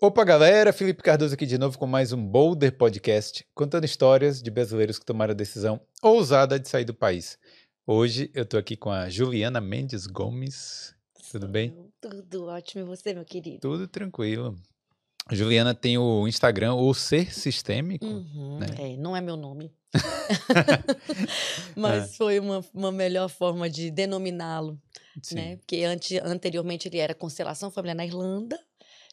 Opa, galera! Felipe Cardoso aqui de novo com mais um Boulder Podcast, contando histórias de brasileiros que tomaram a decisão ousada de sair do país. Hoje eu tô aqui com a Juliana Mendes Gomes. Tudo bem? Tudo ótimo. E você, meu querido? Tudo tranquilo. A Juliana tem o Instagram, o Ser Sistêmico. Uhum, né? É, não é meu nome. Mas foi uma, uma melhor forma de denominá-lo, né? Porque ante, anteriormente ele era Constelação Familiar na Irlanda.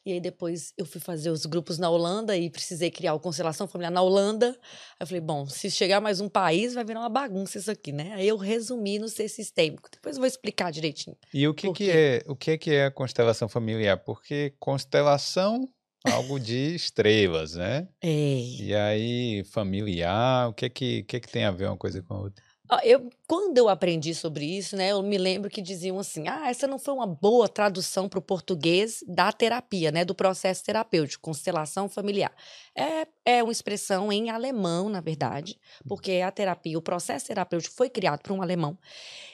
E aí depois eu fui fazer os grupos na Holanda e precisei criar o Constelação Familiar na Holanda. Aí eu falei, bom, se chegar mais um país, vai virar uma bagunça isso aqui, né? Aí eu resumi no ser sistêmico. Depois eu vou explicar direitinho. E o que, que é o que, que é a constelação familiar? Porque constelação, algo de estrelas, né? É. E aí, familiar, o que é que, o que, é que tem a ver uma coisa com a outra? Ó, Eu, quando eu aprendi sobre isso, né, eu me lembro que diziam assim: ah, essa não foi uma boa tradução para o português da terapia, né, do processo terapêutico, constelação familiar. É, é uma expressão em alemão, na verdade, porque a terapia, o processo terapêutico foi criado por um alemão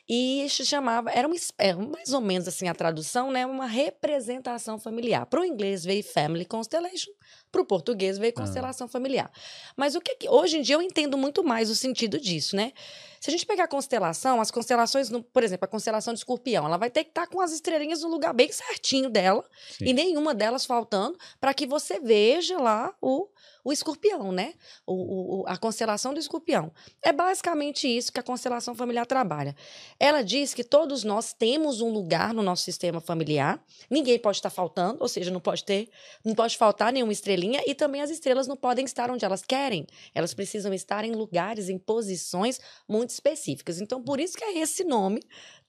e se chamava, era, uma, es- é mais ou menos assim a tradução, né, uma representação familiar. Para o inglês veio Family Constellation, para o português veio Ah. constelação familiar. Mas o que, que hoje em dia eu entendo muito mais o sentido disso, né? Se a gente pegar a constelação, as constelações, por exemplo, a constelação de escorpião, ela vai ter que estar com as estrelinhas no lugar bem certinho dela Sim. e nenhuma delas faltando para que você veja lá o, o escorpião, né? O, o- a constelação do escorpião. É basicamente isso que a constelação familiar trabalha. Ela diz que todos nós temos um lugar no nosso sistema familiar, ninguém pode estar faltando, ou seja, não pode ter, não pode faltar nenhuma estrelinha e também as estrelas não podem estar onde elas querem. Elas precisam estar em lugares, em posições muito específicas. Então, por isso que é esse nome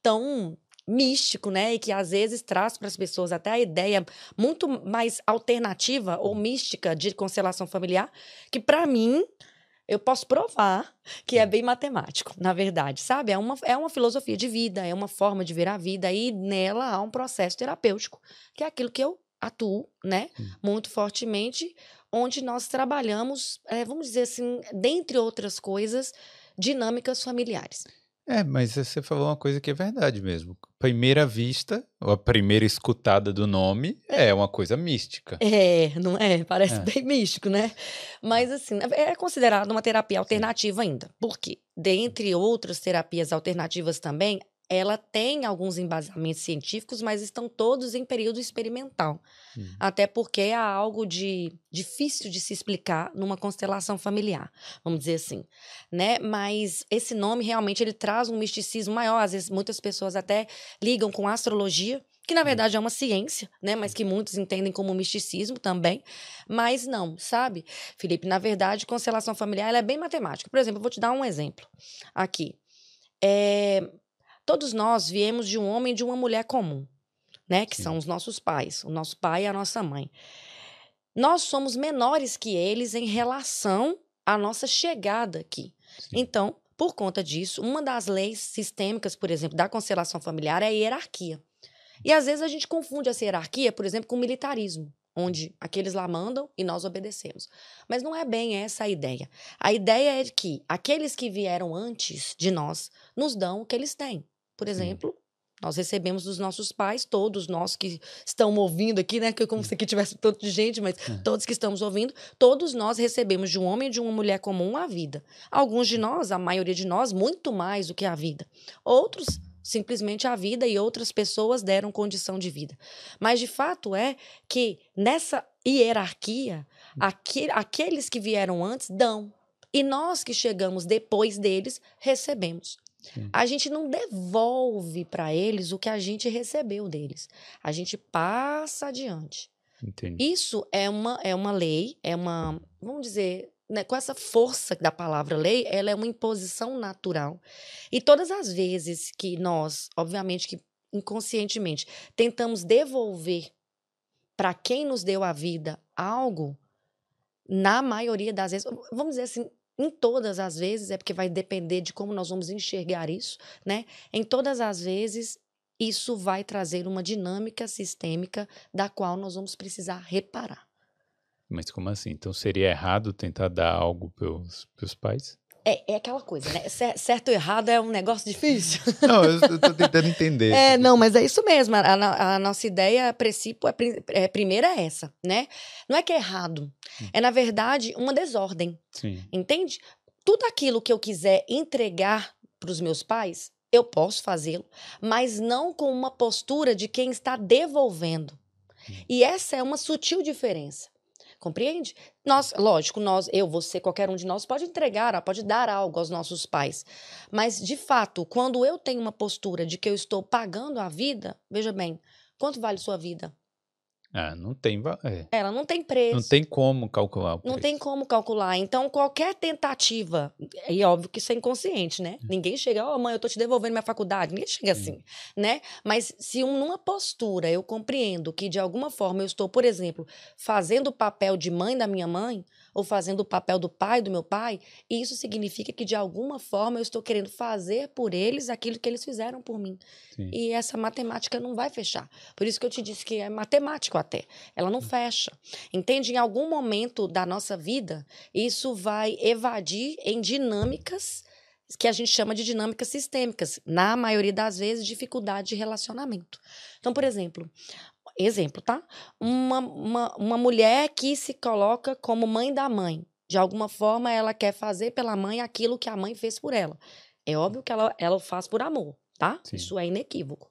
tão místico, né? E que às vezes traz para as pessoas até a ideia muito mais alternativa ou mística de constelação familiar, que para mim eu posso provar que é bem matemático, na verdade, sabe? É uma, é uma filosofia de vida, é uma forma de ver a vida e nela há um processo terapêutico, que é aquilo que eu atuo, né? Hum. Muito fortemente, onde nós trabalhamos, eh, vamos dizer assim, dentre outras coisas, dinâmicas familiares. É, mas você falou uma coisa que é verdade mesmo. Primeira vista, ou a primeira escutada do nome, é uma coisa mística. É, não é? Parece É. bem místico, né? Mas, assim, é considerado uma terapia alternativa ainda. Por quê? Dentre outras terapias alternativas também, ela tem alguns embasamentos científicos, mas estão todos em período experimental. Hum. Até porque há algo de difícil de se explicar numa constelação familiar, vamos dizer assim, né? Mas esse nome realmente ele traz um misticismo maior. Às vezes muitas pessoas até ligam com astrologia, que na verdade é uma ciência, né? Mas que muitos entendem como misticismo também. Mas não, sabe, Felipe? Na verdade, constelação familiar é bem matemática. Por exemplo, eu vou te dar um exemplo aqui. É, todos nós viemos de um homem e de uma mulher comum, né? Que Sim. são os nossos pais, o nosso pai e a nossa mãe. Nós somos menores que eles em relação à nossa chegada aqui. Sim. Então, por conta disso, uma das leis sistêmicas, por exemplo, da constelação familiar é a hierarquia. E às vezes a gente confunde essa hierarquia, por exemplo, com militarismo, onde aqueles lá mandam e nós obedecemos. Mas não é bem essa a ideia. A ideia é que aqueles que vieram antes de nós nos dão o que eles têm. Por exemplo, nós recebemos dos nossos pais, todos nós que estão ouvindo aqui, né? Que é como se aqui tivesse tanto de gente, mas todos que estamos ouvindo, todos nós recebemos de um homem e de uma mulher comum a vida. Alguns de nós, a maioria de nós, muito mais do que a vida. Outros, simplesmente a vida e outras pessoas deram condição de vida. Mas de fato é que nessa hierarquia, aque- aqueles que vieram antes dão. E nós que chegamos depois deles, recebemos. Sim. A gente não devolve para eles o que a gente recebeu deles. A gente passa adiante. Entendi. Isso é uma, é uma lei, é uma, vamos dizer, né, com essa força da palavra lei, ela é uma imposição natural. E todas as vezes que nós, obviamente que inconscientemente, tentamos devolver para quem nos deu a vida algo, na maioria das vezes, vamos dizer assim, em todas as vezes, é porque vai depender de como nós vamos enxergar isso, né? Em todas as vezes, isso vai trazer uma dinâmica sistêmica da qual nós vamos precisar reparar. Mas como assim? Então seria errado tentar dar algo pros, pros pais? É, é aquela coisa, né? Certo ou errado é um negócio difícil. Não, eu estou tentando entender. É, não, mas é isso mesmo. A, a nossa ideia, a princípio, é, é, primeira é essa, né? Não é que é errado. Hum. É, na verdade, uma desordem. Sim. Entende? Tudo aquilo que eu quiser entregar para os meus pais, eu posso fazê-lo, mas não com uma postura de quem está devolvendo. Hum. E essa é uma sutil diferença. Compreende? Nós, lógico, nós, eu, você, qualquer um de nós pode entregar, pode dar algo aos nossos pais. Mas, de fato, quando eu tenho uma postura de que eu estou pagando a vida, veja bem, quanto vale sua vida? Ah, não tem. É. Ela não tem preço. Não tem como calcular. Não tem como calcular. Então, qualquer tentativa, e óbvio que isso é inconsciente, né? Hum. Ninguém chega, ó, oh, mãe, eu tô te devolvendo minha faculdade. Ninguém chega hum. assim, né? Mas se um, numa postura eu compreendo que de alguma forma eu estou, por exemplo, fazendo o papel de mãe da minha mãe, ou fazendo o papel do pai do meu pai, isso significa que de alguma forma eu estou querendo fazer por eles aquilo que eles fizeram por mim. Sim. E essa matemática não vai fechar. Por isso que eu te disse que é matemático até. Ela não fecha. Entende? Em algum momento da nossa vida, isso vai evadir em dinâmicas que a gente chama de dinâmicas sistêmicas, na maioria das vezes, dificuldade de relacionamento. Então, por exemplo, exemplo, tá? Uma, uma, uma mulher que se coloca como mãe da mãe. De alguma forma, ela quer fazer pela mãe aquilo que a mãe fez por ela. É óbvio que ela, ela faz por amor, tá? Sim. Isso é inequívoco.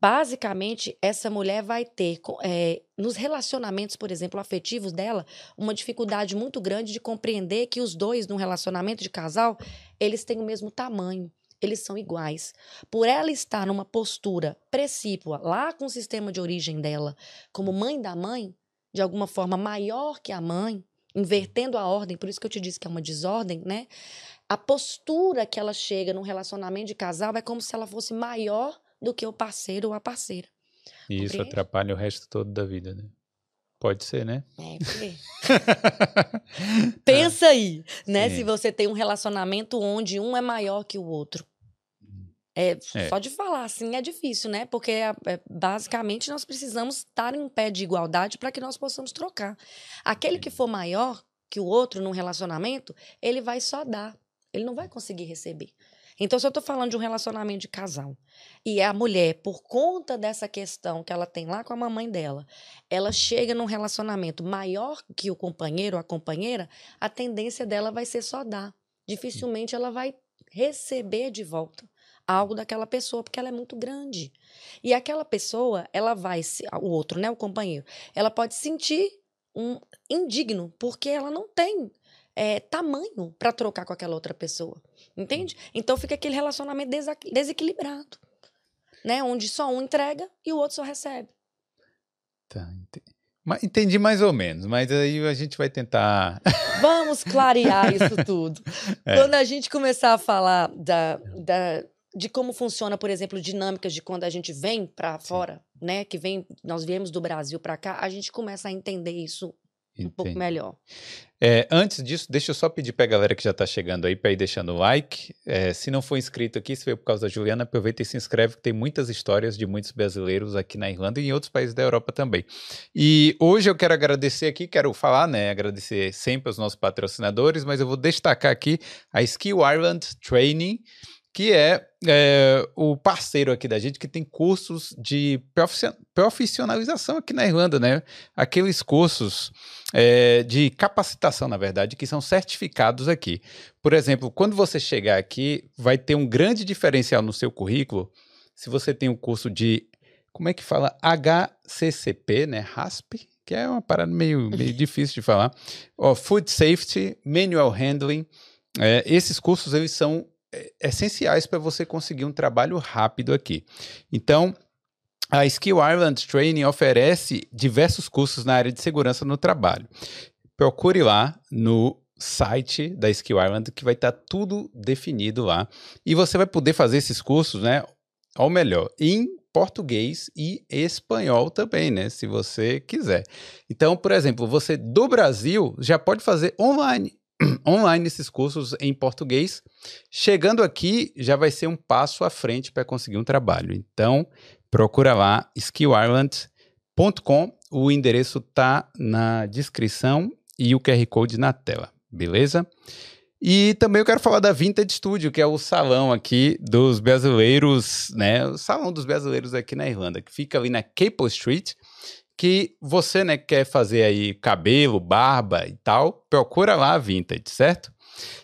Basicamente, essa mulher vai ter, é, nos relacionamentos, por exemplo, afetivos dela, uma dificuldade muito grande de compreender que os dois, num relacionamento de casal, eles têm o mesmo tamanho eles são iguais. Por ela estar numa postura precípua, lá com o sistema de origem dela, como mãe da mãe, de alguma forma maior que a mãe, invertendo a ordem, por isso que eu te disse que é uma desordem, né? A postura que ela chega num relacionamento de casal é como se ela fosse maior do que o parceiro ou a parceira. E isso atrapalha o resto todo da vida, né? Pode ser, né? É, porque... Pensa aí, né? Sim. Se você tem um relacionamento onde um é maior que o outro. É, é, Só de falar assim é difícil, né? Porque é, é, basicamente nós precisamos estar em pé de igualdade para que nós possamos trocar. Aquele que for maior que o outro num relacionamento, ele vai só dar, ele não vai conseguir receber. Então, se eu estou falando de um relacionamento de casal e a mulher, por conta dessa questão que ela tem lá com a mamãe dela, ela chega num relacionamento maior que o companheiro ou a companheira, a tendência dela vai ser só dar. Dificilmente ela vai receber de volta algo daquela pessoa, porque ela é muito grande. E aquela pessoa, ela vai, o outro, né, o companheiro, ela pode sentir um indigno, porque ela não tem é, tamanho para trocar com aquela outra pessoa. Entende? Então fica aquele relacionamento desequilibrado. Né? Onde só um entrega e o outro só recebe. Tá, entendi. Entendi mais ou menos, mas aí a gente vai tentar. Vamos clarear isso tudo. É. Quando a gente começar a falar da, da, de como funciona, por exemplo, dinâmicas de quando a gente vem para fora, né? Que vem, nós viemos do Brasil para cá, a gente começa a entender isso um pouco melhor. É, antes disso, deixa eu só pedir para a galera que já está chegando aí para ir deixando o like. É, se não for inscrito aqui, se veio por causa da Juliana, aproveita e se inscreve, que tem muitas histórias de muitos brasileiros aqui na Irlanda e em outros países da Europa também. E hoje eu quero agradecer aqui, quero falar, né? Agradecer sempre aos nossos patrocinadores, mas eu vou destacar aqui a Skill Ireland Training que é, é, o parceiro aqui da gente que tem cursos de profissionalização aqui na Irlanda, né? Aqueles cursos é, de capacitação, na verdade, que são certificados aqui. Por exemplo, quando você chegar aqui, vai ter um grande diferencial no seu currículo se você tem um curso de, como é que fala? HCCP, né? RASP, que é uma parada meio, meio difícil de falar. Oh, food Safety, Manual Handling. É, esses cursos, eles são essenciais para você conseguir um trabalho rápido aqui. Então, a Skill Ireland Training oferece diversos cursos na área de segurança no trabalho. Procure lá no site da Skill Ireland que vai estar tá tudo definido lá. E você vai poder fazer esses cursos, né? Ou melhor, em português e espanhol também, né? Se você quiser. Então, por exemplo, você do Brasil já pode fazer online online esses cursos em português. Chegando aqui, já vai ser um passo à frente para conseguir um trabalho. Então, procura lá skillireland.com. O endereço tá na descrição e o QR Code na tela, beleza? E também eu quero falar da Vintage Studio, que é o salão aqui dos brasileiros, né? O salão dos brasileiros aqui na Irlanda, que fica ali na Capel Street. Que você, né, quer fazer aí cabelo, barba e tal, procura lá a Vintage, certo?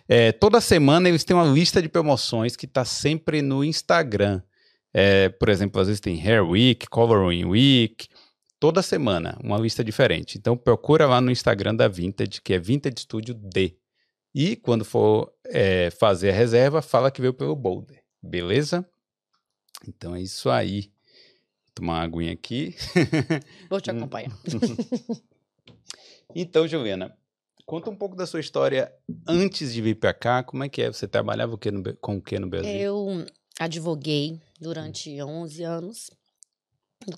É, toda semana eles têm uma lista de promoções que está sempre no Instagram. É, por exemplo, às vezes tem Hair Week, Coloring Week, toda semana uma lista diferente. Então procura lá no Instagram da Vintage, que é Vintage Studio D. E quando for é, fazer a reserva, fala que veio pelo Boulder, beleza? Então é isso aí. Tomar uma aguinha aqui. Vou te acompanhar. então, Juliana, conta um pouco da sua história antes de vir para cá. Como é que é? Você trabalhava o no, com o que no Brasil? Eu advoguei durante 11 anos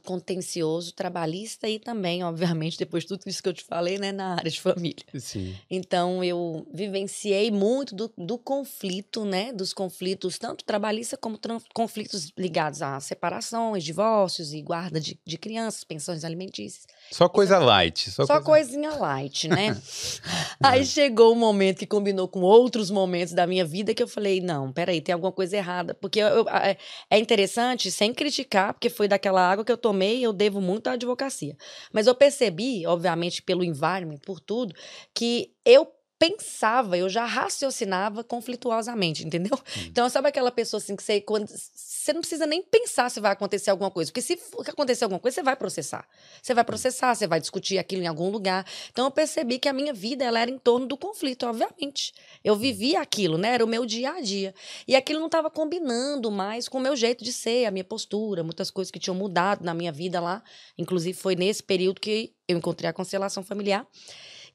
contencioso trabalhista e também, obviamente, depois de tudo isso que eu te falei, né, na área de família. Sim. Então, eu vivenciei muito do, do conflito, né, dos conflitos, tanto trabalhista como conflitos ligados a separações, divórcios e guarda de, de crianças, pensões alimentícias. Só coisa light. Só, só coisa... coisinha light, né? Aí chegou um momento que combinou com outros momentos da minha vida que eu falei, não, peraí, tem alguma coisa errada. Porque eu, eu, é, é interessante, sem criticar, porque foi daquela água que eu tomei, eu devo muito à advocacia. Mas eu percebi, obviamente, pelo environment, por tudo, que eu pensava, eu já raciocinava conflituosamente, entendeu? Hum. Então, sabe aquela pessoa assim que você, quando, você não precisa nem pensar se vai acontecer alguma coisa, porque se acontecer alguma coisa, você vai processar. Você vai hum. processar, você vai discutir aquilo em algum lugar. Então, eu percebi que a minha vida ela era em torno do conflito, obviamente. Eu hum. vivia aquilo, né? Era o meu dia a dia. E aquilo não estava combinando mais com o meu jeito de ser, a minha postura, muitas coisas que tinham mudado na minha vida lá. Inclusive, foi nesse período que eu encontrei a constelação familiar.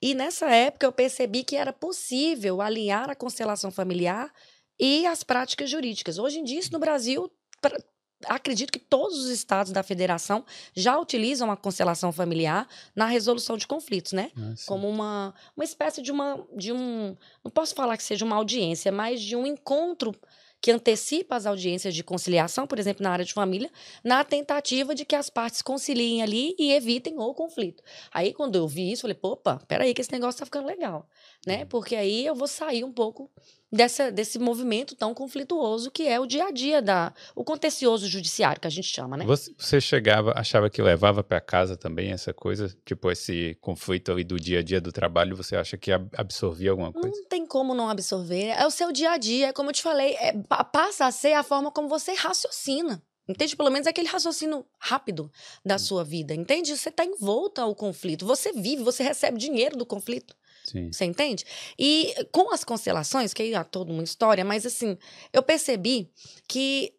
E nessa época eu percebi que era possível alinhar a constelação familiar e as práticas jurídicas. Hoje em dia, isso no Brasil, pra, acredito que todos os estados da federação já utilizam a constelação familiar na resolução de conflitos, né? Ah, Como uma, uma espécie de uma de um, não posso falar que seja uma audiência, mas de um encontro que antecipa as audiências de conciliação, por exemplo, na área de família, na tentativa de que as partes conciliem ali e evitem o conflito. Aí, quando eu vi isso, falei, opa, peraí que esse negócio tá ficando legal, né? Uhum. Porque aí eu vou sair um pouco dessa, desse movimento tão conflituoso que é o dia a dia da o contencioso judiciário que a gente chama, né? Você, você chegava, achava que levava para casa também essa coisa, tipo esse conflito ali do dia a dia do trabalho, você acha que absorvia alguma coisa? Não tem como não absorver, é o seu dia a dia, é como eu te falei, é, passa a ser a forma como você raciocina. Entende? Pelo menos aquele raciocínio rápido da sua vida. Entende? Você está envolto ao conflito. Você vive, você recebe dinheiro do conflito. Sim. Você entende? E com as constelações, que aí há toda uma história, mas assim, eu percebi que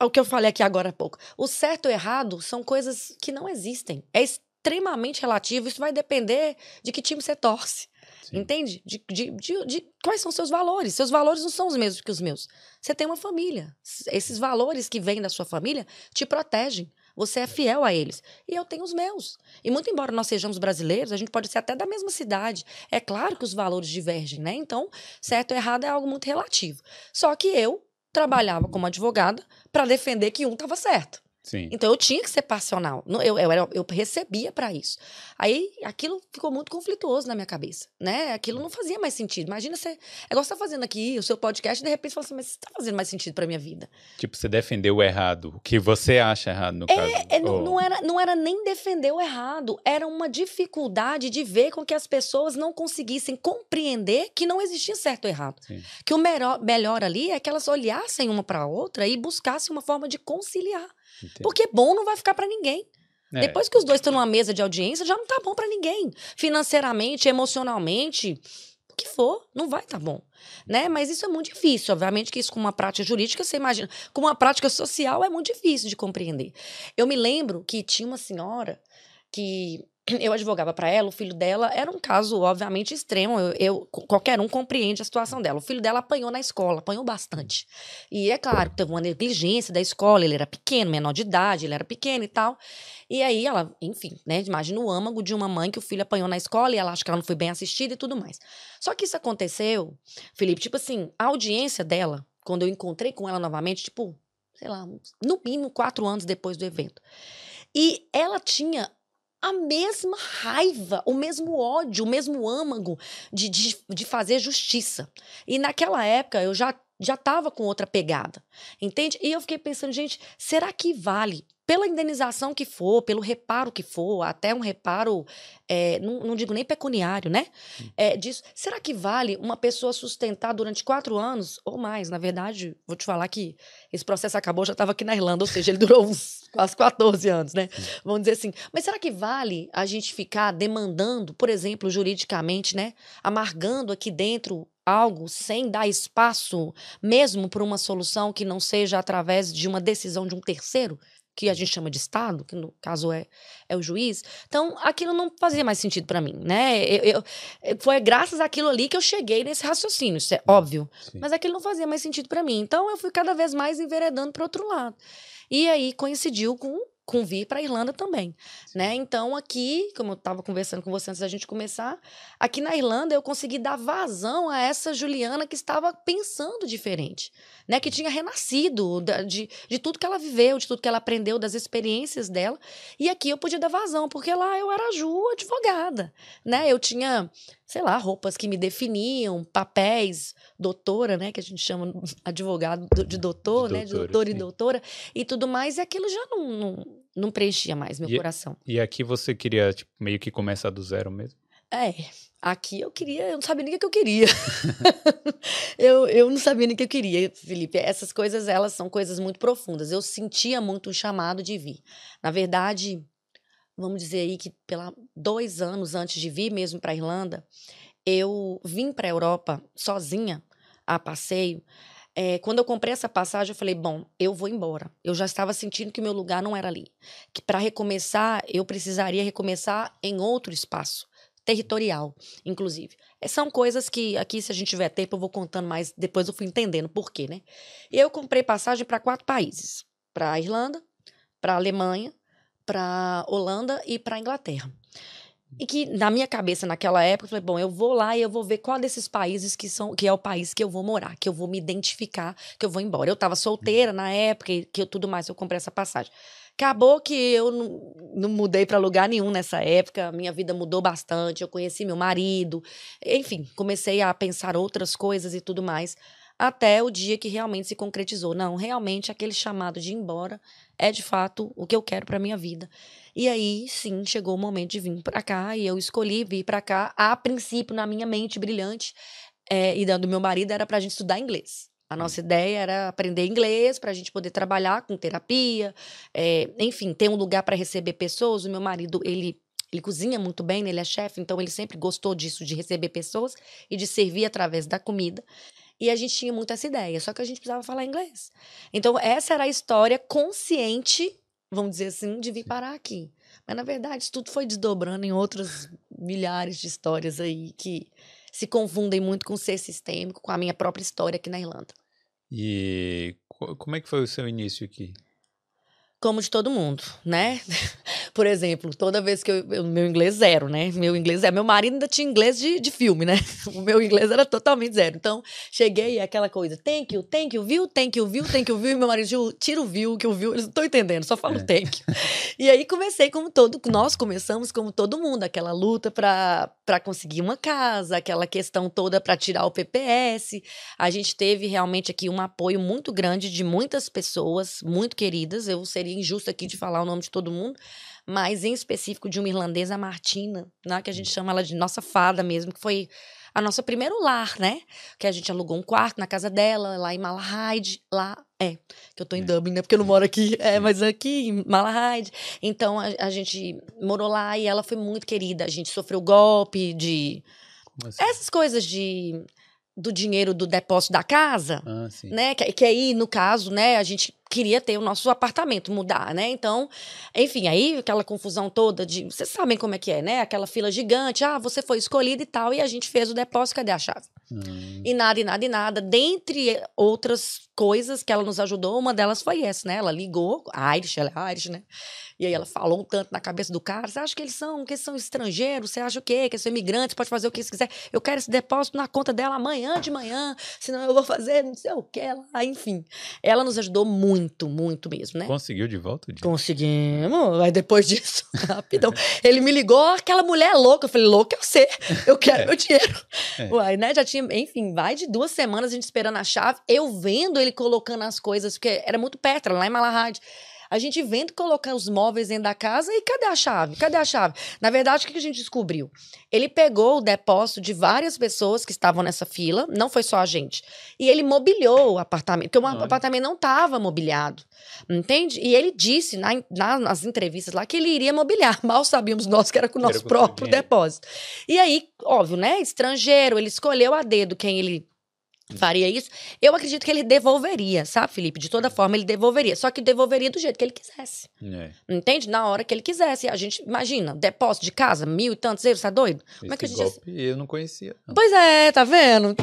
o que eu falei aqui agora há pouco. O certo e o errado são coisas que não existem. É extremamente relativo. Isso vai depender de que time você torce. Sim. Entende? De, de, de, de, quais são seus valores. Seus valores não são os mesmos que os meus. Você tem uma família. Esses valores que vêm da sua família te protegem. Você é fiel a eles. E eu tenho os meus. E muito embora nós sejamos brasileiros, a gente pode ser até da mesma cidade. É claro que os valores divergem, né? Então, certo ou errado é algo muito relativo. Só que eu trabalhava como advogada para defender que um estava certo. Sim. Então eu tinha que ser passional. Eu, eu, eu, eu recebia para isso. Aí aquilo ficou muito conflituoso na minha cabeça, né? Aquilo não fazia mais sentido. Imagina você. É igual você tá fazendo aqui o seu podcast e de repente você fala assim, mas isso tá fazendo mais sentido pra minha vida. Tipo, você defendeu o errado, o que você acha errado no é, caso. É, não, não, era, não era nem defender o errado, era uma dificuldade de ver com que as pessoas não conseguissem compreender que não existia certo ou errado. Sim. Que o melhor, melhor ali é que elas olhassem uma para outra e buscassem uma forma de conciliar. Entendi. Porque bom não vai ficar para ninguém. É. Depois que os dois estão numa mesa de audiência, já não tá bom para ninguém. Financeiramente, emocionalmente, o que for, não vai tá bom. Né? Mas isso é muito difícil. Obviamente que isso com uma prática jurídica, você imagina. Com uma prática social é muito difícil de compreender. Eu me lembro que tinha uma senhora que eu advogava para ela, o filho dela era um caso, obviamente, extremo. Eu, eu, qualquer um compreende a situação dela. O filho dela apanhou na escola, apanhou bastante. E é claro, teve uma negligência da escola, ele era pequeno, menor de idade, ele era pequeno e tal. E aí ela, enfim, né? Imagina o âmago de uma mãe que o filho apanhou na escola e ela acha que ela não foi bem assistida e tudo mais. Só que isso aconteceu, Felipe, tipo assim, a audiência dela, quando eu encontrei com ela novamente, tipo, sei lá, no mínimo quatro anos depois do evento. E ela tinha a mesma raiva, o mesmo ódio, o mesmo âmago de, de, de fazer justiça. E naquela época eu já já estava com outra pegada, entende? E eu fiquei pensando, gente, será que vale pela indenização que for, pelo reparo que for, até um reparo, é, não, não, digo nem pecuniário, né? É, disso, será que vale uma pessoa sustentar durante quatro anos ou mais? Na verdade, vou te falar que esse processo acabou, já estava aqui na Irlanda, ou seja, ele durou uns quase 14 anos, né? Vamos dizer assim. Mas será que vale a gente ficar demandando, por exemplo, juridicamente, né? Amargando aqui dentro algo sem dar espaço mesmo para uma solução que não seja através de uma decisão de um terceiro? Que a gente chama de Estado, que no caso é, é o juiz. Então, aquilo não fazia mais sentido para mim, né? Eu, eu, foi graças àquilo ali que eu cheguei nesse raciocínio, isso é óbvio. Sim. Mas aquilo não fazia mais sentido para mim. Então, eu fui cada vez mais enveredando para outro lado. E aí coincidiu com com vir para a Irlanda também, né? Então aqui, como eu estava conversando com você antes da gente começar, aqui na Irlanda eu consegui dar vazão a essa Juliana que estava pensando diferente, né? Que tinha renascido de, de tudo que ela viveu, de tudo que ela aprendeu, das experiências dela. E aqui eu podia dar vazão, porque lá eu era Ju, advogada, né? Eu tinha sei lá, roupas que me definiam, papéis, doutora, né, que a gente chama advogado de doutor, de né, de doutor sim. e doutora, e tudo mais, e aquilo já não, não, não preenchia mais meu e, coração. E aqui você queria, tipo, meio que começar do zero mesmo? É, aqui eu queria, eu não sabia nem o que eu queria. eu, eu não sabia nem o que eu queria, Felipe. Essas coisas, elas são coisas muito profundas. Eu sentia muito um chamado de vir. Na verdade, vamos dizer aí que pela dois anos antes de vir mesmo para a Irlanda, eu vim para a Europa sozinha a passeio. É, quando eu comprei essa passagem, eu falei: bom, eu vou embora. Eu já estava sentindo que meu lugar não era ali. Que para recomeçar, eu precisaria recomeçar em outro espaço, territorial, inclusive. É, são coisas que aqui, se a gente tiver tempo, eu vou contando mais. Depois eu fui entendendo por quê, né? E eu comprei passagem para quatro países: para a Irlanda, para a Alemanha, para Holanda e para Inglaterra. E que na minha cabeça naquela época, eu falei, bom, eu vou lá e eu vou ver qual desses países que são que é o país que eu vou morar, que eu vou me identificar, que eu vou embora. Eu estava solteira na época e que eu, tudo mais, eu comprei essa passagem. Acabou que eu não, não mudei para lugar nenhum nessa época, minha vida mudou bastante, eu conheci meu marido, enfim, comecei a pensar outras coisas e tudo mais até o dia que realmente se concretizou. Não, realmente aquele chamado de ir embora é de fato o que eu quero para minha vida. E aí, sim, chegou o momento de vir para cá e eu escolhi vir para cá. A princípio, na minha mente brilhante é, e da do meu marido, era para a gente estudar inglês. A nossa ideia era aprender inglês para a gente poder trabalhar com terapia, é, enfim, ter um lugar para receber pessoas. O meu marido, ele ele cozinha muito bem, né? ele é chefe, então ele sempre gostou disso, de receber pessoas e de servir através da comida. E a gente tinha muito essa ideia, só que a gente precisava falar inglês. Então, essa era a história consciente, vamos dizer assim, de vir parar aqui. Mas, na verdade, isso tudo foi desdobrando em outras milhares de histórias aí que se confundem muito com o ser sistêmico, com a minha própria história aqui na Irlanda. E como é que foi o seu início aqui? Como de todo mundo, né? Por exemplo, toda vez que eu, eu, Meu inglês zero, né? Meu inglês é. Meu marido ainda tinha inglês de, de filme, né? O meu inglês era totalmente zero. Então, cheguei e aquela coisa, thank you, thank you, viu? Thank you, viu? Thank you, viu? E meu marido, tira o viu, que o viu, eles não estão entendendo, só falo é. thank you. E aí comecei como todo. Nós começamos como todo mundo, aquela luta para conseguir uma casa, aquela questão toda para tirar o PPS. A gente teve realmente aqui um apoio muito grande de muitas pessoas, muito queridas. Eu seria seria injusto aqui de falar o nome de todo mundo, mas em específico de uma irlandesa, Martina, né, que a gente chama ela de nossa fada mesmo, que foi a nossa primeiro lar, né? Que a gente alugou um quarto na casa dela, lá em Malahide, lá é, que eu tô em é. Dublin, né? Porque eu não moro aqui, é, mas aqui em Malahide. Então a, a, gente morou lá e ela foi muito querida. A gente sofreu golpe de assim? essas coisas de do dinheiro do depósito da casa, ah, né? Que, que aí, no caso, né, a gente queria ter o nosso apartamento, mudar, né? Então, enfim, aí aquela confusão toda de. Vocês sabem como é que é, né? Aquela fila gigante, ah, você foi escolhido e tal, e a gente fez o depósito, cadê a chave? Hum. E nada, e nada, e nada. Dentre outras coisas que ela nos ajudou, uma delas foi essa, né? Ela ligou, a Irish, ela é Irish, né? E aí ela falou um tanto na cabeça do cara. Você acha que eles são, que eles são estrangeiros? Você acha o quê? Que eles são imigrantes, pode fazer o que você quiser. Eu quero esse depósito na conta dela amanhã de manhã, senão eu vou fazer não sei o que lá. Enfim, ela nos ajudou muito muito, muito mesmo, né? Conseguiu de volta? De... Conseguimos. Aí depois disso, rapidão. Ele me ligou, aquela mulher louca. Eu falei, louca eu sei, eu quero É. meu dinheiro. É. Uai, né? Já tinha, enfim, mais de duas semanas a gente esperando a chave. Eu vendo ele colocando as coisas, porque era muito perto, era lá em Malahide. A gente vendo colocar os móveis dentro da casa e cadê a chave? Cadê a chave? Na verdade, o que a gente descobriu? Ele pegou o depósito de várias pessoas que estavam nessa fila, não foi só a gente. E ele mobiliou o apartamento, porque o Olha. apartamento não estava mobiliado. Entende? E ele disse na- na- nas entrevistas lá que ele iria mobiliar. Mal sabíamos nós que era com o nosso próprio dinheiro. depósito. E aí, óbvio, né? Estrangeiro, ele escolheu a dedo quem ele faria isso. Eu acredito que ele devolveria, sabe, Felipe? De toda forma, ele devolveria. Só que devolveria do jeito que ele quisesse. É. Entende? Na hora que ele quisesse. A gente, imagina, depósito de casa, mil e tantos euros, tá doido? Como é que a Esse gente. golpe eu não conhecia. não. Pois é, tá vendo?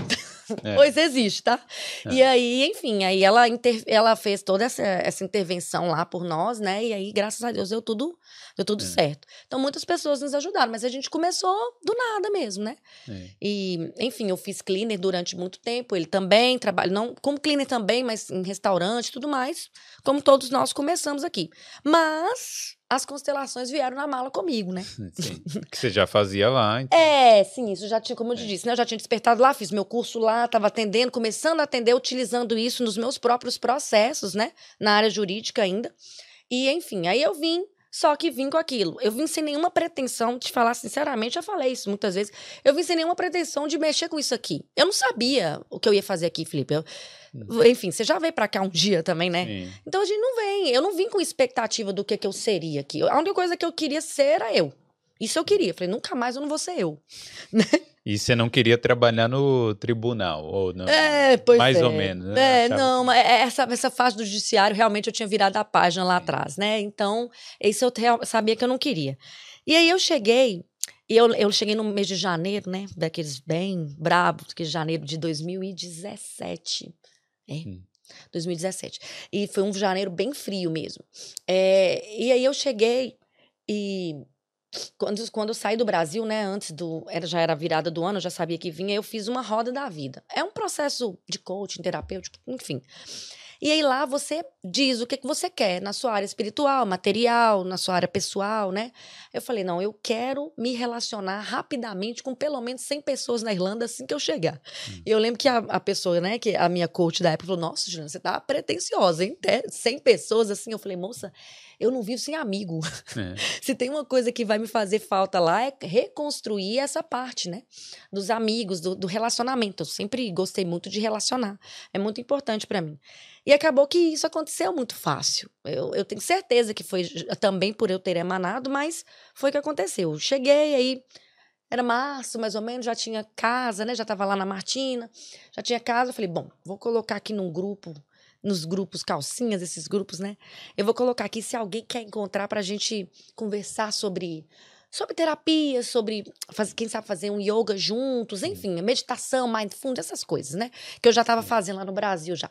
É. Pois existe, tá? É. E aí, enfim, aí ela, inter- ela fez toda essa, essa intervenção lá por nós, né? E aí, graças a Deus, deu tudo, deu tudo É. certo. Então, muitas pessoas nos ajudaram, mas a gente começou do nada mesmo, né? É. E, enfim, eu fiz cleaner durante muito tempo. Ele também trabalha, não como cleaner também, mas em restaurante e tudo mais, como todos nós começamos aqui. Mas as constelações vieram na mala comigo, né? Sim. Que você já fazia lá. Então. É, sim, isso já tinha, como eu te É. disse, né? Eu já tinha despertado lá, fiz meu curso lá, estava atendendo, começando a atender, utilizando isso nos meus próprios processos, né? Na área jurídica ainda. E, enfim, aí eu vim, só que vim com aquilo. Eu vim sem nenhuma pretensão, te falar sinceramente, já falei isso muitas vezes. Eu vim sem nenhuma pretensão de mexer com isso aqui. Eu não sabia o que eu ia fazer aqui, Felipe. Eu- enfim, você já veio pra cá um dia também, né? Sim. Então a gente não vem. Eu não vim com expectativa do que, que eu seria aqui. A única coisa que eu queria ser era eu. Isso eu queria. Falei, nunca mais eu não vou ser eu. E você não queria trabalhar no tribunal? Ou não? É, pois Mais é. ou menos, né? É, Achava não, é- essa, essa fase do judiciário, realmente eu tinha virado a página lá atrás, né? Então, isso eu sabia que eu não queria. E aí eu cheguei, e eu, eu cheguei no mês de janeiro, né? Daqueles bem brabos, que janeiro de 2017. É. Hum. 2017. E foi um janeiro bem frio mesmo. É, e aí eu cheguei e quando, quando eu saí do Brasil, né, antes do. Era, já era a virada do ano, eu já sabia que vinha, eu fiz uma roda da vida. É um processo de coaching, terapêutico, enfim. E aí lá você diz o que, que você quer na sua área espiritual, material, na sua área pessoal, né? Eu falei, não, eu quero me relacionar rapidamente com pelo menos 100 pessoas na Irlanda assim que eu chegar. E eu lembro que a, a pessoa, né, que a minha coach da época falou, nossa, Juliana, você tá pretensiosa, hein? Até 100 pessoas assim. Eu falei, moça, eu não vivo sem amigo. É. Se tem uma coisa que vai me fazer falta lá é reconstruir essa parte, né? Dos amigos, do, do relacionamento. Eu sempre gostei muito de relacionar. É muito importante pra mim. E acabou que isso aconteceu muito fácil. Eu, eu tenho certeza que foi também por eu ter emanado, mas foi o que aconteceu. Eu cheguei aí. Era março, mais ou menos, já tinha casa, né? Já tava lá na Martina, já tinha casa. Eu falei, bom, vou colocar aqui num grupo, nos grupos calcinhas, esses grupos, né? Eu vou colocar aqui se alguém quer encontrar pra gente conversar sobre sobre terapia, sobre faz- quem sabe fazer um yoga juntos, enfim, meditação, mindfulness, essas coisas, né? Que eu já estava fazendo lá no Brasil já.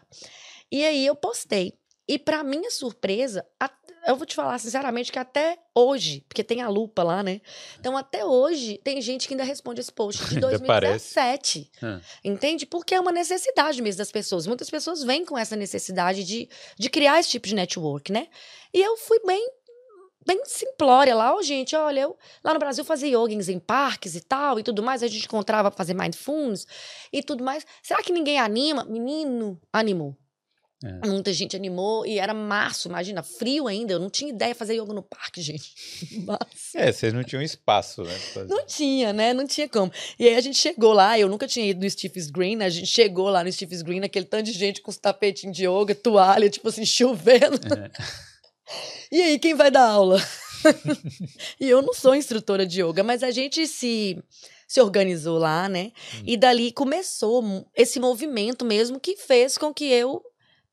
E aí eu postei. E pra minha surpresa, a- eu vou te falar sinceramente que até hoje, porque tem a lupa lá, né? Então até hoje tem gente que ainda responde esse post de Ainda parece. 2017. Ah. Entende? Porque é uma necessidade mesmo das pessoas. Muitas pessoas vêm com essa necessidade de, de criar esse tipo de network, né? E eu fui bem bem simplória lá, ó, gente, olha, eu lá no Brasil fazia yogins em parques e tal e tudo mais, a gente encontrava pra fazer mindfulness e tudo mais. Será que ninguém anima? Menino, animou. É. Muita gente animou e era março, imagina, frio ainda. Eu não tinha ideia de fazer yoga no parque, gente. É, vocês não tinham espaço, né? Não tinha, né? Não tinha como. E aí a gente chegou lá, eu nunca tinha ido no Stephen's Green, né? A gente chegou lá no Stephen's Green, aquele tanto de gente com os tapetinhos de yoga, toalha, tipo assim, chovendo. É. E aí, quem vai dar aula? e eu não sou instrutora de yoga, mas a gente se, se organizou lá, né? E dali começou esse movimento mesmo que fez com que eu,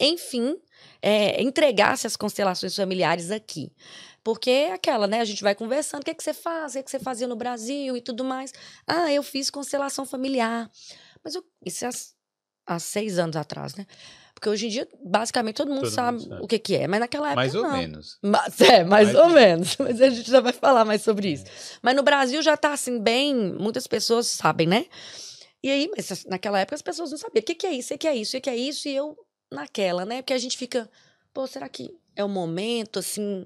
enfim, é, entregasse as constelações familiares aqui. Porque é aquela, né? A gente vai conversando, o que, é que você faz, o que, é que você fazia no Brasil e tudo mais. Ah, eu fiz constelação familiar. Mas eu, isso é há, seis anos atrás, né? Porque hoje em dia, basicamente, todo mundo, Todo mundo sabe, sabe. o que, que é. Mas naquela época. Mais ou não. menos. Mas, é, mais, Mais ou ou menos. Mas a gente já vai falar mais sobre isso. Mas no Brasil já tá assim, bem. Muitas pessoas sabem, né? E aí, mas naquela época as pessoas não sabiam o que, que é isso, o que é isso, o que é isso, e eu naquela, né? Porque a gente fica pô, será que é o momento, assim...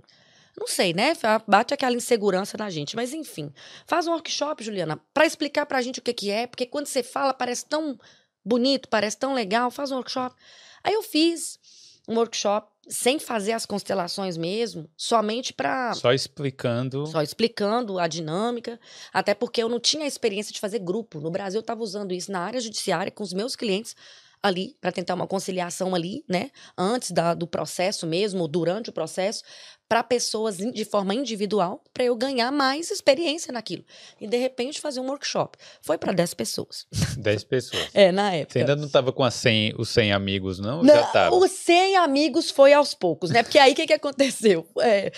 Não sei, né? Bate aquela insegurança na gente. Mas, enfim, faz um workshop, Juliana, para explicar pra gente o que, que é, porque quando você fala, parece tão bonito, parece tão legal, faz um workshop. Aí eu fiz um workshop sem fazer as constelações mesmo, somente para só explicando, só explicando a dinâmica, até porque eu não tinha a experiência de fazer grupo. No Brasil eu estava usando isso na área judiciária com os meus clientes ali para tentar uma conciliação ali, né, antes da, do processo mesmo, durante o processo, para pessoas de forma individual, para eu ganhar mais experiência naquilo. E de repente fazer um workshop. Foi para 10 pessoas. 10 pessoas. é, na época. Você ainda não estava com 100, os 100 amigos, não? não Já tava. Os 100 amigos foi aos poucos, né? Porque aí o que, que aconteceu? É,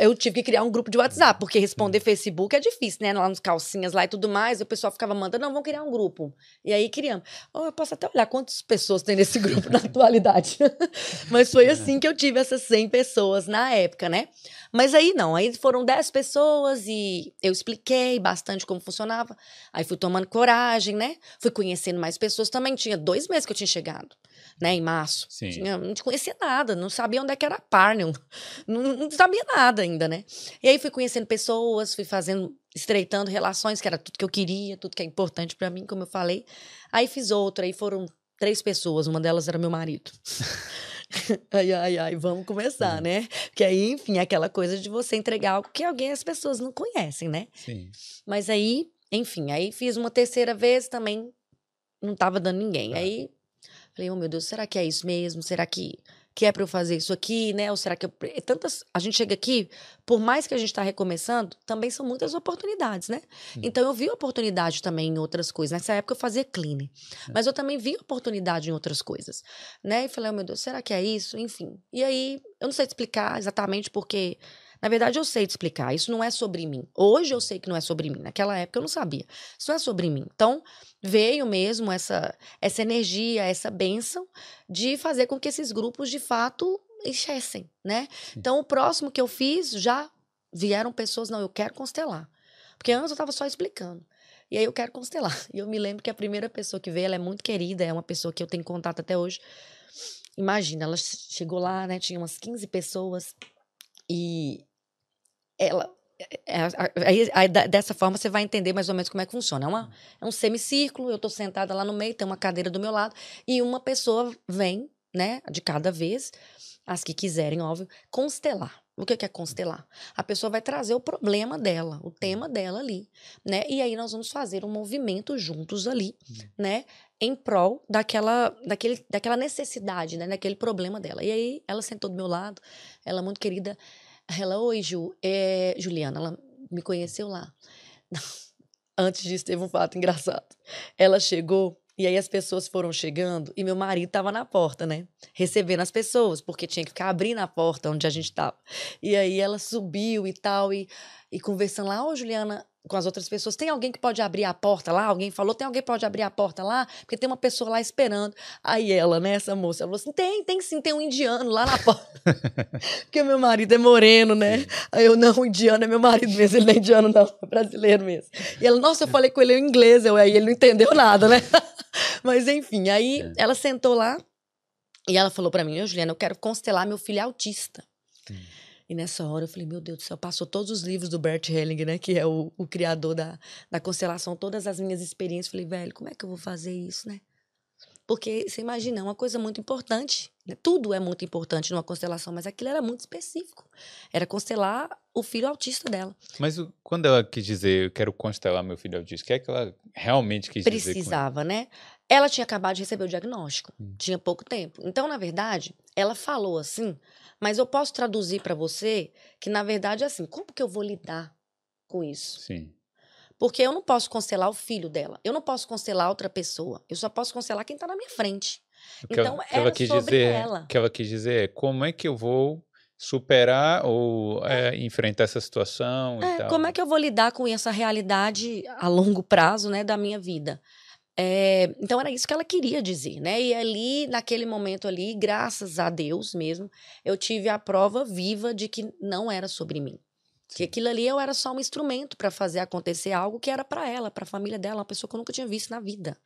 eu, tive que criar um grupo de WhatsApp, porque responder Facebook é difícil, né? Lá nos calcinhas lá e tudo mais, o pessoal ficava mandando, não, vamos criar um grupo. E aí criamos. Oh, eu posso até olhar quantas pessoas tem nesse grupo na atualidade. Mas foi assim que eu tive essas 100 pessoas na época época, né? Mas aí não, aí foram 10 pessoas e eu expliquei bastante como funcionava. Aí fui tomando coragem, né? Fui conhecendo mais pessoas também. Tinha dois meses que eu tinha chegado, né? Em março. Sim. Tinha, não conhecia nada, não sabia onde é que era a não, não sabia nada ainda, né? E aí fui conhecendo pessoas, fui fazendo, estreitando relações, que era tudo que eu queria, tudo que é importante para mim, como eu falei. Aí fiz outra, aí foram três pessoas, uma delas era meu marido. ai, ai, ai, vamos começar, né? Que aí, enfim, é aquela coisa de você entregar algo que alguém, as pessoas não conhecem, né? Sim. Mas aí, enfim, aí fiz uma terceira vez também, não tava dando ninguém. Tá. Aí, falei, oh meu Deus, será que é isso mesmo? Será que que é para eu fazer isso aqui, né? Ou será que eu... tantas a gente chega aqui, por mais que a gente está recomeçando, também são muitas oportunidades, né? Hum. Então eu vi oportunidade também em outras coisas. Nessa época eu fazia clean, é. mas eu também vi oportunidade em outras coisas, né? E falei, oh, meu Deus, será que é isso? Enfim. E aí eu não sei te explicar exatamente porque na verdade, eu sei te explicar. Isso não é sobre mim. Hoje eu sei que não é sobre mim. Naquela época eu não sabia. Isso não é sobre mim. Então, veio mesmo essa, essa energia, essa bênção de fazer com que esses grupos, de fato, enchessem, né? Então, o próximo que eu fiz, já vieram pessoas, não, eu quero constelar. Porque antes eu estava só explicando. E aí eu quero constelar. E eu me lembro que a primeira pessoa que veio, ela é muito querida, é uma pessoa que eu tenho contato até hoje. Imagina, ela chegou lá, né? Tinha umas 15 pessoas. E ela é, aí, aí, dessa forma você vai entender mais ou menos como é que funciona. É, uma, é um semicírculo, eu estou sentada lá no meio, tem uma cadeira do meu lado, e uma pessoa vem, né, de cada vez, as que quiserem, óbvio, constelar. O que é constelar? A pessoa vai trazer o problema dela, o tema dela ali, né? E aí nós vamos fazer um movimento juntos ali, uhum. né? Em prol daquela, daquele, daquela necessidade, né? Daquele problema dela. E aí ela sentou do meu lado, ela muito querida, ela, oi, Ju, é, Juliana, ela me conheceu lá. Antes disso, teve um fato engraçado. Ela chegou e aí as pessoas foram chegando e meu marido estava na porta, né? Recebendo as pessoas, porque tinha que ficar abrindo a porta onde a gente estava. E aí ela subiu e tal, e, e conversando lá, ô oh, Juliana, com as outras pessoas. Tem alguém que pode abrir a porta lá? Alguém falou, tem alguém que pode abrir a porta lá? Porque tem uma pessoa lá esperando. Aí ela, né, essa moça, ela falou assim: tem, tem sim, tem um indiano lá na porta. Porque meu marido é moreno, né? Aí eu, não, o indiano é meu marido mesmo, ele não é indiano, não, é brasileiro mesmo. E ela, nossa, eu falei com ele em inglês, eu, aí ele não entendeu nada, né? Mas enfim, aí é. ela sentou lá e ela falou para mim, Juliana, eu quero constelar meu filho autista. Hum. E nessa hora eu falei, meu Deus do céu, passou todos os livros do Bert Helling, né? Que é o, o criador da, da constelação, todas as minhas experiências. Falei, velho, como é que eu vou fazer isso, né? Porque você imagina, é uma coisa muito importante. Né? Tudo é muito importante numa constelação, mas aquilo era muito específico. Era constelar o filho autista dela. Mas quando ela quis dizer, eu quero constelar meu filho autista, o que é que ela realmente quis Precisava, dizer? Precisava, né? Ela tinha acabado de receber o diagnóstico, hum. tinha pouco tempo. Então, na verdade, ela falou assim, mas eu posso traduzir para você que, na verdade, é assim: como que eu vou lidar com isso? Sim. Porque eu não posso constelar o filho dela. Eu não posso constelar outra pessoa. Eu só posso constelar quem está na minha frente. Que então, ela, que ela quis dizer, ela. O que ela quis dizer é como é que eu vou superar ou é, enfrentar essa situação é, Como é que eu vou lidar com essa realidade a longo prazo, né, da minha vida? É, então era isso que ela queria dizer, né? E ali, naquele momento ali, graças a Deus mesmo, eu tive a prova viva de que não era sobre mim. Que aquilo ali eu era só um instrumento para fazer acontecer algo que era para ela, para a família dela, uma pessoa que eu nunca tinha visto na vida,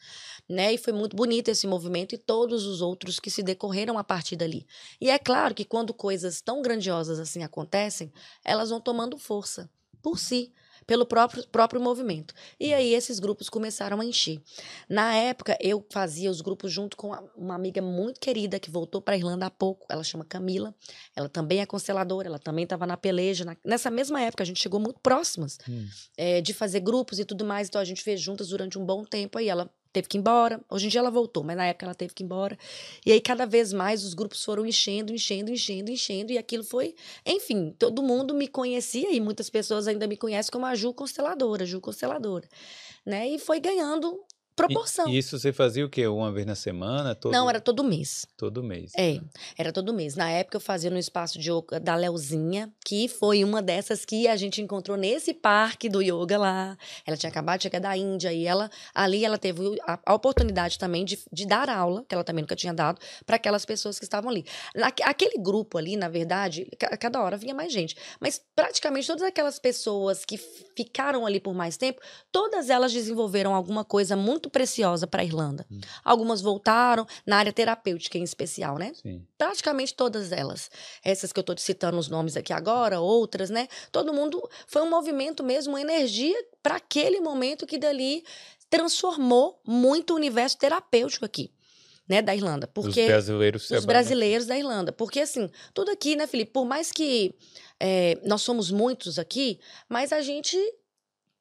né? E foi muito bonito esse movimento e todos os outros que se decorreram a partir dali. E é claro que quando coisas tão grandiosas assim acontecem, elas vão tomando força por si pelo próprio, próprio movimento. E aí esses grupos começaram a encher. Na época, eu fazia os grupos junto com uma amiga muito querida que voltou para a Irlanda há pouco. Ela chama Camila. Ela também é consteladora, ela também estava na peleja. Na, nessa mesma época, a gente chegou muito próximas hum. é, de fazer grupos e tudo mais. Então a gente fez juntas durante um bom tempo. Aí ela teve que ir embora. Hoje em dia ela voltou, mas na época ela teve que ir embora. E aí cada vez mais os grupos foram enchendo, enchendo, enchendo, enchendo. E aquilo foi, enfim, todo mundo me conhecia e muitas pessoas ainda me conhecem como a Ju Consteladora, Ju Consteladora. Né? E foi ganhando proporção. E isso você fazia o quê? Uma vez na semana? Todo... Não, era todo mês. Todo mês. É, era todo mês. Na época eu fazia no espaço de yoga da Leozinha, que foi uma dessas que a gente encontrou nesse parque do yoga lá. Ela tinha acabado de chegar da Índia e ela ali ela teve a, a oportunidade também de, de, dar aula, que ela também nunca tinha dado, para aquelas pessoas que estavam ali. Na, aquele grupo ali, na verdade, cada hora vinha mais gente. Mas praticamente todas aquelas pessoas que ficaram ali por mais tempo, todas elas desenvolveram alguma coisa muito muito preciosa para a Irlanda. Hum. Algumas voltaram na área terapêutica em especial, né? Sim. Praticamente todas elas. Essas que eu estou citando os nomes aqui agora, outras, né? Todo mundo foi um movimento mesmo, uma energia para aquele momento que dali transformou muito o universo terapêutico aqui. Né, da Irlanda, porque os brasileiros, os brasileiros da Irlanda, porque assim tudo aqui, né, Felipe, por mais que é, nós somos muitos aqui, mas a gente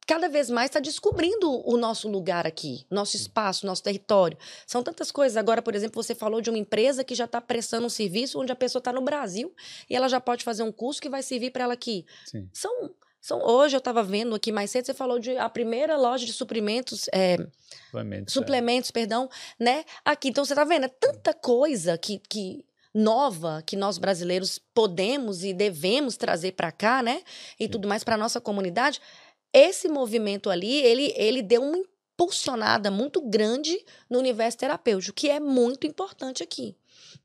cada vez mais está descobrindo o nosso lugar aqui, nosso espaço, nosso território. São tantas coisas. Agora, por exemplo, você falou de uma empresa que já está prestando um serviço onde a pessoa está no Brasil e ela já pode fazer um curso que vai servir para ela aqui. Sim. São, são. Hoje eu estava vendo aqui mais cedo, você falou de a primeira loja de suprimentos. É, suplementos, suplementos é. perdão, né? Aqui. Então você está vendo, é tanta coisa que, que nova que nós brasileiros podemos e devemos trazer para cá, né? E Sim. tudo mais para nossa comunidade esse movimento ali, ele, ele deu uma impulsionada muito grande no universo terapêutico, que é muito importante aqui.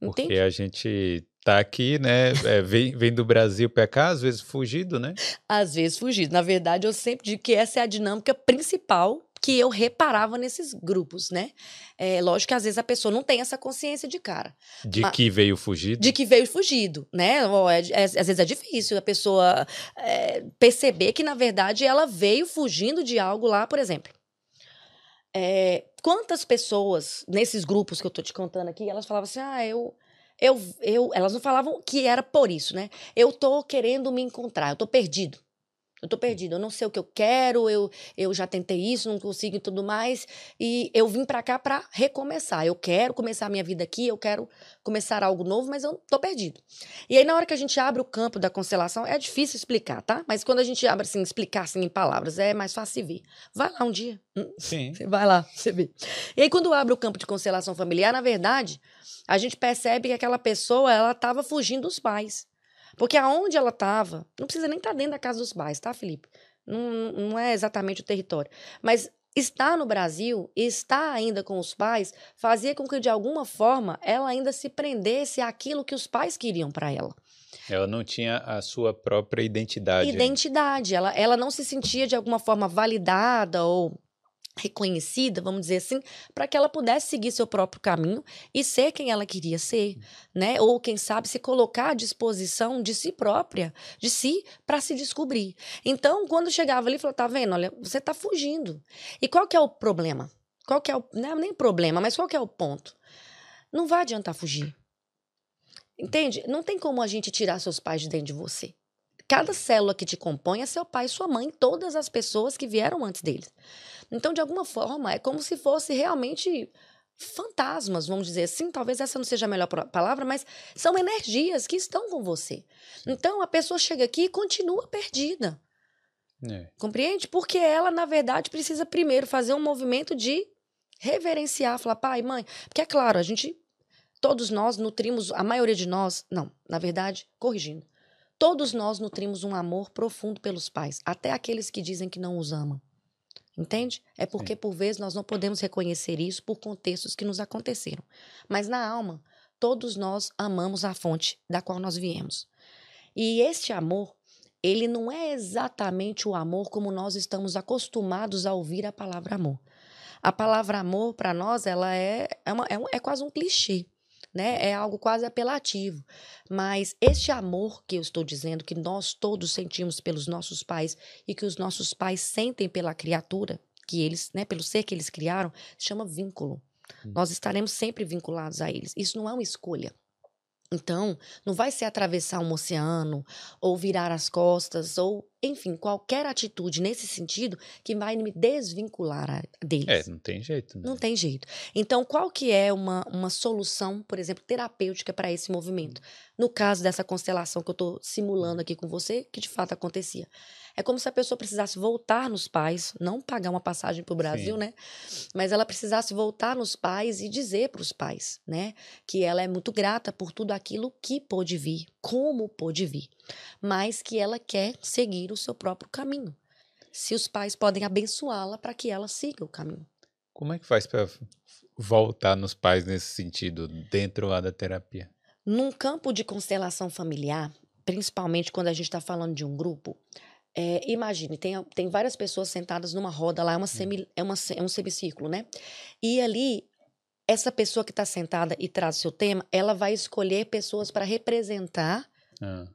Entende? Porque a gente tá aqui, né? É, vem, vem do Brasil para cá, às vezes fugido, né? Às vezes fugido. Na verdade, eu sempre digo que essa é a dinâmica principal que eu reparava nesses grupos, né? É, lógico que às vezes a pessoa não tem essa consciência de cara. De mas, que veio fugido? De que veio fugido, né? É, é, às vezes é difícil a pessoa é, perceber que, na verdade, ela veio fugindo de algo lá, por exemplo. É, quantas pessoas nesses grupos que eu tô te contando aqui, elas falavam assim: ah, eu. Eu, eu, elas não falavam que era por isso, né? Eu tô querendo me encontrar, eu tô perdido. Eu tô perdido, eu não sei o que eu quero, eu, eu já tentei isso, não consigo e tudo mais. E eu vim para cá para recomeçar. Eu quero começar a minha vida aqui, eu quero começar algo novo, mas eu tô perdido. E aí, na hora que a gente abre o campo da constelação, é difícil explicar, tá? Mas quando a gente abre assim, explicar assim em palavras, é mais fácil ver. Vai lá um dia. Hum, Sim. Você vai lá, você vê. E aí, quando abre o campo de constelação familiar, na verdade, a gente percebe que aquela pessoa, ela tava fugindo dos pais. Porque aonde ela estava, não precisa nem estar tá dentro da casa dos pais, tá, Felipe? Não, não é exatamente o território. Mas estar no Brasil, estar ainda com os pais, fazia com que, de alguma forma, ela ainda se prendesse àquilo que os pais queriam para ela. Ela não tinha a sua própria identidade. Identidade. Ela, ela não se sentia, de alguma forma, validada ou reconhecida, vamos dizer assim, para que ela pudesse seguir seu próprio caminho e ser quem ela queria ser, né? Ou quem sabe se colocar à disposição de si própria, de si, para se descobrir. Então, quando chegava ali, falou: "Tá vendo? Olha, você tá fugindo". E qual que é o problema? Qual que é o não é nem problema, mas qual que é o ponto? Não vai adiantar fugir. Entende? Não tem como a gente tirar seus pais de dentro de você. Cada célula que te compõe é seu pai, sua mãe, todas as pessoas que vieram antes deles. Então, de alguma forma, é como se fosse realmente fantasmas, vamos dizer assim, talvez essa não seja a melhor palavra, mas são energias que estão com você. Então, a pessoa chega aqui e continua perdida. É. Compreende? Porque ela, na verdade, precisa primeiro fazer um movimento de reverenciar, falar, pai, mãe. Porque é claro, a gente, todos nós nutrimos, a maioria de nós, não, na verdade, corrigindo, todos nós nutrimos um amor profundo pelos pais, até aqueles que dizem que não os amam. Entende? É porque, Sim. por vezes, nós não podemos reconhecer isso por contextos que nos aconteceram. Mas na alma, todos nós amamos a fonte da qual nós viemos. E este amor, ele não é exatamente o amor como nós estamos acostumados a ouvir a palavra amor. A palavra amor, para nós, ela é, é, uma, é, um, é quase um clichê. Né? É algo quase apelativo. Mas este amor que eu estou dizendo, que nós todos sentimos pelos nossos pais e que os nossos pais sentem pela criatura, que eles, né, pelo ser que eles criaram, se chama vínculo. Hum. Nós estaremos sempre vinculados a eles. Isso não é uma escolha. Então, não vai ser atravessar um oceano, ou virar as costas, ou, enfim, qualquer atitude nesse sentido que vai me desvincular deles. É, não tem jeito. Né? Não tem jeito. Então, qual que é uma, uma solução, por exemplo, terapêutica para esse movimento? No caso dessa constelação que eu estou simulando aqui com você, que de fato acontecia. É como se a pessoa precisasse voltar nos pais, não pagar uma passagem para o Brasil, Sim. né? Mas ela precisasse voltar nos pais e dizer para os pais, né? Que ela é muito grata por tudo aquilo que pôde vir, como pôde vir, mas que ela quer seguir o seu próprio caminho. Se os pais podem abençoá-la para que ela siga o caminho. Como é que faz para voltar nos pais nesse sentido, dentro lá da terapia? Num campo de constelação familiar, principalmente quando a gente está falando de um grupo, é, imagine, tem, tem várias pessoas sentadas numa roda lá, é, uma hum. semi, é, uma, é um semicírculo, né? E ali, essa pessoa que está sentada e traz o seu tema, ela vai escolher pessoas para representar ah.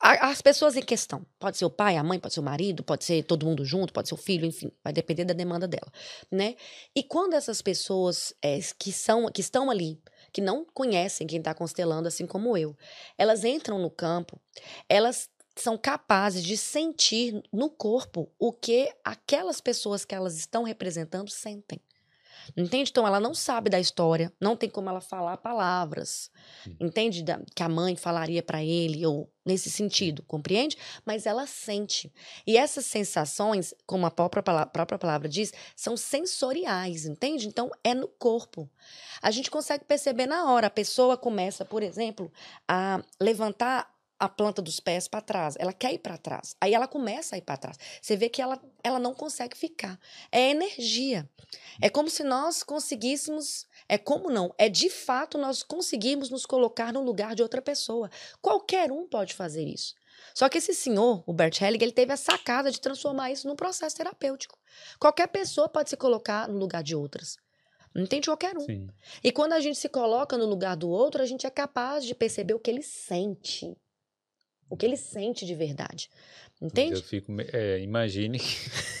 As pessoas em questão. Pode ser o pai, a mãe, pode ser o marido, pode ser todo mundo junto, pode ser o filho, enfim, vai depender da demanda dela, né? E quando essas pessoas é, que, são, que estão ali, que não conhecem quem está constelando, assim como eu, elas entram no campo, elas são capazes de sentir no corpo o que aquelas pessoas que elas estão representando sentem. Entende? Então ela não sabe da história, não tem como ela falar palavras, entende? Da, que a mãe falaria para ele, ou nesse sentido, compreende? Mas ela sente. E essas sensações, como a própria palavra, própria palavra diz, são sensoriais, entende? Então é no corpo. A gente consegue perceber na hora. A pessoa começa, por exemplo, a levantar a planta dos pés para trás, ela quer ir para trás. Aí ela começa a ir para trás. Você vê que ela, ela não consegue ficar. É energia. É como se nós conseguíssemos, é como não, é de fato nós conseguimos nos colocar no lugar de outra pessoa. Qualquer um pode fazer isso. Só que esse senhor, o Bert Helling, ele teve a sacada de transformar isso num processo terapêutico. Qualquer pessoa pode se colocar no lugar de outras. Entende qualquer um. Sim. E quando a gente se coloca no lugar do outro, a gente é capaz de perceber o que ele sente o que ele sente de verdade. Entende? Eu fico, é, imagine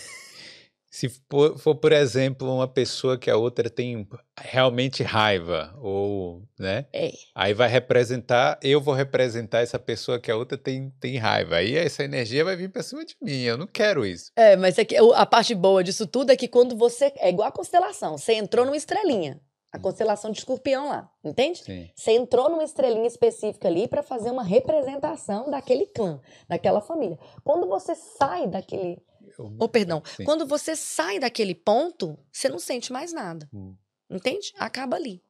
se for, for, por exemplo, uma pessoa que a outra tem realmente raiva, ou, né? É. Aí vai representar, eu vou representar essa pessoa que a outra tem, tem raiva. Aí essa energia vai vir pra cima de mim, eu não quero isso. É, mas é que, a parte boa disso tudo é que quando você, é igual a constelação, você entrou numa estrelinha a constelação de escorpião lá, entende? Sim. Você entrou numa estrelinha específica ali para fazer uma representação daquele clã, daquela família. Quando você sai daquele. Eu... Oh, perdão. Sim. Quando você sai daquele ponto, você não sente mais nada. Hum. Entende? Acaba ali.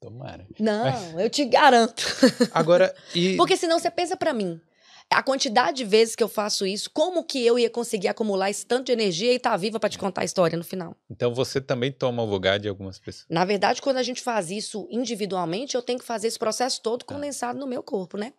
Tomara. Não, Mas... eu te garanto. Agora. E... Porque senão você pensa para mim a quantidade de vezes que eu faço isso, como que eu ia conseguir acumular esse tanto de energia e estar tá viva para te contar a história no final? Então você também toma o lugar de algumas pessoas? Na verdade, quando a gente faz isso individualmente, eu tenho que fazer esse processo todo ah. condensado no meu corpo, né?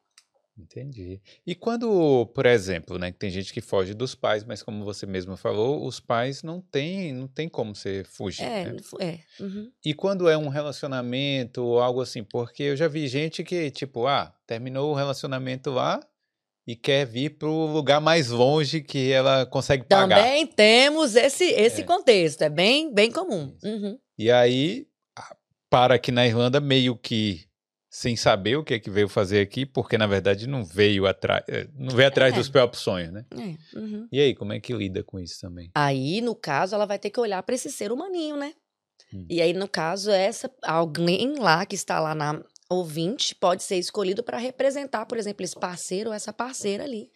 Entendi. E quando, por exemplo, né, que tem gente que foge dos pais, mas como você mesma falou, os pais não tem, não tem como você fugir. É, né? é. Uhum. E quando é um relacionamento ou algo assim, porque eu já vi gente que, tipo, ah, terminou o relacionamento lá, e quer vir para o lugar mais longe que ela consegue pagar. Também temos esse, esse é. contexto, é bem, bem comum. Uhum. E aí, para aqui na Irlanda, meio que sem saber o que é que veio fazer aqui, porque na verdade não veio atrás, eh, não veio atrás é. dos próprios sonhos, né? É. Uhum. E aí, como é que lida com isso também? Aí, no caso, ela vai ter que olhar para esse ser humaninho, né? Hum. E aí, no caso, essa alguém lá que está lá na, ouvinte pode ser escolhido para representar, por exemplo, esse parceiro ou essa parceira ali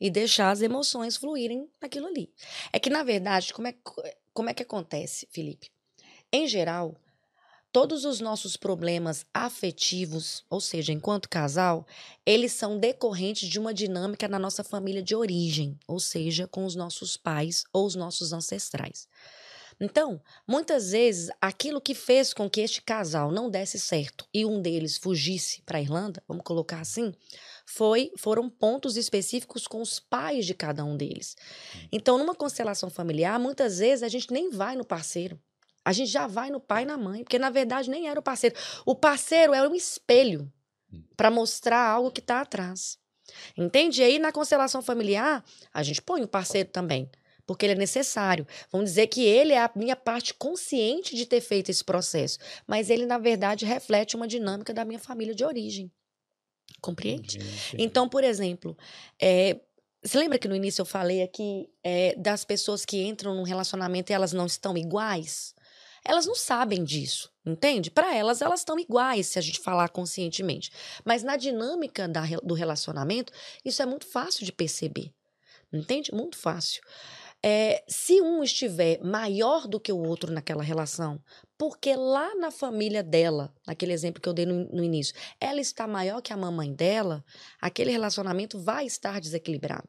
e deixar as emoções fluírem naquilo ali. É que, na verdade, como é, como é que acontece, Felipe? Em geral, todos os nossos problemas afetivos, ou seja, enquanto casal, eles são decorrentes de uma dinâmica na nossa família de origem, ou seja, com os nossos pais ou os nossos ancestrais. Então, muitas vezes, aquilo que fez com que este casal não desse certo e um deles fugisse para a Irlanda, vamos colocar assim, foi, foram pontos específicos com os pais de cada um deles. Então, numa constelação familiar, muitas vezes a gente nem vai no parceiro. A gente já vai no pai e na mãe, porque na verdade nem era o parceiro. O parceiro é um espelho para mostrar algo que está atrás. Entende? E aí, na constelação familiar, a gente põe o parceiro também, porque ele é necessário. Vamos dizer que ele é a minha parte consciente de ter feito esse processo, mas ele, na verdade, reflete uma dinâmica da minha família de origem. Compreende? Então, por exemplo, é, você lembra que no início eu falei aqui é, das pessoas que entram num relacionamento e elas não estão iguais? Elas não sabem disso, entende? Para elas, elas estão iguais se a gente falar conscientemente. Mas na dinâmica da, do relacionamento, isso é muito fácil de perceber, entende? Muito fácil. É, se um estiver maior do que o outro naquela relação, porque lá na família dela, naquele exemplo que eu dei no, no, início, ela está maior que a mamãe dela, aquele relacionamento vai estar desequilibrado.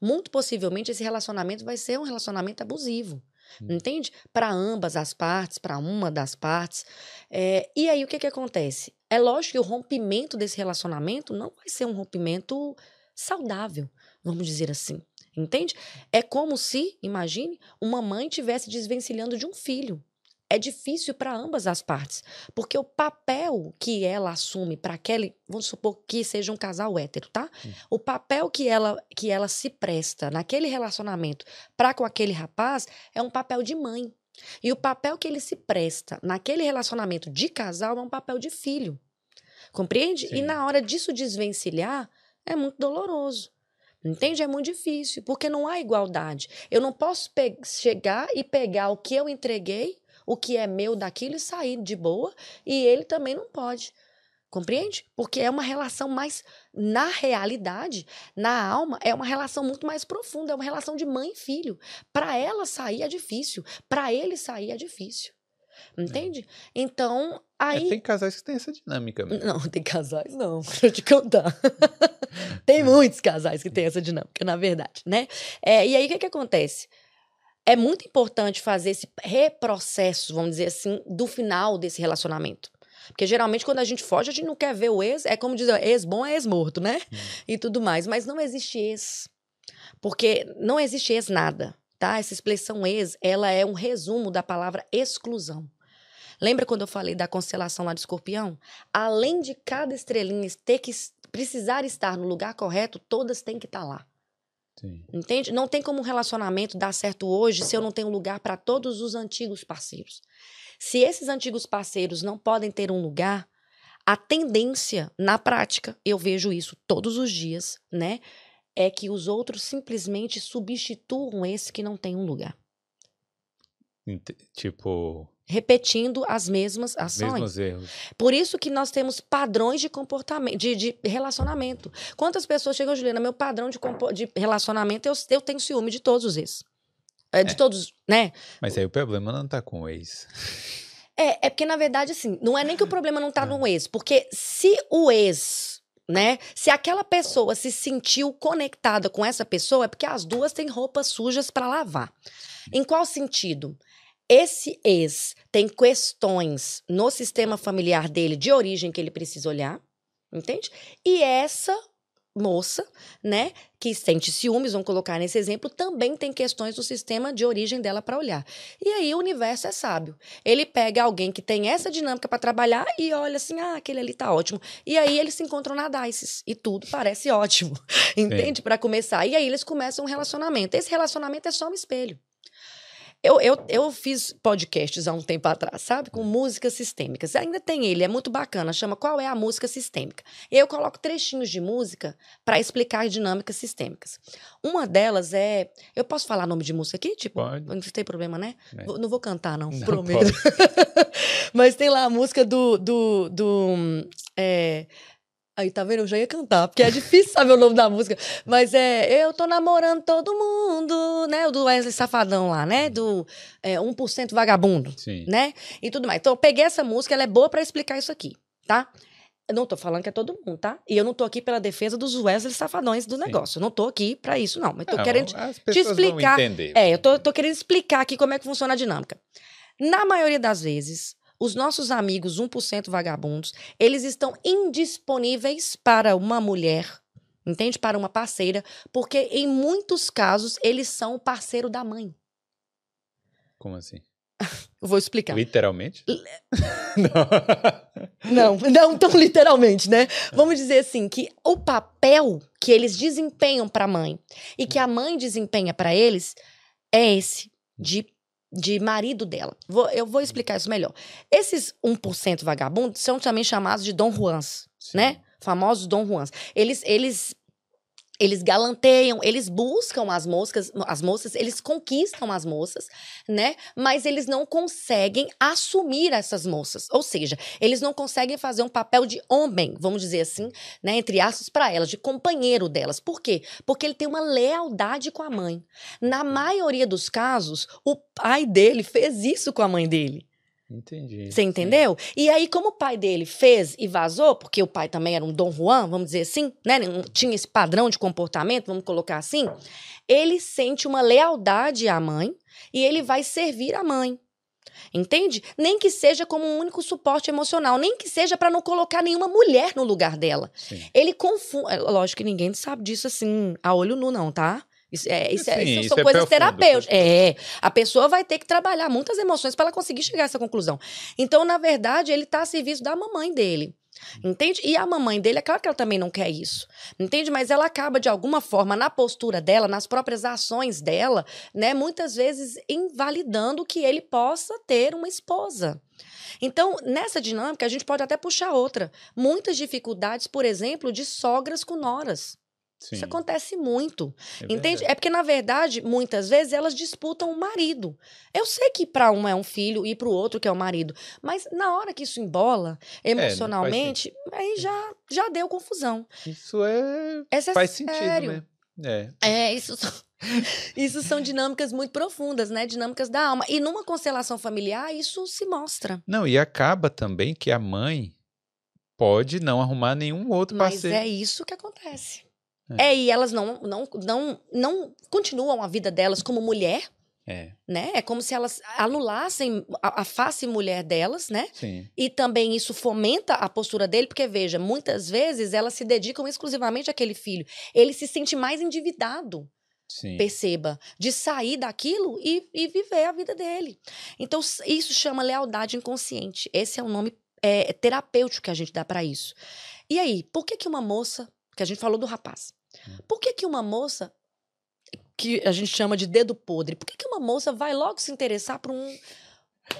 Muito possivelmente esse relacionamento vai ser um relacionamento abusivo. Hum. Entende? Para ambas as partes, para uma das partes. É, e aí o que, que acontece? É lógico que o rompimento desse relacionamento não vai ser um rompimento saudável, vamos dizer assim. Entende? É como se, imagine, uma mãe tivesse desvencilhando de um filho é difícil para ambas as partes, porque o papel que ela assume para aquele, vamos supor que seja um casal hétero, tá? Hum. O papel que ela que ela se presta naquele relacionamento para com aquele rapaz é um papel de mãe. E o papel que ele se presta naquele relacionamento de casal é um papel de filho. Compreende? Sim. E na hora disso desvencilhar, é muito doloroso. Entende? É muito difícil, porque não há igualdade. Eu não posso chegar e pegar o que eu entreguei o que é meu daquilo e sair de boa, e ele também não pode. Compreende? Porque é uma relação mais, na realidade, na alma, é uma relação muito mais profunda, é uma relação de mãe e filho. Para ela sair é difícil, para ele sair é difícil. Entende? É. Então, aí. É, tem casais que têm essa dinâmica. Mesmo. Não, tem casais não. Deixa eu te contar. tem muitos casais que têm essa dinâmica, na verdade, né? É, e aí, o que, que acontece? é muito importante fazer esse reprocesso, vamos dizer assim, do final desse relacionamento. Porque geralmente quando a gente foge, a gente não quer ver o ex, é como dizer, ex bom é ex morto, né? Hum. E tudo mais. Mas não existe ex. Porque não existe ex nada, tá? Essa expressão ex, ela é um resumo da palavra exclusão. Lembra quando eu falei da constelação lá de escorpião? Além de cada estrelinha ter que precisar estar no lugar correto, todas têm que estar lá. Sim. Entende? Não tem como um relacionamento dar certo hoje se eu não tenho lugar para todos os antigos parceiros. Se esses antigos parceiros não podem ter um lugar, a tendência, na prática, eu vejo isso todos os dias, né? É que os outros simplesmente substituam esse que não tem um lugar. Tipo, repetindo as mesmas ações. Mesmos erros. Por isso que nós temos padrões de comportamento, de, de relacionamento. Quantas pessoas chegam, Juliana, meu padrão de, de relacionamento, eu, eu tenho ciúme de todos os ex. É, de é. todos, né? Mas aí o problema não tá com o ex. É, é porque, na verdade, assim, não é nem que o problema não tá ah. no ex, porque se o ex né? Se aquela pessoa se sentiu conectada com essa pessoa, é porque as duas têm roupas sujas para lavar. Em qual sentido? Esse ex tem questões no sistema familiar dele de origem que ele precisa olhar, entende? E essa moça, né, que sente ciúmes, vamos colocar nesse exemplo, também tem questões do sistema de origem dela para olhar. E aí o universo é sábio. Ele pega alguém que tem essa dinâmica para trabalhar e olha assim, ah, aquele ali tá ótimo. E aí eles se encontram na Dices e tudo parece ótimo, entende? Para começar. E aí eles começam um relacionamento. Esse relacionamento é só um espelho. Eu, eu, eu fiz podcasts há um tempo atrás, sabe? Com músicas sistêmicas. Ainda tem ele, é muito bacana. Chama Qual é a Música Sistêmica? Eu coloco trechinhos de música para explicar dinâmicas sistêmicas. Uma delas é. Eu posso falar nome de música aqui? Tipo, pode. não tem problema, né? É. Não vou cantar, não, não prometo. Mas tem lá a música do. do, do é, Aí, tá vendo? Eu já ia cantar, porque é difícil saber o nome da música. Mas é Eu tô namorando todo mundo, né? O do Wesley Safadão lá, né? Do é, 1% Vagabundo, Sim. né? E tudo mais. Então, eu peguei essa música, ela é boa para explicar isso aqui, tá? Eu não tô falando que é todo mundo, tá? E eu não tô aqui pela defesa dos Wesley safadões do Sim. negócio. Eu não tô aqui pra isso, não. Mas tô Não, querendo pessoas explicar- é, eu tô, tô querendo explicar aqui como é que funciona a dinâmica. Na maioria das vezes, os nossos amigos 1% vagabundos, eles estão indisponíveis para uma mulher, entende? Para uma parceira, porque em muitos casos eles são o parceiro da mãe. Como assim? Eu vou explicar. Literalmente? Não, Não. não tão literalmente, né? Vamos dizer assim que o papel que eles desempenham para a mãe e que a mãe desempenha para eles é esse de, de marido dela. Vou- eu vou explicar isso melhor. Esses 1% vagabundos são também chamados de Dom Juans, Sim. né? Famosos Dom Juans. Eles eles eles galanteiam, eles buscam as moscas, as moças, eles conquistam as moças, né? Mas eles não conseguem assumir essas moças. Ou seja, eles não conseguem fazer um papel de homem, vamos dizer assim, né, entre aspas, para elas, de companheiro delas. Por quê? Porque ele tem uma lealdade com a mãe. Na maioria dos casos, o pai dele fez isso com a mãe dele. Entendi. Você entendeu? E aí, como o pai dele fez e vazou, porque o pai também era um Dom Juan, vamos dizer assim, né? Não tinha esse padrão de comportamento, vamos colocar assim. Ele sente uma lealdade à mãe e ele vai servir a mãe. Entende? Nem que seja como um único suporte emocional, nem que seja para não colocar nenhuma mulher no lugar dela. Sim. Ele confunde. Lógico que ninguém sabe disso assim, a olho nu, não, tá? Isso, é, isso, é- Sim, isso isso são é coisas terapêuticas. É, a pessoa vai ter que trabalhar muitas emoções para ela conseguir chegar a essa conclusão. Então, na verdade, ele tá a serviço da mamãe dele. Entende? E a mamãe dele, é claro que ela também não quer isso. Entende? Mas ela acaba, de alguma forma, na postura dela, nas próprias ações dela, né? Muitas vezes invalidando que ele possa ter uma esposa. Então, nessa dinâmica, a gente pode até puxar outra. Muitas dificuldades, por exemplo, de sogras com noras. Sim. Isso acontece muito. é Entende? verdade. É porque, na verdade, muitas vezes elas disputam o marido. Eu sei que para um é um filho e para o outro que é o marido. Mas na hora que isso embola É, emocionalmente, aí já, já deu confusão. Isso é. Essa é Faz sério. sentido, né? É. É, isso são, isso são dinâmicas muito profundas, né? Dinâmicas da alma. E numa constelação familiar, isso se mostra. Não, e acaba também que a mãe pode não arrumar nenhum outro Mas parceiro. é isso que acontece. É. É, e elas não, não, não, não continuam a vida delas como mulher, É, né? É como se elas anulassem a, a face mulher delas, né? sim. E também isso fomenta a postura dele, porque veja, muitas vezes elas se dedicam exclusivamente àquele filho. Ele se sente mais endividado, Sim. perceba, de sair daquilo e, e viver a vida dele. Então, isso chama lealdade inconsciente. Esse é o nome é, terapêutico que a gente dá para isso. E aí, por que que uma moça, que a gente falou do rapaz, Hum. por que que uma moça que a gente chama de dedo podre, por que que uma moça vai logo se interessar por um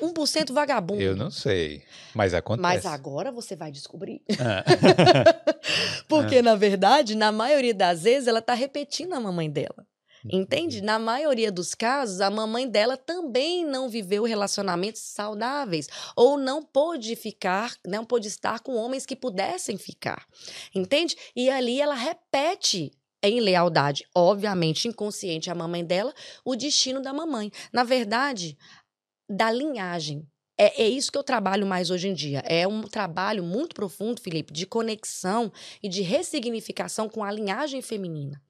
1% vagabundo? Eu não sei. Mas acontece. Mas agora você vai descobrir. Ah. Porque, na verdade, na maioria das vezes, ela tá repetindo a mamãe dela. Entende? Na maioria dos casos, a mamãe dela também não viveu relacionamentos saudáveis ou não pôde ficar, não pôde estar com homens que pudessem ficar. Entende? E ali ela repete em lealdade, obviamente inconsciente à mamãe dela, o destino da mamãe. Na verdade, da linhagem. É, é isso que eu trabalho mais hoje em dia. É um trabalho muito profundo, Felipe, de conexão e de ressignificação com a linhagem feminina.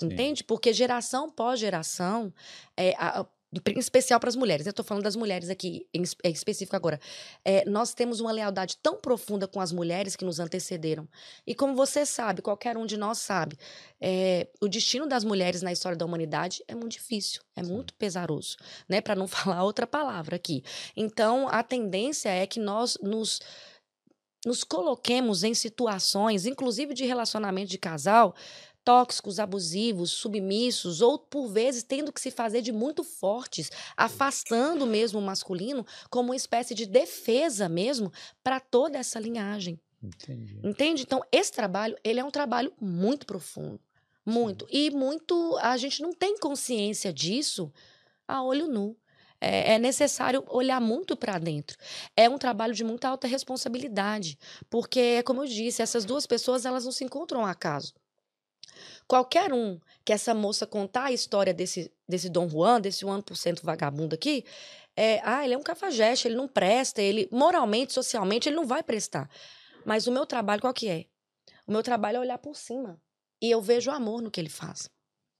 Sim. Entende? Porque geração pós geração, é, a- a- em especial para as mulheres, eu estou falando das mulheres aqui em, em específico agora, é, nós temos uma lealdade tão profunda com as mulheres que nos antecederam. E como você sabe, qualquer um de nós sabe, é, o destino das mulheres na história da humanidade é muito difícil, é Sim. muito pesaroso, né? Para não falar outra palavra aqui. Então, a tendência é que nós nos nos coloquemos em situações, inclusive de relacionamento de casal, tóxicos, abusivos, submissos, ou por vezes tendo que se fazer de muito fortes, afastando mesmo o masculino como uma espécie de defesa mesmo para toda essa linhagem. Entendi. Entende? Então, esse trabalho, ele é um trabalho muito profundo. Muito. E muito. A gente não tem consciência disso a olho nu. É, é necessário olhar muito para dentro. É um trabalho de muita alta responsabilidade. Porque, como eu disse, essas duas pessoas elas não se encontram ao acaso. Qualquer um que essa moça contar a história desse, desse Dom Juan, desse 1% vagabundo aqui, é, ah, ele é um cafajeste, ele não presta, ele moralmente, socialmente, ele não vai prestar. Mas o meu trabalho qual que é? O meu trabalho é olhar por cima. E eu vejo o amor no que ele faz.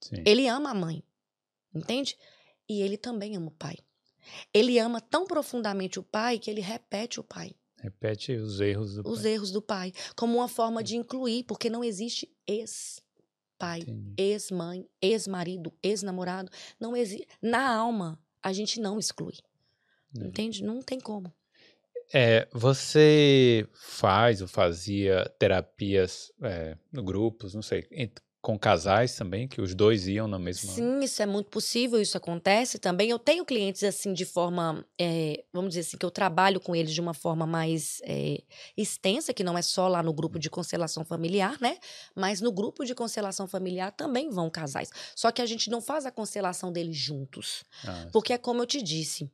Sim. Ele ama a mãe. Entende? E ele também ama o pai. Ele ama tão profundamente o pai que ele repete o pai. Repete os erros do Os pai. erros do pai. Como uma forma de incluir, porque não existe ex-pai, Entendi. ex-mãe, ex-marido, ex-namorado. Não existe. Na alma, a gente não exclui. Uhum. Entende? Não tem como. É, você faz ou fazia terapias é, no grupos, não sei, com casais também, que os dois iam na mesma. Sim, isso é muito possível, isso acontece também. Eu tenho clientes assim de forma, eh, vamos dizer assim, que eu trabalho com eles de uma forma mais eh, extensa, que não é só lá no grupo de constelação familiar, né? Mas no grupo de constelação familiar também vão casais. Só que a gente não faz a constelação deles juntos. Ah, Porque é como eu te disse.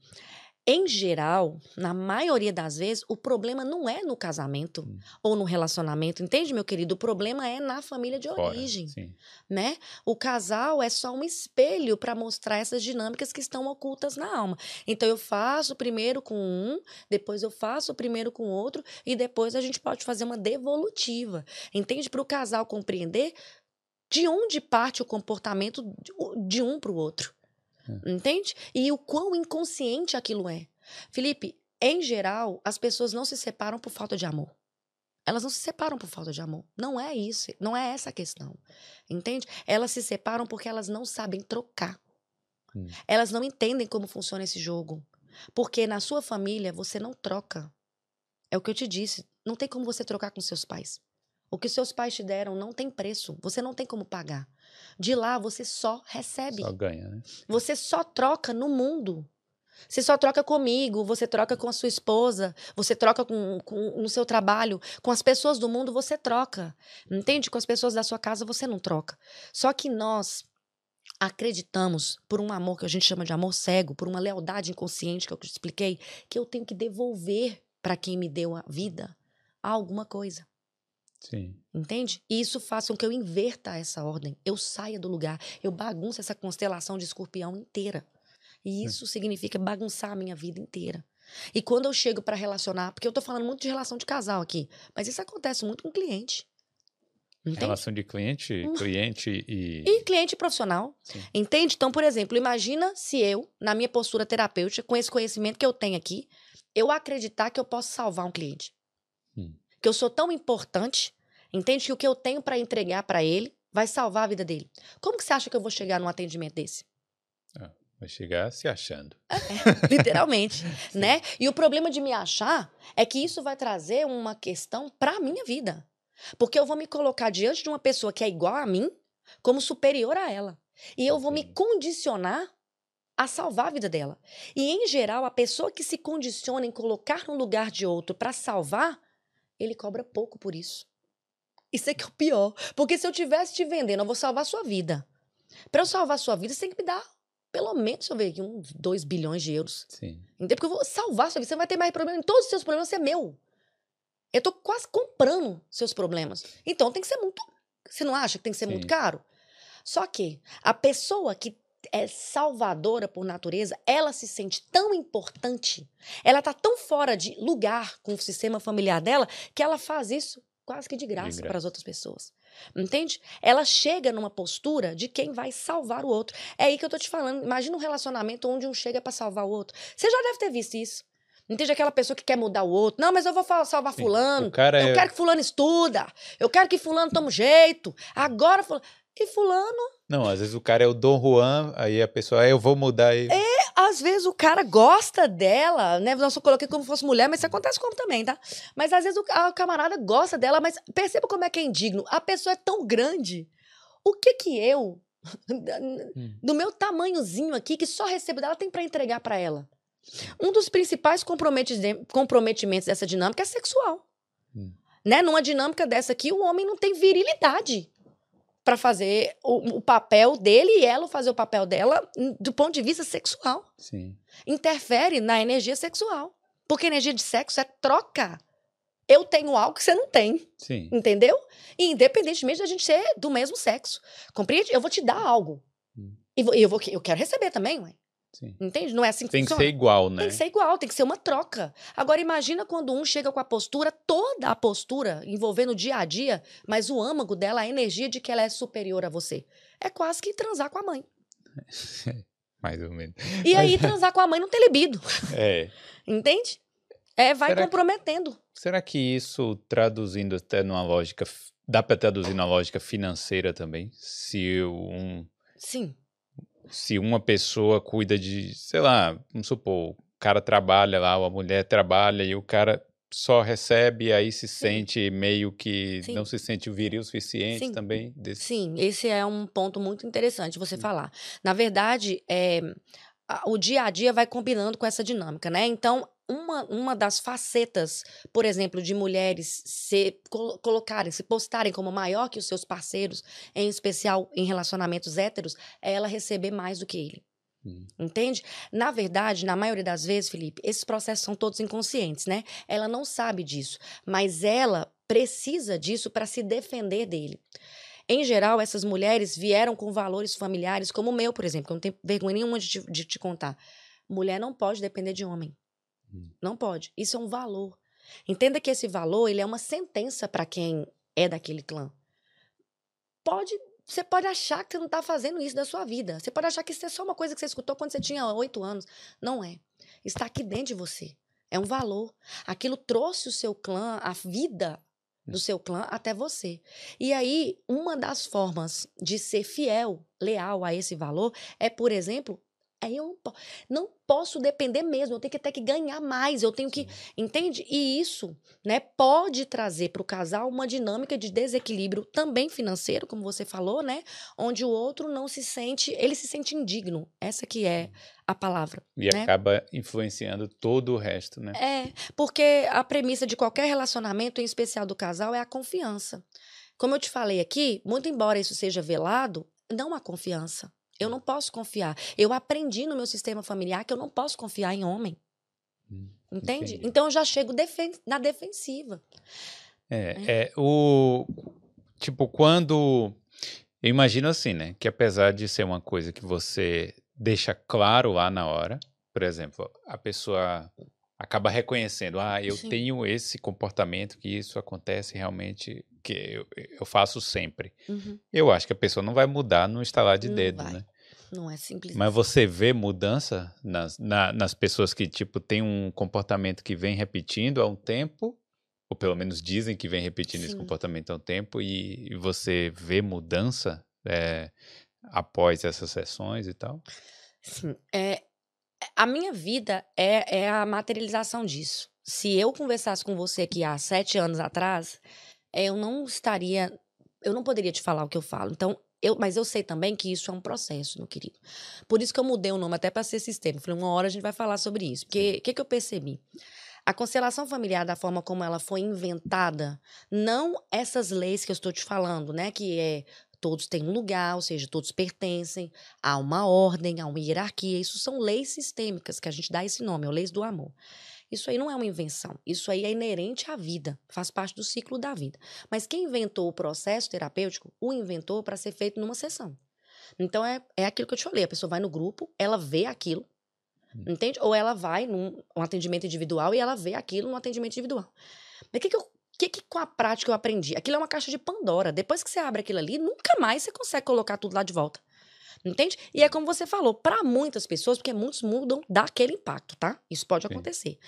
Em geral, na maioria das vezes, o problema não é no casamento Hum. ou no relacionamento, entende, meu querido? O problema é na família de fora, origem Sim. né? O casal é só um espelho para mostrar essas dinâmicas que estão ocultas na alma. Então eu faço primeiro com um, depois eu faço primeiro com outro e depois a gente pode fazer uma devolutiva. Entende? Para o casal compreender de onde parte o comportamento de- de um para o outro. Entende? E o quão inconsciente aquilo é. Felipe, em geral, as pessoas não se separam por falta de amor. Elas não se separam por falta de amor. Não é isso, não é essa a questão. Entende? Elas se separam porque elas não sabem trocar. Hum. Elas não entendem como funciona esse jogo. Porque na sua família você não troca. É o que eu te disse. Não tem como você trocar com seus pais. O que seus pais te deram não tem preço. Você não tem como pagar. De lá você só recebe. Só ganha, né? Você só troca no mundo. Você só troca comigo, você troca com a sua esposa, você troca com, com no seu trabalho, com as pessoas do mundo você troca. Entende? Com as pessoas da sua casa você não troca. Só que nós acreditamos por um amor que a gente chama de amor cego, por uma lealdade inconsciente que eu te expliquei, que eu tenho que devolver para quem me deu a vida alguma coisa. Sim. Entende? E isso faz com que eu inverta essa ordem. Eu saia do lugar. Eu bagunço essa constelação de escorpião inteira. E isso significa bagunçar a minha vida inteira. E quando eu chego para relacionar, porque eu tô falando muito de relação de casal aqui, mas isso acontece muito com cliente. Entende? Relação de cliente, cliente e. E cliente profissional. Sim. Entende? Então, por exemplo, imagina se eu, na minha postura terapêutica, com esse conhecimento que eu tenho aqui, eu acreditar que eu posso salvar um cliente. Hum. Que eu sou tão importante, entende? Que o que eu tenho para entregar para ele vai salvar a vida dele. Como que você acha que eu vou chegar num atendimento desse? Vai chegar se achando. Literalmente, né? E o problema de me achar é que isso vai trazer uma questão para a minha vida. Porque eu vou me colocar diante de uma pessoa que é igual a mim, como superior a ela. E eu vou me condicionar a salvar a vida dela. E, em geral, a pessoa que se condiciona em colocar no lugar de outro para salvar, ele cobra pouco por isso. Isso é que é o pior. Porque se eu tivesse te vendendo, eu vou salvar a sua vida. Para eu salvar a sua vida, você tem que me dar, pelo menos, deixa eu ver aqui, uns 2 bilhões de euros. Sim. Entendeu? Porque eu vou salvar a sua vida. Você não vai ter mais problema. Em todos os seus problemas, você é meu. Eu tô quase comprando seus problemas. Então tem que ser muito. Você não acha que tem que ser muito Sim. caro? Só que a pessoa que é salvadora por natureza, ela se sente tão importante, ela tá tão fora de lugar com o sistema familiar dela, que ela faz isso quase que de graça graça. para as outras pessoas. Entende? Ela chega numa postura de quem vai salvar o outro. É aí que eu tô te falando. Imagina um relacionamento onde um chega para salvar o outro. Você já deve ter visto isso. Entende? Aquela pessoa que quer mudar o outro. Não, mas eu vou salvar Sim. fulano. Eu é. quero que fulano estuda. Eu quero que fulano tome um jeito. Agora fulano... E fulano, Não, às vezes o cara é o Dom Juan, aí a pessoa, ah, eu vou mudar aí. às vezes o cara gosta dela, né? Não só coloquei como fosse mulher, mas isso acontece como também, tá? Mas às vezes o, ca- o camarada gosta dela, mas perceba como é que é indigno. A pessoa é tão grande. O que que eu, Hum. do meu tamanhozinho aqui, que só recebo dela, tem pra entregar pra ela? Um dos principais comprometi- comprometimentos dessa dinâmica é sexual. Hum. Né? Numa dinâmica dessa aqui, o homem não tem virilidade pra fazer o, o papel dele e ela fazer o papel dela hum, do ponto de vista sexual. Sim. Interfere na energia sexual. Porque energia de sexo é troca. Eu tenho algo que você não tem, Sim. entendeu? E independentemente da gente ser do mesmo sexo. Compreende? Eu vou te dar algo. Hum. E vou- e eu, vou, eu quero receber também, ué. Sim. Entende? Não é assim que Tem que funciona. ser igual, né? Tem que ser igual, tem que ser uma troca. Agora, imagina quando um chega com a postura, toda a postura, envolvendo o dia a dia, mas o âmago dela, a energia de que ela é superior a você. É quase que transar com a mãe. Mais ou menos. E aí, transar com a mãe não tem libido. É. Entende? É, vai Será que- comprometendo. Será que isso, traduzindo até numa lógica. Dá para traduzir na lógica financeira também? Se um. Sim. Se uma pessoa cuida de. Sei lá, vamos supor, o cara trabalha lá, ou a mulher trabalha e o cara só recebe, aí se sente meio que. Sim. Não se sente viril o suficiente Sim. também. Desse... Sim, esse é um ponto muito interessante você falar. Na verdade, é, o dia a dia vai combinando com essa dinâmica, né? Então, uma, uma das facetas, por exemplo, de mulheres se colo- colocarem, se postarem como maior que os seus parceiros, em especial em relacionamentos héteros, é ela receber mais do que ele. Hum. Entende? Na verdade, na maioria das vezes, Felipe, esses processos são todos inconscientes, né? Ela não sabe disso, mas ela precisa disso para se defender dele. Em geral, essas mulheres vieram com valores familiares, como o meu, por exemplo, que eu não tenho vergonha nenhuma de te, de te contar. Mulher não pode depender de homem. Hum. Não pode. Isso é um valor. Entenda que esse valor ele é uma sentença para quem é daquele clã. Pode, você pode achar que você não está fazendo isso da sua vida. Você pode achar que isso é só uma coisa que você escutou quando você tinha oito anos. Não é. Está aqui dentro de você. É um valor. Aquilo trouxe o seu clã, a vida do seu clã até você. E aí, uma das formas de ser fiel, leal a esse valor é, por exemplo, eu não, não posso depender mesmo, eu tenho que ter que ganhar mais, eu tenho que, entende? E isso, né, pode trazer para o casal uma dinâmica de desequilíbrio também financeiro, como você falou, né, onde o outro não se sente, ele se sente indigno. Essa que é a palavra. E né? acaba influenciando todo o resto, né? É, porque a premissa de qualquer relacionamento, em especial do casal, é a confiança. Como eu te falei aqui, muito embora isso seja velado, não há confiança. Eu não posso confiar. Eu aprendi no meu sistema familiar que eu não posso confiar em homem. Hum, Entende? entendi. Então eu já chego defen- na defensiva. É, é o tipo quando eu imagino assim, né, que apesar de ser uma coisa que você deixa claro lá na hora, por exemplo, a pessoa acaba reconhecendo, ah, eu Sim. tenho esse comportamento que isso acontece realmente que eu, eu faço sempre. Uhum. Eu acho que a pessoa não vai mudar no estalar de Não dedo, vai. né? Não é simples. Mas você vê mudança nas, na- nas pessoas que, tipo, tem um comportamento que vem repetindo há um tempo, ou pelo menos dizem que vem repetindo esse Sim. comportamento há um tempo, e, e você vê mudança é, após essas sessões e tal? Sim, é, a minha vida é, é a materialização disso. Se eu conversasse com você aqui há sete anos atrás, eu não estaria, eu não poderia te falar o que eu falo. Então, eu, mas eu sei também que isso é um processo, meu querido. Por isso que eu mudei o nome até para ser sistema. Falei, uma hora a gente vai falar sobre isso. Porque o que, que eu percebi? A constelação familiar, da forma como ela foi inventada, não essas leis que eu estou te falando, né? Que é todos têm um lugar, ou seja, todos pertencem, há uma ordem, há uma hierarquia. Isso são leis sistêmicas, que a gente dá esse nome, é o leis do amor. Isso aí não é uma invenção. Isso aí é inerente à vida, faz parte do ciclo da vida. Mas quem inventou o processo terapêutico, o inventou para ser feito numa sessão. Então é, é aquilo que eu te falei: a pessoa vai no grupo, ela vê aquilo, entende? Ou ela vai num um atendimento individual e ela vê aquilo no atendimento individual. Mas o que, que eu que, que com a prática eu aprendi? Aquilo é uma caixa de Pandora. Depois que você abre aquilo ali, nunca mais você consegue colocar tudo lá de volta. Entende? E é como você falou, para muitas pessoas, porque muitos mudam daquele impacto, tá? Isso pode Sim. acontecer.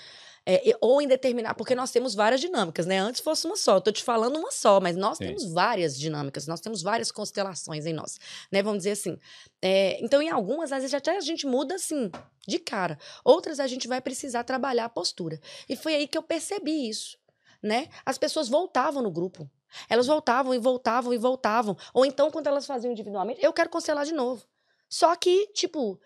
É, ou em determinar, porque nós temos várias dinâmicas, né? Antes fosse uma só, eu tô te falando uma só, mas nós Sim. temos várias dinâmicas, nós temos várias constelações em nós, né? Vamos dizer assim. É, então, em algumas, às vezes até a gente muda assim, de cara. Outras a gente vai precisar trabalhar a postura. E foi aí que eu percebi isso, né? As pessoas voltavam no grupo. Elas voltavam e voltavam e voltavam. Ou então, quando elas faziam individualmente, eu quero constelar de novo. Só que, tipo,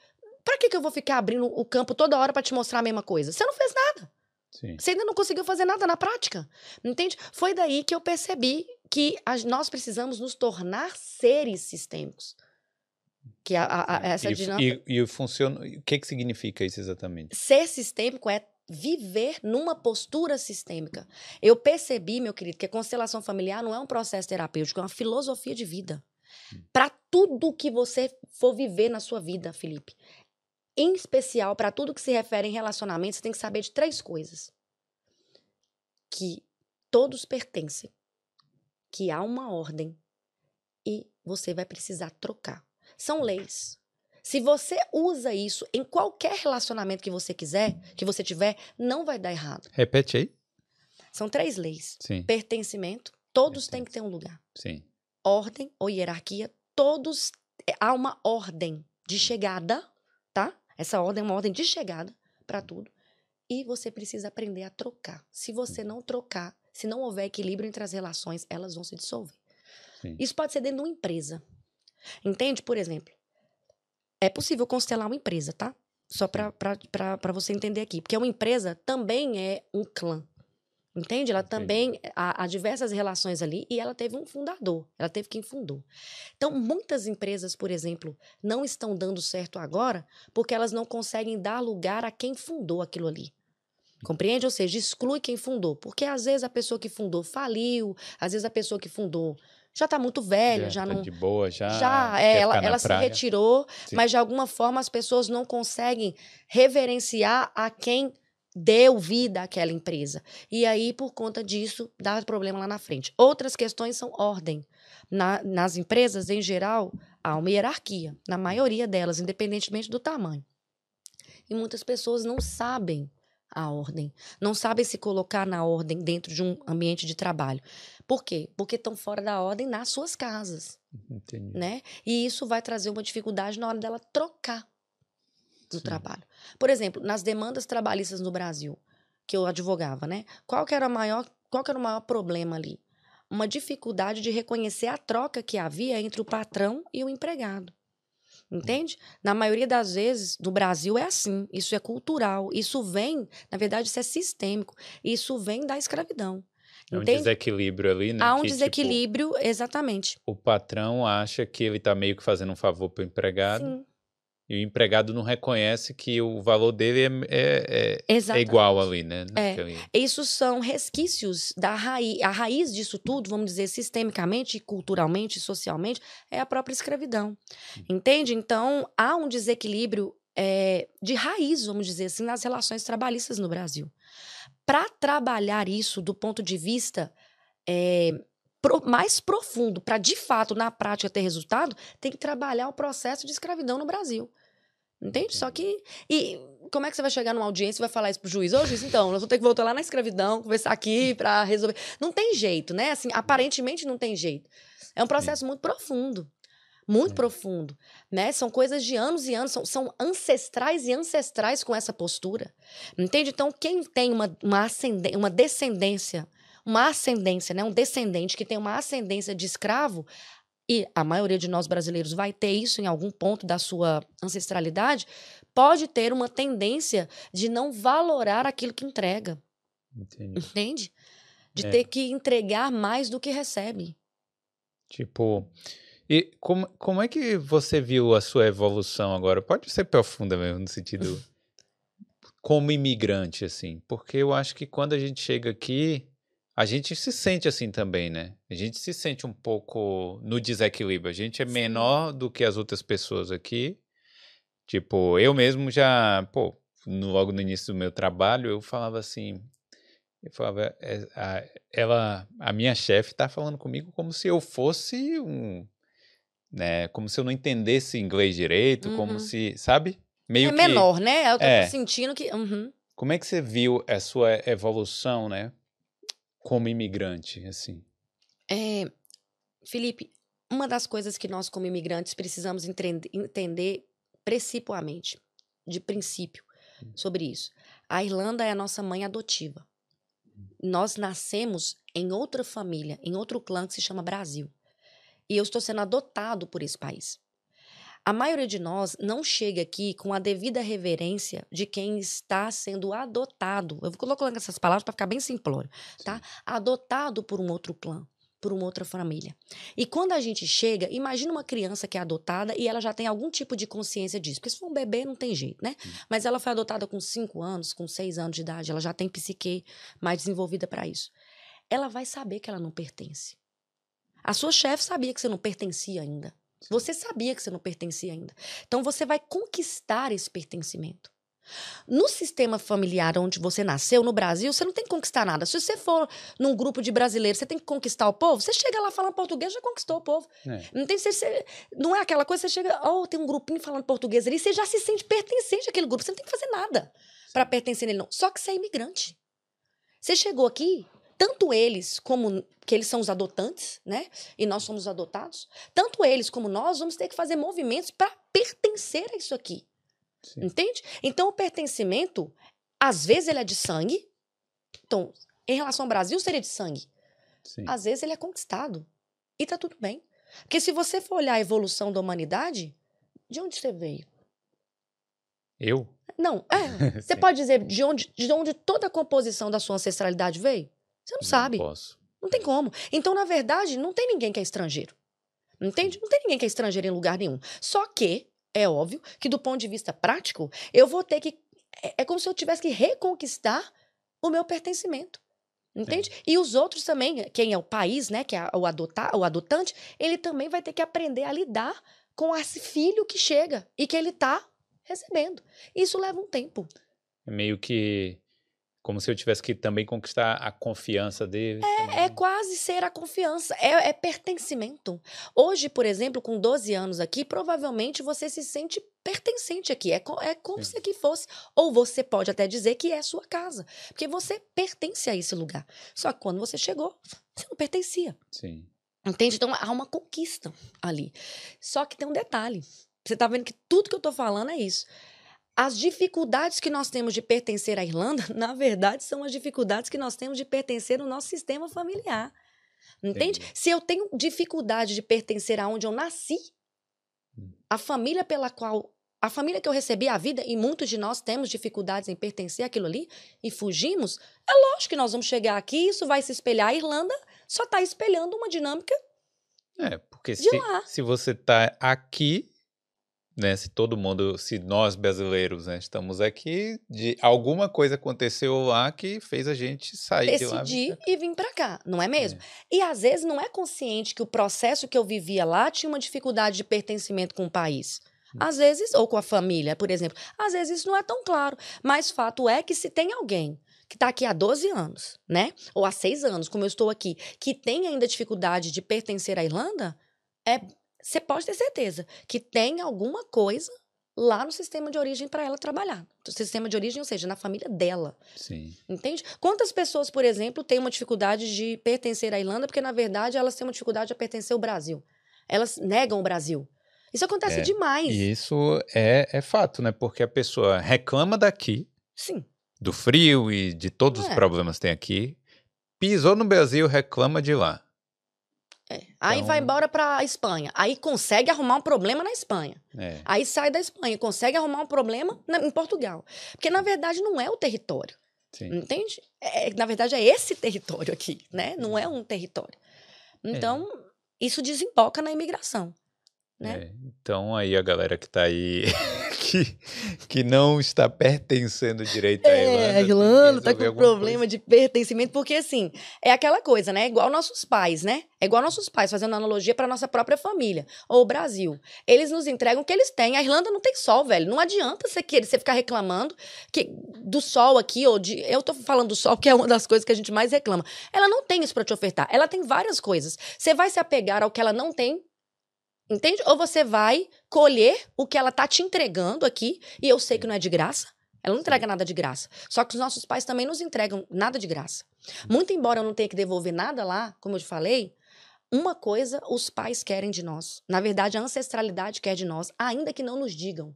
pra que, que eu vou ficar abrindo o campo toda hora pra te mostrar a mesma coisa? Você não fez nada. Sim. Você ainda não conseguiu fazer nada na prática. Entende? Foi daí que eu percebi que nós precisamos nos tornar seres sistêmicos. Que a- a- a- essa e, dinâmica. e, e funciona. O que, que significa isso exatamente? Ser sistêmico é viver numa postura sistêmica. Eu percebi, meu querido, que a constelação familiar não é um processo terapêutico, é uma filosofia de vida. Para tudo que você for viver na sua vida, Felipe. em especial, para tudo que se refere em relacionamento, você tem que saber de três coisas: que todos pertencem, que há uma ordem e você vai precisar trocar. São leis. Se você usa isso em qualquer relacionamento que você quiser, que você tiver, não vai dar errado. Repete aí. São três leis. Sim. Pertencimento, todos têm que ter um lugar. Sim. Ordem ou hierarquia, todos é, há uma ordem de chegada, tá? Essa ordem é uma ordem de chegada para tudo. E você precisa aprender a trocar. Se você não trocar, se não houver equilíbrio entre as relações, elas vão se dissolver. Sim. Isso pode ser dentro de uma empresa. Entende? Por exemplo, é possível constelar uma empresa, tá? Só para você entender aqui. Porque uma empresa também é um clã. Entende? Ela Entendi. também há, há diversas relações ali e ela teve um fundador, ela teve quem fundou. Então, muitas empresas, por exemplo, não estão dando certo agora porque elas não conseguem dar lugar a quem fundou aquilo ali. Compreende? Ou seja, exclui quem fundou. Porque às vezes a pessoa que fundou faliu, às vezes a pessoa que fundou já está muito velha, já, tá não. de boa, já. Já, é, ela, ela se praia. retirou, Sim. mas de alguma forma as pessoas não conseguem reverenciar a quem deu vida àquela empresa. E aí, por conta disso, dá problema lá na frente. Outras questões são ordem. Na- nas empresas, em geral, há uma hierarquia, na maioria delas, independentemente do tamanho. E muitas pessoas não sabem a ordem, não sabem se colocar na ordem dentro de um ambiente de trabalho. Por quê? Porque estão fora da ordem nas suas casas Entendi. né? E isso vai trazer uma dificuldade na hora dela trocar do Sim. trabalho. Por exemplo, nas demandas trabalhistas no Brasil, que eu advogava, né? Qual que era o maior, qual que era o maior problema ali? Uma dificuldade de reconhecer a troca que havia entre o patrão e o empregado. Entende? Na maioria das vezes, no Brasil é assim. Isso é cultural. Isso vem, na verdade, isso é sistêmico. Isso vem da escravidão. É um Entende? desequilíbrio ali, né? Há um que, tipo, desequilíbrio, exatamente. o patrão acha que ele tá meio que fazendo um favor pro empregado. Sim, E o empregado não reconhece que o valor dele é, é, é- é igual ali, né? É. Isso são resquícios da raiz. A raiz disso tudo, vamos dizer, sistemicamente, culturalmente, socialmente, é a própria escravidão. Entende? Então, há um desequilíbrio é, de raiz, vamos dizer assim, nas relações trabalhistas no Brasil. Para trabalhar isso do ponto de vista é, pro- mais profundo, para de fato, na prática, ter resultado, tem que trabalhar o processo de escravidão no Brasil. Entende? Só que. E como é que você vai chegar numa audiência e vai falar isso pro juiz? Ô, juiz, então, nós vamos ter que voltar lá na escravidão, conversar aqui para resolver. Não tem jeito, né? Assim, aparentemente não tem jeito. É um processo muito profundo. Muito profundo, né? São coisas de anos e anos, são, são ancestrais e ancestrais com essa postura, entende? Então, quem tem uma, uma, uma descendência, uma ascendência, né? Um descendente que tem uma ascendência de escravo, e a maioria de nós brasileiros vai ter isso em algum ponto da sua ancestralidade, pode ter uma tendência de não valorar aquilo que entrega, Entendi. entende? De É. ter que entregar mais do que recebe. Tipo, e como, como é que você viu a sua evolução agora? Pode ser profunda mesmo, no sentido como imigrante, assim, porque eu acho que quando a gente chega aqui, a gente se sente assim também, né? A gente se sente um pouco no desequilíbrio. A gente é menor do que as outras pessoas aqui. Tipo, eu mesmo já, pô, no- logo no início do meu trabalho, eu falava assim, eu falava, é, a, ela, a minha chefe tá falando comigo como se eu fosse um, né, como se eu não entendesse inglês direito, como Uhum. se, sabe? Meio é que, menor, né? Eu tô É. sentindo que. uhum. como é que você viu a sua evolução, né, como imigrante, assim? É, Felipe, uma das coisas que nós, como imigrantes, precisamos entende- entender principalmente, de princípio, sobre isso. A Irlanda é a nossa mãe adotiva. Nós nascemos em outra família, em outro clã que se chama Brasil. E eu estou sendo adotado por esse país. A maioria de nós não chega aqui com a devida reverência de quem está sendo adotado. Eu vou colocando essas palavras para ficar bem simplório, tá? Adotado por um outro clã, por uma outra família. E quando a gente chega, imagina uma criança que é adotada e ela já tem algum tipo de consciência disso. Porque se for um bebê, não tem jeito, né? Mas ela foi adotada com 5 anos, com 6 anos de idade, ela já tem psique mais desenvolvida para isso. Ela vai saber que ela não pertence. A sua chefe sabia que você não pertencia ainda. Você sabia que você não pertencia ainda. Então você vai conquistar esse pertencimento. No sistema familiar onde você nasceu, no Brasil, você não tem que conquistar nada. Se você for num grupo de brasileiros, você tem que conquistar o povo, você chega lá falando português, já conquistou o povo. É. Não, tem, você, você- não é aquela coisa, você chega, oh, tem um grupinho falando português ali, você já se sente pertencente àquele grupo, você não tem que fazer nada para pertencer nele, não. Só que você é imigrante. Você chegou aqui, tanto eles como que eles são os adotantes, né? E nós somos os adotados. Tanto eles como nós vamos ter que fazer movimentos para pertencer a isso aqui. Sim. Entende? Então, o pertencimento, às vezes, ele é de sangue. Então, em relação ao Brasil, seria de sangue. Sim. Às vezes, ele é conquistado. E tá tudo bem. Porque se você for olhar a evolução da humanidade, de onde você veio? Eu? Não, é. Você pode dizer de onde, de onde toda a composição da sua ancestralidade veio? Você não sabe. posso. Não tem como. Então, na verdade, não tem ninguém que é estrangeiro. Entende? Não tem ninguém que é estrangeiro em lugar nenhum. Só que, é óbvio, que do ponto de vista prático, eu vou ter que. É, é como se eu tivesse que reconquistar o meu pertencimento. Entende? E os outros também, quem é o país, né, que é o, adotar, o adotante, ele também vai ter que aprender a lidar com esse filho que chega e que ele está recebendo. Isso leva um tempo. É meio que como se eu tivesse que também conquistar a confiança dele. É quase ser a confiança, é, é pertencimento. Hoje, por exemplo, com 12 anos aqui, provavelmente você se sente pertencente aqui. É, co- é como Sim. se aqui fosse. Ou você pode até dizer que é sua casa. Porque você pertence a esse lugar. Só que quando você chegou, você não pertencia. Sim. Entende? Então há uma conquista ali. Só que tem um detalhe. Você tá vendo que tudo que eu tô falando é isso. As dificuldades que nós temos de pertencer à Irlanda, na verdade, são as dificuldades que nós temos de pertencer ao nosso sistema familiar. Entende? Entendi. Se eu tenho dificuldade de pertencer aonde eu nasci, a família pela qual. A família que eu recebi a vida, e muitos de nós temos dificuldades em pertencer àquilo ali e fugimos, é lógico que nós vamos chegar aqui, isso vai se espelhar. A Irlanda só está espelhando uma dinâmica É, porque De se, lá. se você tá aqui, né, se todo mundo, se nós brasileiros, né, estamos aqui, de alguma coisa aconteceu lá que fez a gente sair de lá. decidir e vir para cá, não é mesmo? E às vezes não é consciente que o processo que eu vivia lá tinha uma dificuldade de pertencimento com o país. Hum. Às vezes, ou com a família, por exemplo. Às vezes isso não é tão claro. Mas fato é que se tem alguém que está aqui há 12 anos, né? Ou há 6 anos, como eu estou aqui, que tem ainda dificuldade de pertencer à Irlanda, é, você pode ter certeza que tem alguma coisa lá no sistema de origem para ela trabalhar. No sistema de origem, ou seja, na família dela. Sim. Entende? Quantas pessoas, por exemplo, têm uma dificuldade de pertencer à Irlanda porque, na verdade, elas têm uma dificuldade de pertencer ao Brasil? Elas negam o Brasil. Isso acontece É, demais. E isso é, é fato, né? Porque a pessoa reclama daqui, Sim. do frio e de todos os É. problemas que tem aqui, pisou no Brasil, reclama de lá. É. Aí Então- vai embora para Espanha. Aí consegue arrumar um problema na Espanha. É. Aí sai da Espanha, consegue arrumar um problema na- em Portugal. Porque, na verdade, não é o território. Sim. Entende? É, na verdade, é esse território aqui, né? Não é um território. Então, isso desemboca na imigração. Né? É, Então aí a galera que tá aí que, que não está pertencendo direito à Irlanda. É, a Irlanda tá com problema de pertencimento, porque assim, é aquela coisa, né? É igual nossos pais, né? É igual nossos pais, fazendo analogia para nossa própria família, ou o Brasil. Eles nos entregam o que eles têm. A Irlanda não tem sol, velho. Não adianta você querer, você ficar reclamando que do sol aqui, ou de. Eu tô falando do sol, que é uma das coisas que a gente mais reclama. Ela não tem isso para te ofertar. Ela tem várias coisas. Você vai se apegar ao que ela não tem. Entende? Ou você vai colher o que ela tá te entregando aqui, e eu sei que não é de graça. Ela não entrega nada de graça. Só que os nossos pais também nos entregam nada de graça. Muito embora eu não tenha que devolver nada lá, como eu te falei, uma coisa os pais querem de nós. Na verdade, a ancestralidade quer de nós, ainda que não nos digam.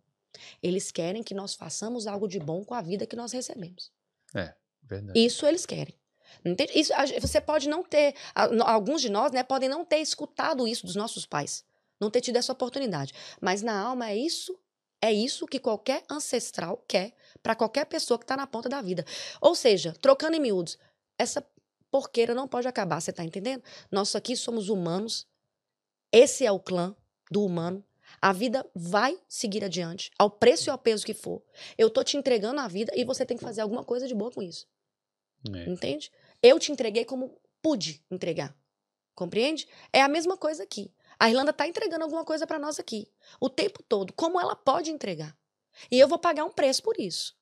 Eles querem que nós façamos algo de bom com a vida que nós recebemos. Verdade. Isso eles querem. Entende? Isso, você pode não ter. Alguns de nós né, podem não ter escutado isso dos nossos pais. Não ter tido essa oportunidade. Mas na alma é isso. É isso que qualquer ancestral quer para qualquer pessoa que está na ponta da vida. Ou seja, trocando em miúdos, essa porqueira não pode acabar, você está entendendo? Nós aqui somos humanos. Esse é o clã do humano. A vida vai seguir adiante, ao preço e ao peso que for. Eu tô te entregando a vida e você tem que fazer alguma coisa de boa com isso. É. Entende? Eu te entreguei como pude entregar. Compreende? É a mesma coisa aqui. A Irlanda está entregando alguma coisa para nós aqui, o tempo todo. Como ela pode entregar? E eu vou pagar um preço por isso.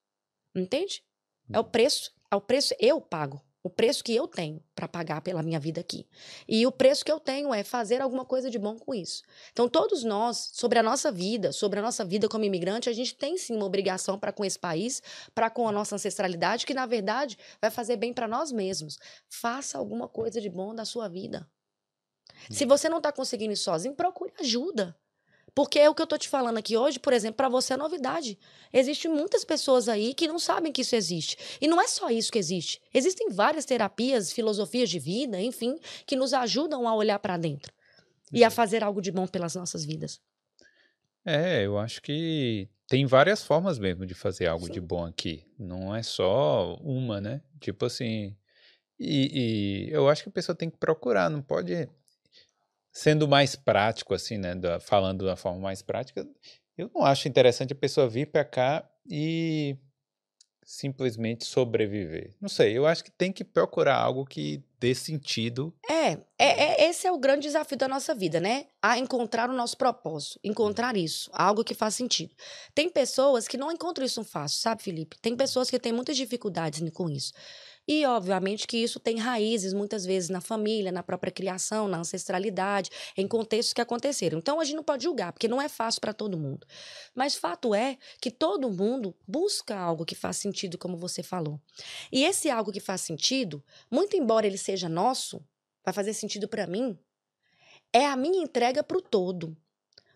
Entende? É o preço, é o preço eu pago. O preço que eu tenho para pagar pela minha vida aqui. E o preço que eu tenho é fazer alguma coisa de bom com isso. Então, todos nós, sobre a nossa vida, sobre a nossa vida como imigrante, a gente tem sim uma obrigação para com esse país, para com a nossa ancestralidade, que na verdade vai fazer bem para nós mesmos. Faça alguma coisa de bom da sua vida. Se você não está conseguindo ir sozinho, procure ajuda. Porque é o que eu tô te falando aqui hoje, por exemplo, para você é novidade. Existem muitas pessoas aí que não sabem que isso existe. E não é só isso que existe. Existem várias terapias, filosofias de vida, enfim, que nos ajudam a olhar para dentro e a fazer algo de bom pelas nossas vidas. É, eu acho que tem várias formas mesmo de fazer algo Sim. de bom aqui. Não é só uma, né? Tipo assim. E, e eu acho que a pessoa tem que procurar, não pode sendo mais prático, assim, né? Da, falando da forma mais prática, eu não acho interessante a pessoa vir para cá e simplesmente sobreviver. Não sei, eu acho que tem que procurar algo que dê sentido. É, é, é, esse é o grande desafio da nossa vida, né? A encontrar o nosso propósito, encontrar isso, algo que faz sentido. Tem pessoas que não encontram isso fácil, sabe, Felipe? Tem pessoas que têm muitas dificuldades com isso. E, obviamente, que isso tem raízes, muitas vezes, na família, na própria criação, na ancestralidade, em contextos que aconteceram. Então, a gente não pode julgar, porque não é fácil para todo mundo. Mas fato é que todo mundo busca algo que faz sentido, como você falou. E esse algo que faz sentido, muito embora ele seja nosso, vai fazer sentido para mim, é a minha entrega para o todo.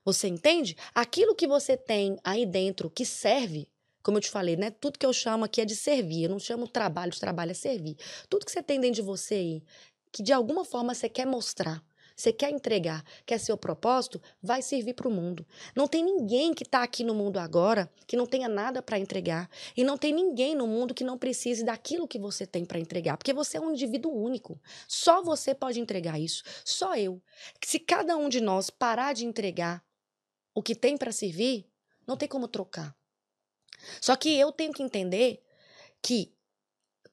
Você entende? Aquilo que você tem aí dentro que serve como eu te falei, né? Tudo que eu chamo aqui é de servir. Eu não chamo trabalho de trabalho, é servir. Tudo que você tem dentro de você aí, que de alguma forma você quer mostrar, você quer entregar, quer seu propósito, vai servir para o mundo. Não tem ninguém que está aqui no mundo agora que não tenha nada para entregar. E não tem ninguém no mundo que não precise daquilo que você tem para entregar. Porque você é um indivíduo único. Só você pode entregar isso. Só eu. Se cada um de nós parar de entregar o que tem para servir, não tem como trocar. Só que eu tenho que entender que,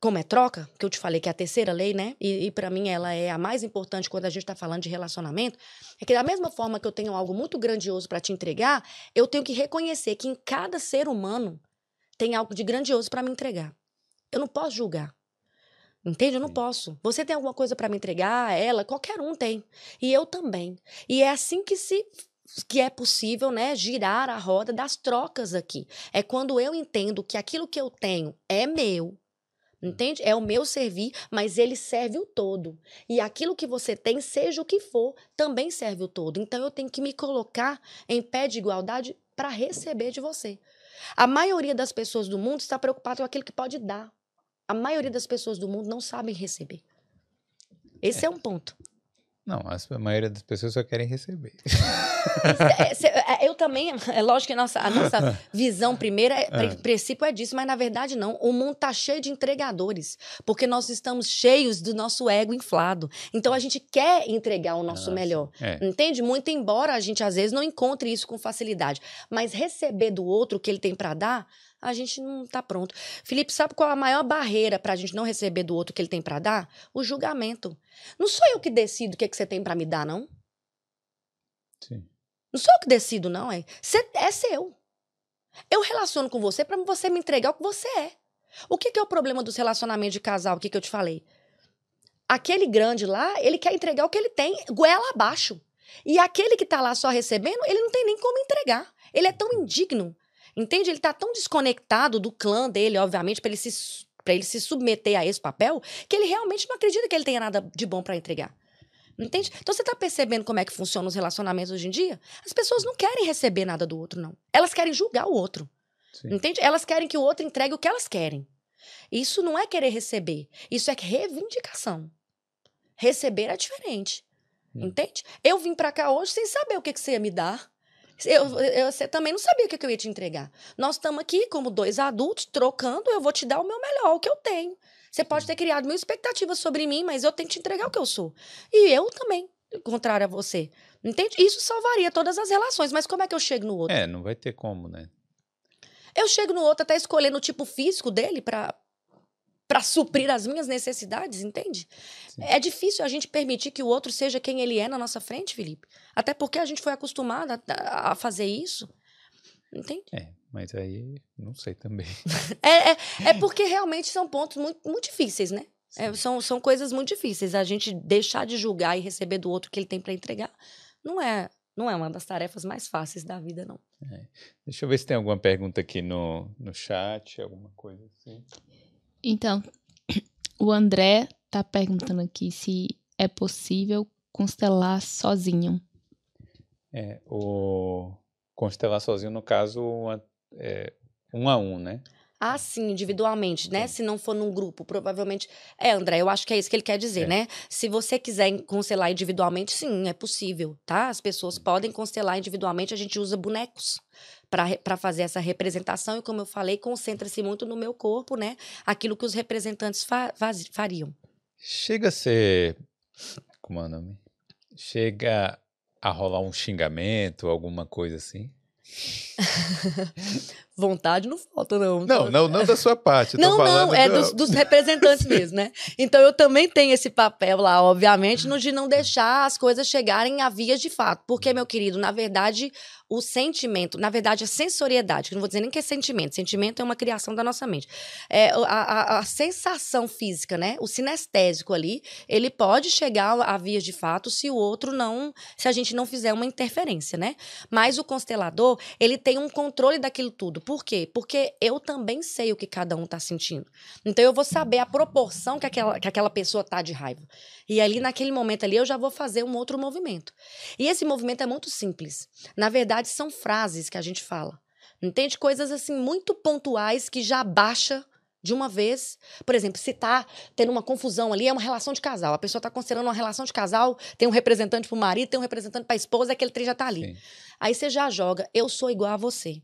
como é troca, que eu te falei que é a terceira lei, né? E, e para mim ela é a mais importante quando a gente está falando de relacionamento, é que da mesma forma que eu tenho algo muito grandioso para te entregar, eu tenho que reconhecer que em cada ser humano tem algo de grandioso para me entregar. Eu não posso julgar. Entende? Eu não posso. Você tem alguma coisa para me entregar, ela, qualquer um tem. E eu também. E é assim que se que é possível, né, girar a roda das trocas aqui. É quando eu entendo que aquilo que eu tenho é meu, Entende? É o meu servir, mas ele serve o todo. E aquilo que você tem, seja o que for, também serve o todo. Então eu tenho que me colocar em pé de igualdade para receber de você. A maioria das pessoas do mundo está preocupada com aquilo que pode dar. A maioria das pessoas do mundo não sabem receber. Esse é, é um ponto. Não, a maioria das pessoas só querem receber. É, eu também, é lógico que a nossa, a nossa visão primeira, é, é. princípio é disso, mas na verdade não. O mundo está cheio de entregadores, porque nós estamos cheios do nosso ego inflado. Então a gente quer entregar o nosso melhor. É. Entende? Muito embora a gente às vezes não encontre isso com facilidade, mas receber do outro o que ele tem para dar, a gente não está pronto. Felipe, sabe qual é a maior barreira para a gente não receber do outro que ele tem para dar? O julgamento. Não sou eu que decido o que, é que você tem para me dar, não. Sim. Não sou eu que decido, não. É, Cê, é seu. Eu relaciono com você para você me entregar o que você é. O que, que é o problema dos relacionamentos de casal? O que, que eu te falei? Aquele grande lá, ele quer entregar o que ele tem, goela abaixo. E aquele que tá lá só recebendo, ele não tem nem como entregar. Ele é tão indigno. Entende? Ele tá tão desconectado do clã dele, obviamente, para ele se para ele se submeter a esse papel, que ele realmente não acredita que ele tenha nada de bom para entregar. Entende? Então você tá percebendo como é que funcionam os relacionamentos hoje em dia? As pessoas não querem receber nada do outro, não. Elas querem julgar o outro. Sim. Entende? Elas querem que o outro entregue o que elas querem. Isso não é querer receber. Isso é reivindicação. Receber é diferente. Hum. Entende? Eu vim para cá hoje sem saber o que, que você ia me dar. Eu, eu, você também não sabia o que, eu ia te entregar. Nós estamos aqui como dois adultos, trocando, eu vou te dar o meu melhor, o que eu tenho. Você pode ter criado mil expectativas sobre mim, mas eu tenho que te entregar o que eu sou. E eu também, contrário a você. Entende? Isso salvaria todas as relações, mas como é que eu chego no outro? É, não vai ter como, né? Eu chego no outro até escolhendo o tipo físico dele para para suprir as minhas necessidades, entende? Sim. É difícil a gente permitir que o outro seja quem ele é na nossa frente, Felipe. Até porque a gente foi acostumado a, a fazer isso. Entende? É, mas aí não sei também. é, é, é, porque realmente são pontos muito, muito difíceis, né? É, são, são coisas muito difíceis. A gente deixar de julgar e receber do outro o que ele tem para entregar não é não é uma das tarefas mais fáceis da vida, não. É. Deixa eu ver se tem alguma pergunta aqui no, no chat, alguma coisa assim. Então, o André tá perguntando aqui se é possível constelar sozinho. É, o constelar sozinho, no caso, uma, é, um a um, né? Ah, sim, individualmente, né? Sim. Se não for num grupo, provavelmente. É, André, eu acho que é isso que ele quer dizer, é. né? Se você quiser constelar individualmente, sim, é possível, tá? As pessoas podem constelar individualmente, a gente usa bonecos para fazer essa representação e, como eu falei, concentra-se muito no meu corpo, né? Aquilo que os representantes fa fariam. Chega a ser. Como é o nome? Chega a rolar um xingamento, alguma coisa assim? Vontade não falta, não. Não, não, não da sua parte. Não, não, é do... dos, dos, representantes mesmo, né? Então eu também tenho esse papel lá, obviamente, no de não deixar as coisas chegarem a vias de fato. Porque, meu querido, na verdade, o sentimento, na verdade, a sensoriedade, que não vou dizer nem que é sentimento, sentimento é uma criação da nossa mente. É, a, a, a sensação física, né? O sinestésico ali, ele pode chegar a vias de fato se o outro não, se a gente não fizer uma interferência, né? Mas o constelador, ele tem um controle daquilo tudo. Por quê? Porque eu também sei o que cada um tá sentindo. Então eu vou saber a proporção que aquela, que aquela pessoa tá de raiva. E ali, naquele momento ali, eu já vou fazer um outro movimento. E esse movimento é muito simples. Na verdade, são frases que a gente fala. Entende? Coisas assim muito pontuais que já baixa de uma vez. Por exemplo, se tá tendo uma confusão ali, é uma relação de casal. A pessoa tá considerando uma relação de casal, tem um representante pro marido, tem um representante pra esposa, aquele trem já tá ali. Sim. Aí você já joga, eu sou igual a você.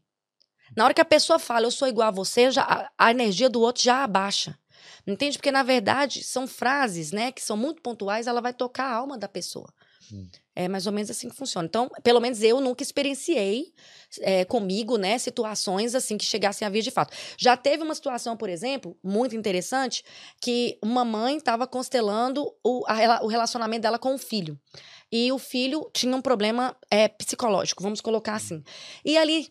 Na hora que a pessoa fala, eu sou igual a você, já, a, energia do outro já abaixa. Entende? Porque, na verdade, são frases, né, que são muito pontuais, ela vai tocar a alma da pessoa. Hum. É mais ou menos assim que funciona. Então, pelo menos eu nunca experienciei é, comigo, né, situações assim que chegassem a vir de fato. Já teve uma situação, por exemplo, muito interessante, que uma mãe estava constelando o, a, o relacionamento dela com o filho. E o filho tinha um problema é, psicológico, vamos colocar assim. E ali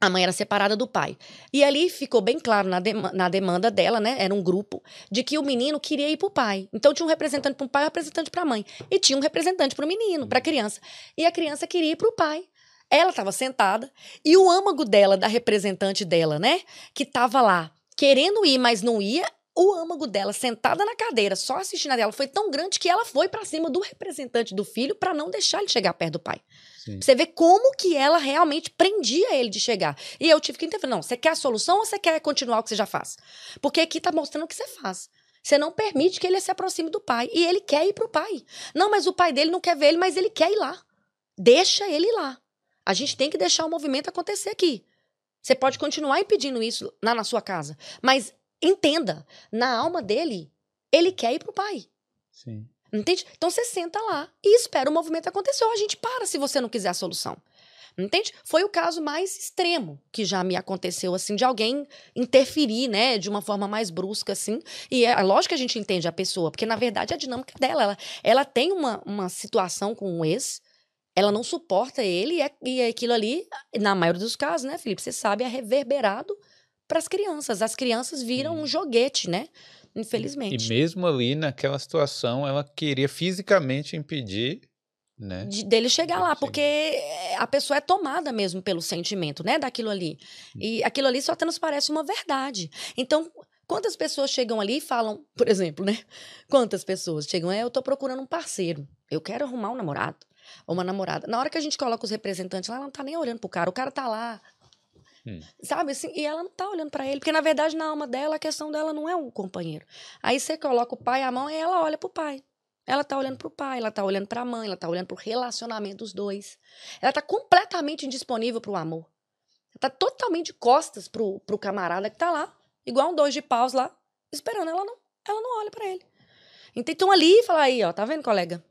a mãe era separada do pai. E ali ficou bem claro na, na demanda dela, né? Era um grupo, de que o menino queria ir pro pai. Então tinha um representante para o pai e um representante para a mãe. E tinha um representante para o menino, para a criança. E a criança queria ir pro pai. Ela estava sentada e o âmago dela, da representante dela, né? Que estava lá querendo ir, mas não ia, o âmago dela sentada na cadeira, só assistindo a dela, foi tão grande que ela foi para cima do representante do filho para não deixar ele chegar perto do pai. Sim. Você vê como que ela realmente prendia ele de chegar. E eu tive que interferir. Não, você quer a solução ou você quer continuar o que você já faz? Porque aqui tá mostrando o que você faz. Você não permite que ele se aproxime do pai. E ele quer ir pro pai. Não, mas o pai dele não quer ver ele, mas ele quer ir lá. Deixa ele ir lá. A gente tem que deixar o movimento acontecer aqui. Você pode continuar impedindo isso lá na sua casa. Mas entenda, na alma dele, ele quer ir pro pai. Sim. Entende? Então você senta lá e espera o movimento acontecer. Ou a gente para se você não quiser a solução. Entende? Foi o caso mais extremo que já me aconteceu, assim, de alguém interferir, né, de uma forma mais brusca, assim. E é lógico que a gente entende a pessoa, porque na verdade é a dinâmica dela. Ela, ela tem uma, uma situação com o ex, ela não suporta ele e, é, e aquilo ali, na maioria dos casos, né, Felipe, você sabe, é reverberado para as crianças. As crianças viram um joguete, né? Infelizmente. E mesmo ali naquela situação, ela queria fisicamente impedir né? De, dele chegar lá, porque a pessoa é tomada mesmo pelo sentimento, né, daquilo ali. Hum. E aquilo ali só até nos parece uma verdade. Então, quantas pessoas chegam ali e falam, por exemplo, né? Quantas pessoas chegam, é, eu tô procurando um parceiro, eu quero arrumar um namorado ou uma namorada. Na hora que a gente coloca os representantes lá, ela não tá nem olhando pro cara, o cara tá lá Hum. Sabe assim? E ela não tá olhando para ele, porque na verdade na alma dela a questão dela não é um companheiro. Aí você coloca o pai à mão e ela olha pro pai. Ela tá olhando pro pai, ela tá olhando pra mãe, ela tá olhando pro relacionamento dos dois. Ela tá completamente indisponível pro amor. Ela tá totalmente de costas pro, pro camarada que tá lá, igual um dois de paus lá, esperando. Ela não, ela não olha para ele. Então ali fala aí, ó, tá vendo, colega?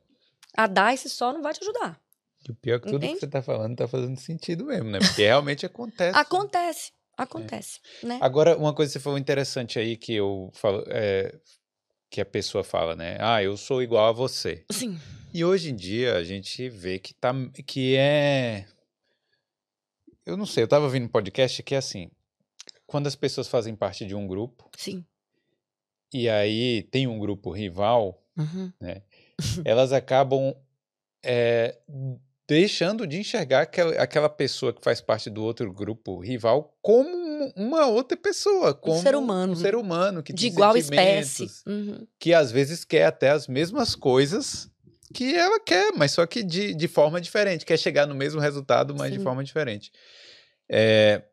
A DICE só não vai te ajudar. E o pior é que tudo Entende? que você está falando está fazendo sentido mesmo, né? Porque realmente acontece. acontece. Acontece, né? Agora, uma coisa que você falou interessante aí que eu falo, é, que a pessoa fala, né? Ah, eu sou igual a você. Sim. E hoje em dia a gente vê que tá que é eu não sei, eu tava ouvindo um podcast que é assim, quando as pessoas fazem parte de um grupo Sim. e aí tem um grupo rival, Uhum. elas acabam é, deixando de enxergar aquela, pessoa que faz parte do outro grupo rival como um- uma outra pessoa, como ser humano. um ser humano que De igual espécie. Uhum. que às vezes quer até as mesmas coisas que ela quer, mas só que de, de forma diferente, quer chegar no mesmo resultado, mas de Sim. forma diferente. É,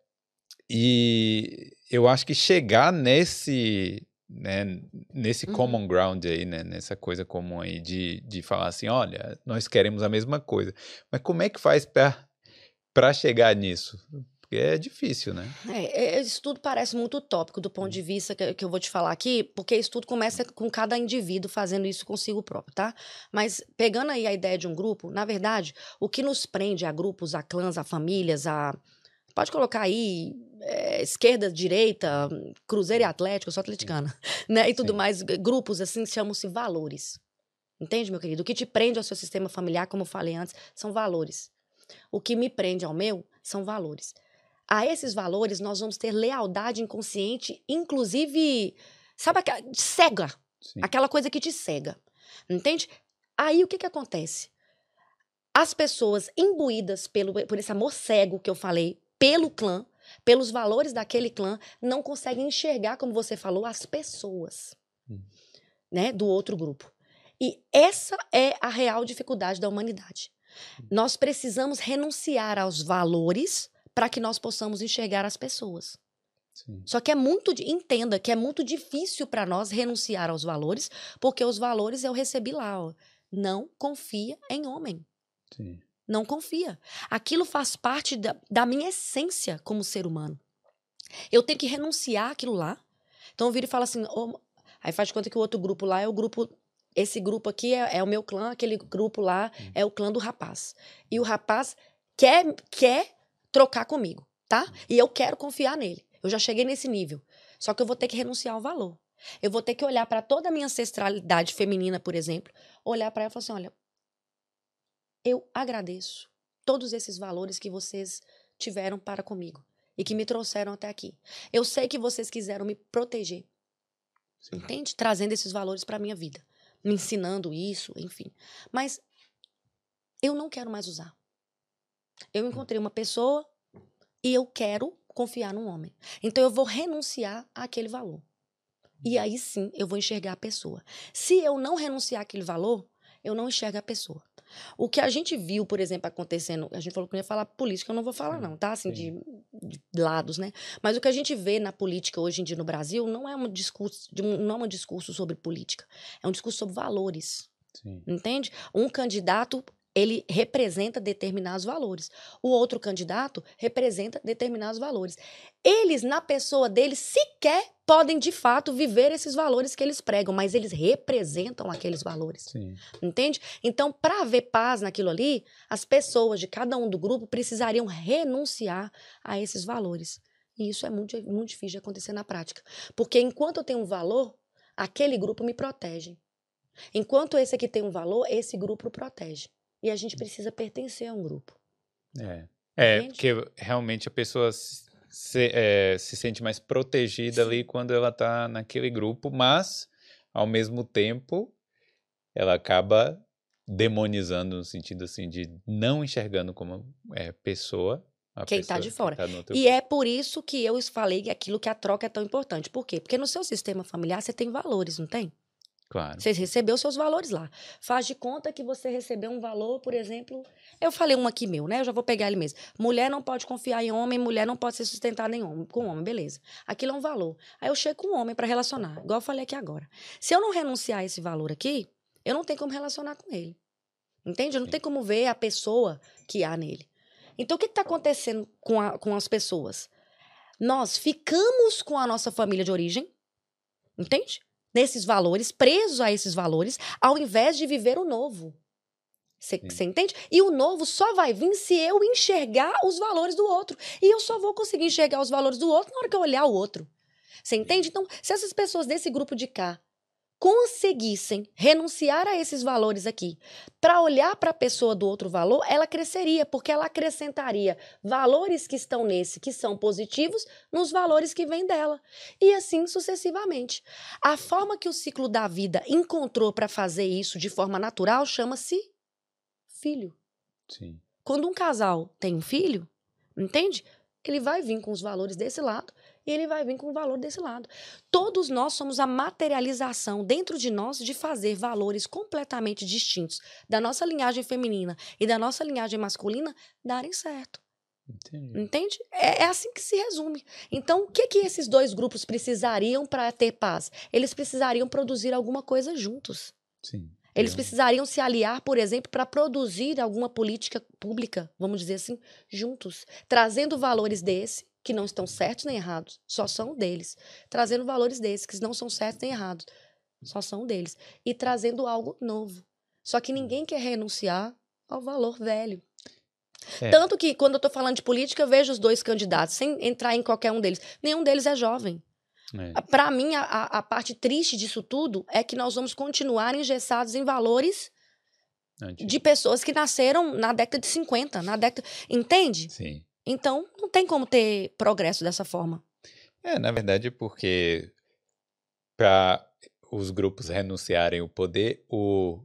e eu acho que chegar nesse, né, nesse Uhum. common ground aí, né, nessa coisa comum aí de, de falar assim, olha, nós queremos a mesma coisa, mas como é que faz para chegar nisso? Porque é difícil, né? É, é, isso tudo parece muito utópico do ponto de vista que, que eu vou te falar aqui, porque isso tudo começa com cada indivíduo fazendo isso consigo próprio, tá? Mas pegando aí a ideia de um grupo, na verdade, o que nos prende a grupos, a clãs, a famílias, a. Pode colocar aí é, esquerda, direita, Cruzeiro e Atlético, eu sou atleticana, né? E tudo Sim. mais, g- grupos assim chamam-se valores. Entende, meu querido? O que te prende ao seu sistema familiar, como eu falei antes, são valores. O que me prende ao meu são valores. A esses valores nós vamos ter lealdade inconsciente, inclusive, sabe aquela cega, Sim. aquela coisa que te cega. Entende? Aí o que que acontece? As pessoas imbuídas pelo, por esse amor cego que eu falei, pelo clã, pelos valores daquele clã, não conseguem enxergar, como você falou, as pessoas, Hum. né, do outro grupo. E essa é a real dificuldade da humanidade. Nós precisamos renunciar aos valores para que nós possamos enxergar as pessoas. Sim. Só que é muito, entenda que é muito difícil para nós renunciar aos valores, porque os valores eu recebi lá, ó. Não confia em homem. Sim. Não confia. Aquilo faz parte da, da minha essência como ser humano. Eu tenho que renunciar àquilo lá. Então eu viro e falo assim, ô, aí faz de conta que o outro grupo lá é o grupo. Esse grupo aqui é, é o meu clã, aquele grupo lá Hum. é o clã do rapaz. E o rapaz quer, quer trocar comigo, tá? E eu quero confiar nele. Eu já cheguei nesse nível. Só que eu vou ter que renunciar ao valor. Eu vou ter que olhar para toda a minha ancestralidade feminina, por exemplo, olhar para ela e falar assim: olha, eu agradeço todos esses valores que vocês tiveram para comigo e que me trouxeram até aqui. Eu sei que vocês quiseram me proteger, Sim. entende? Trazendo esses valores para minha vida, me ensinando isso, enfim. Mas eu não quero mais usar. Eu encontrei uma pessoa e eu quero confiar num homem. Então eu vou renunciar àquele valor. E aí sim eu vou enxergar a pessoa. Se eu não renunciar àquele valor, eu não enxergo a pessoa. O que a gente viu, por exemplo, acontecendo, a gente falou que não ia falar política, eu não vou falar, não, tá? Assim, sim. de, de lados, né? Mas o que a gente vê na política hoje em dia no Brasil não é um discurso, não é um discurso sobre política, é um discurso sobre valores. Sim. Entende? Um candidato, ele representa determinados valores. O outro candidato representa determinados valores. Eles, na pessoa deles, sequer podem, de fato, viver esses valores que eles pregam, mas eles representam aqueles valores. Sim. Entende? Então, para haver paz naquilo ali, as pessoas de cada um do grupo precisariam renunciar a esses valores. E isso é muito, muito difícil de acontecer na prática. Porque enquanto eu tenho um valor, aquele grupo me protege. Enquanto esse aqui tem um valor, esse grupo o protege. E a gente precisa pertencer a um grupo. É. É, Entende? porque realmente a pessoa se, é, se sente mais protegida ali quando ela tá naquele grupo, mas, ao mesmo tempo, ela acaba demonizando no sentido assim de não enxergando como é, pessoa a Quem tá pessoa de fora. tá E grupo. é por isso que eu falei que aquilo que a troca é tão importante. Por quê? Porque no seu sistema familiar você tem valores, não tem? Claro. Você recebeu seus valores lá. Faz de conta que você recebeu um valor, por exemplo. Eu falei um aqui meu, né? Eu já vou pegar ele mesmo. Mulher não pode confiar em homem, mulher não pode ser sustentada em homem, com homem, beleza. Aquilo é um valor. Aí eu chego com um homem para relacionar, igual eu falei aqui agora. Se eu não renunciar a esse valor aqui, eu não tenho como relacionar com ele. Entende? Eu não Sim. tenho como ver a pessoa que há nele. Então, o que está acontecendo com, a- com as pessoas? Nós ficamos com a nossa família de origem, entende? Nesses valores, presos a esses valores, ao invés de viver o novo. Você entende? E o novo só vai vir se eu enxergar os valores do outro. E eu só vou conseguir enxergar os valores do outro na hora que eu olhar o outro. Você entende? Então, se essas pessoas desse grupo de cá conseguissem renunciar a esses valores aqui, para olhar para a pessoa do outro valor, ela cresceria, porque ela acrescentaria valores que estão nesse, que são positivos, nos valores que vêm dela. E assim sucessivamente. A forma que o ciclo da vida encontrou para fazer isso de forma natural chama-se filho. Sim. Quando um casal tem um filho, entende? Ele vai vir com os valores desse lado e ele vai vir com o valor desse lado. Todos nós somos a materialização dentro de nós de fazer valores completamente distintos da nossa linhagem feminina e da nossa linhagem masculina darem certo. Entendi. Entende? É, é assim que se resume. Então, o que, que esses dois grupos precisariam para ter paz? Eles precisariam produzir alguma coisa juntos. Sim. Eles precisariam se aliar, por exemplo, para produzir alguma política pública, vamos dizer assim, juntos, trazendo valores desse que não estão certos nem errados, só são deles, trazendo valores desses que não são certos nem errados, só são deles, e trazendo algo novo. Só que ninguém quer renunciar ao valor velho. É. Tanto que quando eu estou falando de política, eu vejo os dois candidatos, sem entrar em qualquer um deles. Nenhum deles é jovem. É. Para mim, a, a- a parte triste disso tudo é que nós vamos continuar engessados em valores Antigo. de pessoas que nasceram na década de 50, na década. Entende? Sim. Então, não tem como ter progresso dessa forma. É, na verdade, porque para os grupos renunciarem o poder, o...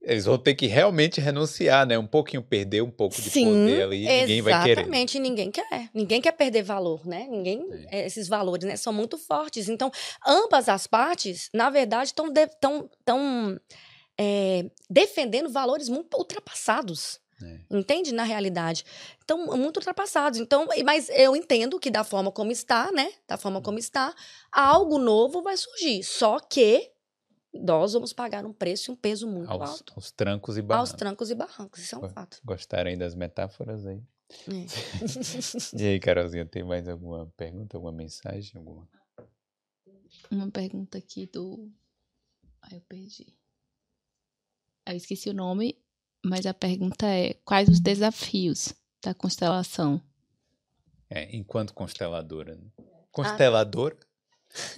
eles vão ter que realmente renunciar, né? Um pouquinho perder um pouco de poder ali, e ninguém vai querer. exatamente. Ninguém quer. Ninguém quer perder valor, né? Ninguém. Sim. eh, Esses valores, né? São muito fortes. Então, ambas as partes, na verdade, estão de, tão, tão, eh, defendendo valores muito ultrapassados. É. Entende? Na realidade. Então, muito ultrapassados. Então, mas eu entendo que da forma como está, né? Da forma como está, algo novo vai surgir. Só que nós vamos pagar um preço e um peso muito Aos, alto. aos trancos e Aos barrancos. trancos e barrancos. Isso é um fato. Gostaram aí das metáforas aí? É. E aí, Carolzinha, tem mais alguma pergunta, alguma mensagem? Alguma? Uma pergunta aqui do. Ai, eu perdi. Eu esqueci o nome, mas a pergunta é: quais os desafios da constelação? É, enquanto consteladora. Né? Ah. Consteladora?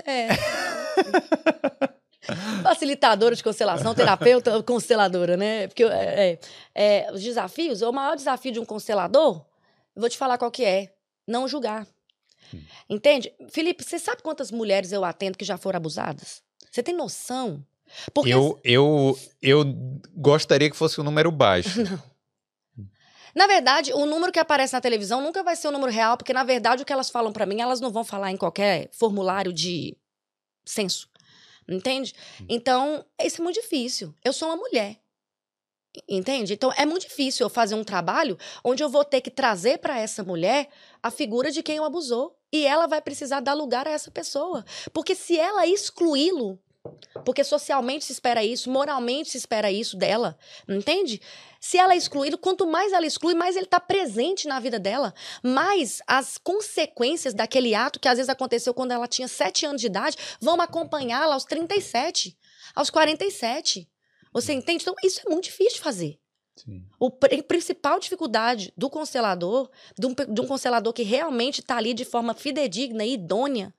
É. Facilitadora de constelação, terapeuta, consteladora, né? Porque é, é, é, os desafios, o maior desafio de um constelador, eu vou te falar qual que é. Não julgar. Hum. Entende? Felipe, você sabe quantas mulheres eu atendo que já foram abusadas? Você tem noção? Porque Eu, eu, eu gostaria que fosse um número baixo. Na verdade, o número que aparece na televisão nunca vai ser o número real, porque na verdade o que elas falam pra mim, elas não vão falar em qualquer formulário de censo. Entende? Então, isso é muito difícil. Eu sou uma mulher. Entende? Então, é muito difícil eu fazer um trabalho onde eu vou ter que trazer pra essa mulher a figura de quem o abusou. E ela vai precisar dar lugar a essa pessoa. Porque se ela excluí-lo, porque socialmente se espera isso, moralmente se espera isso dela, entende? Se ela excluí-lo, quanto mais ela exclui, mais ele está presente na vida dela. Mais as consequências daquele ato que às vezes aconteceu quando ela tinha 7 anos de idade vão acompanhá-la aos 37, aos 47. Você entende? Então, isso é muito difícil de fazer. Sim. O pr- principal dificuldade do constelador, de um, de um constelador que realmente está ali de forma fidedigna e idônea